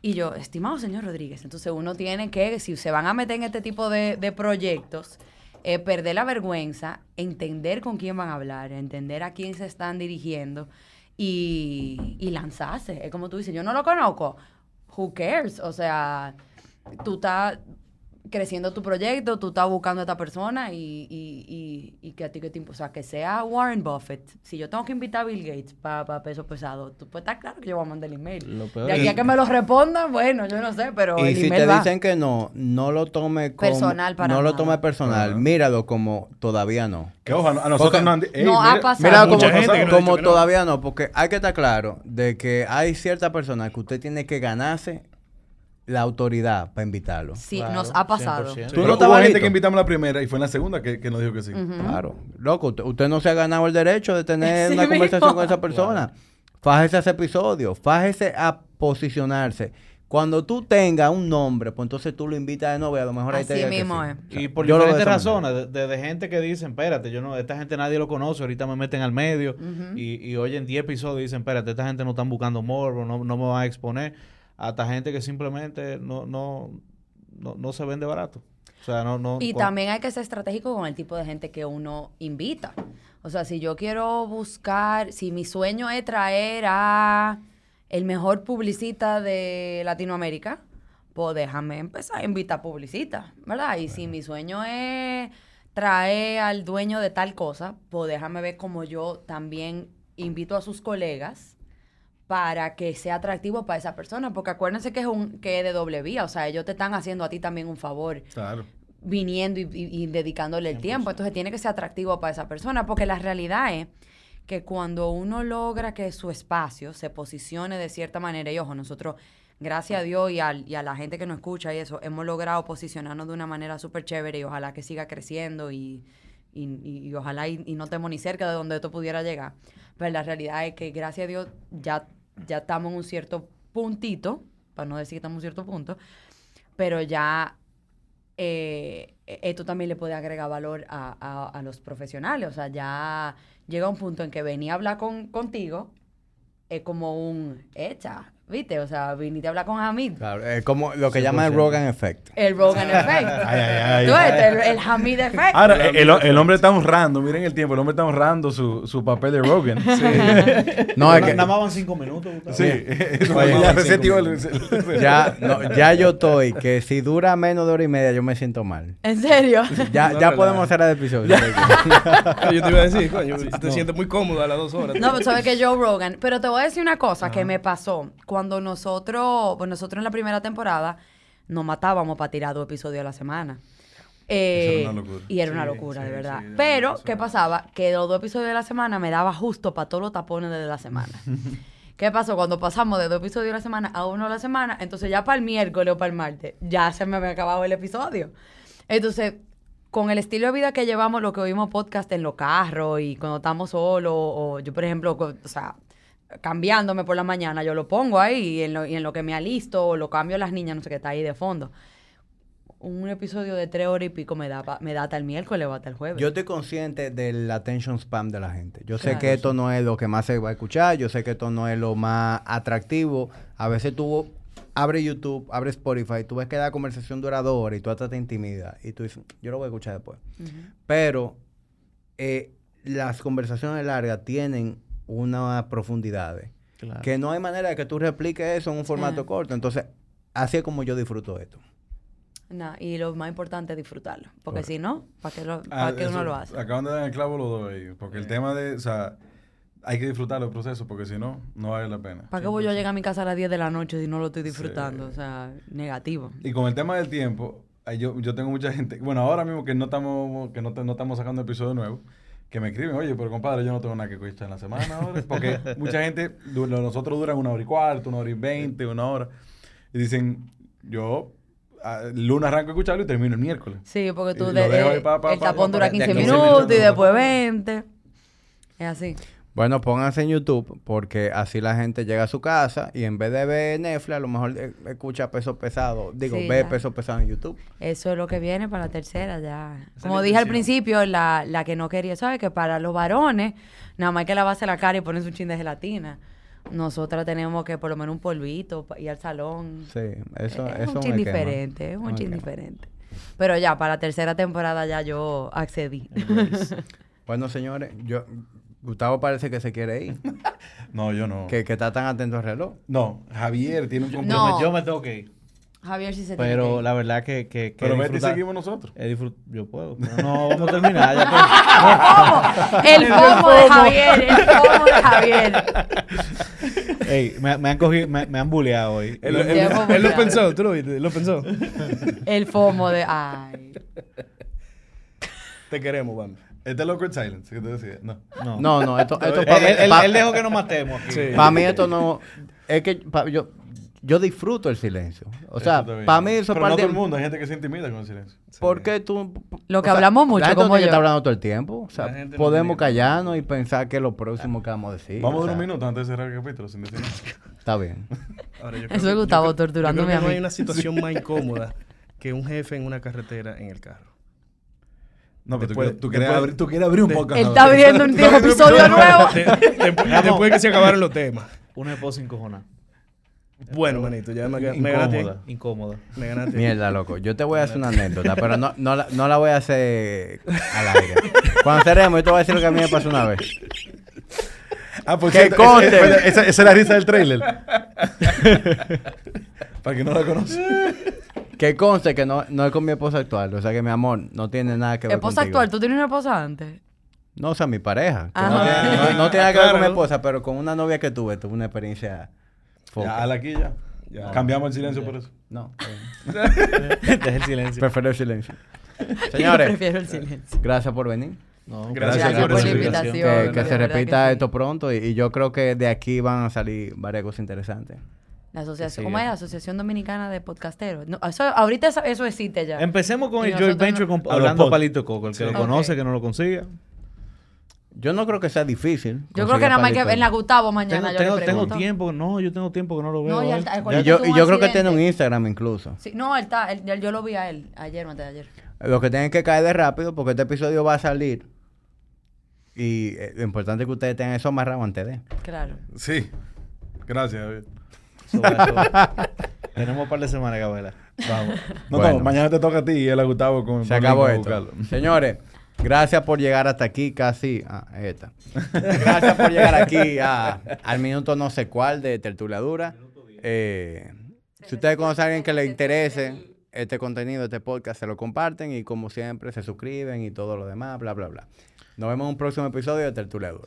Y yo, estimado señor Rodríguez, entonces uno tiene que, si se van a meter en este tipo de, de proyectos, eh, perder la vergüenza, entender con quién van a hablar, entender a quién se están dirigiendo y, y lanzarse. Es como tú dices, yo no lo conozco. Who cares? O sea, tú estás creciendo tu proyecto, tú estás buscando a esta persona y, y, y, y que a ti que te O sea, que sea Warren Buffett. Si yo tengo que invitar a Bill Gates para peso pesado, tú puedes estar claro que yo voy a mandar el email. Lo peor De aquí es- a que me lo respondan, bueno, yo no sé, pero Y el si email te va. dicen que no, no lo tome como... Personal para No lo tome personal. Ajá. Míralo como todavía no. Que ojo, a nosotros Porque- no han di- Ey, No ha pasado. Mira, como, gente no no. todavía no, porque hay que estar claro de que hay ciertas personas que usted tiene que ganarse la autoridad para invitarlo. Sí, Claro, nos ha pasado. 100%. Tú no estabas gente que invitamos la primera y fue en la segunda que, que nos dijo que sí. Claro. Loco, usted, usted no se ha ganado el derecho de tener Sí una conversación mismo. con esa persona. Fájese a ese episodio, fájese a posicionarse. Cuando tú tengas un nombre, pues entonces tú lo invitas de nuevo y a lo mejor ahí te diga que mismo sí. es. O sea, Y por yo diferentes razones, de, de- de gente que dicen, espérate, yo no, esta gente nadie lo conoce, ahorita me meten al medio y, y oyen 10 episodios y dicen, espérate, esta gente no están buscando morbo, no, no me van a exponer. Hasta gente que simplemente no, no, no, no se vende barato. O sea, no, no. Y también hay que ser estratégico con el tipo de gente que uno invita. O sea, si yo quiero buscar, si mi sueño es traer a el mejor publicista de Latinoamérica, pues déjame empezar a invitar publicistas, ¿verdad? Y si mi sueño es traer al dueño de tal cosa, pues déjame ver cómo yo también invito a sus colegas para que sea atractivo para esa persona, porque acuérdense que es un que es de doble vía, o sea, ellos te están haciendo a ti también un favor Claro. viniendo y, y- y dedicándole el tiempo. Entonces tiene que ser atractivo para esa persona, porque la realidad es que cuando uno logra que su espacio se posicione de cierta manera, y ojo, nosotros, gracias a Dios y, al- y a la gente que nos escucha y eso, hemos logrado posicionarnos de una manera súper chévere y ojalá que siga creciendo y, y, y- ojalá y, y no estemos ni cerca de donde esto pudiera llegar. Pero la realidad es que gracias a Dios ya, ya estamos en un cierto puntito, para no decir que estamos en un cierto punto, pero ya eh, esto también le puede agregar valor a, a- a los profesionales. O sea, ya llega un punto en que venir a hablar con, contigo es como un hecha, ¿viste? O sea, viniste a hablar con Hamid. Claro, es como lo que llama el 100%. Rogan Effect. El Rogan Effect. Ay, ay, ay. Tú ves, el, el Hamid Effect. Ahora, el, el- el hombre está honrando, miren el tiempo, el hombre está honrando su, su papel de Rogan. Sí. No, es que Nada más van 5 minutos. Sí, Oye, ya ya, no, ya yo estoy, que si dura menos de hora y media yo me siento mal. ¿En serio? Ya, No, ya podemos hacer el episodio. Yo te iba a decir, coño, te sientes muy cómodo a las dos horas. No, pero sabes que Joe Rogan. Pero te voy a decir una cosa que me pasó. Cuando nosotros, pues nosotros en la primera temporada nos matábamos para tirar dos episodios a la semana. Eh, Eso era una locura. Y era una locura, sí, de verdad. sí, pero, ¿qué pasaba? Que los dos episodios de la semana me daba justo para todos los tapones de la semana. ¿Qué pasó? Cuando pasamos de dos episodios a la semana a uno a la semana, entonces ya para el miércoles o para el martes, ya se me había acabado el episodio. Entonces, con el estilo de vida que llevamos, lo que oímos podcast en los carros y cuando estamos solos, o yo, por ejemplo, o sea, cambiándome por la mañana, yo lo pongo ahí y en lo, y en lo que me alisto o lo cambio a las niñas, no sé qué está ahí de fondo. Un episodio de tres horas y pico me da, pa- me da hasta el miércoles o hasta el jueves. Yo estoy consciente del attention spam de la gente. Yo sé que esto no es lo que más se va a escuchar, yo sé que esto no es lo más atractivo. A veces tú abres YouTube, abres Spotify, tú ves que la conversación dura dos horas y tú hasta te intimida y tú dices, yo lo voy a escuchar después. Pero eh, las conversaciones largas tienen unas profundidades Claro. que no hay manera de que tú repliques eso en un formato Ah. corto. Entonces, así es como yo disfruto esto. Nah, y lo más importante es disfrutarlo. Porque si no, ¿para qué, lo- Ah, para qué uno lo hace? Acaban de dar el clavo los dos ahí. Porque el tema de, o sea, hay que disfrutar el proceso porque si no, no vale la pena. ¿Para qué voy yo a llegar a mi casa a las 10 de la noche si no lo estoy disfrutando? O sea, negativo. Y con el tema del tiempo, yo, yo tengo mucha gente, bueno, ahora mismo que no estamos, que no, te- no estamos sacando episodio nuevo, que me escriben, oye, pero compadre, yo no tengo nada que escuchar en la semana ahora. Porque mucha gente, nosotros duran una hora y cuarto, una hora y veinte, una hora. Y dicen, yo ah, el lunes arranco a escucharlo y termino el miércoles. Sí, porque tú de- ahí eh, pa- pa- el pa- tapón pa- dura de 15, 15 minutos, minutos. y después 20. Es así. Bueno, pónganse en YouTube porque así la gente llega a su casa y en vez de ver Netflix, a lo mejor eh, escucha peso pesado. Digo, Sí, ve ya. peso pesado en YouTube. Eso es lo que viene para la tercera ya. Esa Como dije al principio, la, la que no quería, ¿sabes? Que para los varones, nada más hay que lavarse la cara y ponerse un chin de gelatina. Nosotras tenemos que por lo menos un polvito, ir al salón. Sí, eso, es eso un chin quema. diferente, es un Me chin quema. diferente. Pero ya, para la tercera temporada ya yo accedí. Bueno, señores, yo Gustavo parece que se quiere ir. No, yo no. que, que está tan atento al reloj. No, Javier tiene un No. compromiso. Yo me tengo que ir. Javier sí se tiene que Pero ir. la verdad que... que, que Pero vete y seguimos nosotros. disfrut- Yo puedo. pero no, vamos a terminar. ya El FOMO de Javier, el FOMO de Javier. Ey, me, me han cogido, me, me han bulleado hoy. Él- lo pensó, tú lo viste, él lo pensó. El FOMO de. Ay. Te queremos, Bambi. Este es el awkward silence que te decía. No. No. No, no, esto, esto Él, para mí, él- él- pa- él dejó que nos matemos aquí. Sí. pa' mí esto no... Es que pa- yo, yo disfruto el silencio. O sea, está para mí eso Pero no todo el mundo, hay gente que se intimida con el silencio. ¿Por qué tú...? Lo que o sea, hablamos mucho, la gente no como yo. estar hablando todo el tiempo. O sea, La gente no podemos tiene- callarnos y pensar que es lo próximo que vamos a decir. Vamos o a dar sea, un minuto antes de cerrar el capítulo sin decir nada. Está bien. Ahora, yo Eso es Gustavo torturándome yo creo a que No mí. hay una situación más incómoda que un jefe en una carretera en el carro. No, pero tú Después- quieres- tú, quieres después- abrir, tú quieres abrir un podcast. Él está abriendo un viejo episodio nuevo. De- de- después que se acabaron los temas. Una esposa incojona. Bueno, manito, ya me, me ganaste. Incómoda. Me ganaste. Mierda, loco. Yo te voy a hacer una anécdota, pero no, no, la, no la voy a hacer al aire. Cuando cerremos, yo te voy a decir lo que a mí me pasó una vez. Ah, pues Que esa, conste. esa, esa- esa es la risa del trailer. Para que no la conoce. Que conste que no, no es con mi esposa actual. O sea que mi amor no tiene nada que ver Esposa contigo. actual, ¿tú tienes una esposa antes? No, o sea, mi pareja. que no, tiene, no- no tiene nada que ver con mi Claro. esposa, pero con una novia que tuve, tuve una experiencia foca. Ya, ala aquí ya. Ya. Cambiamos el silencio por eso. No. Deja el silencio. prefiero el silencio. Yo Señores, prefiero el silencio. gracias por venir. No, Gracias Gracias por la invitación. Que, de se verdad repita sí. esto pronto y, y yo creo que de aquí van a salir varias cosas interesantes. La asociación, Sí, ¿Cómo es? La Asociación Dominicana de Podcasteros. No, eso, ahorita eso, eso existe ya. Empecemos con Y el joint venture no- con, hablando palito coco. El que Sí. lo conoce, que no lo consiga. Yo no creo que sea difícil. yo creo que nada más que en la Gustavo mañana Tengo, yo tengo, le tengo pregunto. tiempo, no, yo tengo tiempo que no lo veo. No, ¿eh? Y yo, y creo que tiene un Instagram incluso. Sí, no, él está, él- yo lo vi a él ayer o antes de ayer. Lo que tienen que caer de rápido porque este episodio va a salir. Y eh, lo importante es que ustedes tengan eso amarrado antes de. Claro. Sí. Gracias, David. Sobre. Tenemos un par de semanas, Gabriela. Vamos. No, Bueno. no, mañana te toca a ti y él a Gustavo con Se acabó esto. buscarlo. Señores, gracias por llegar hasta aquí, casi. Ah, esta. Gracias por llegar aquí a- al minuto no sé cuál de Tertuliadura. Eh, si ustedes conocen a alguien que le interese este contenido, este podcast, se lo comparten y como siempre se suscriben y todo lo demás, bla, bla, bla. Nos vemos en un próximo episodio de Tertuliadura.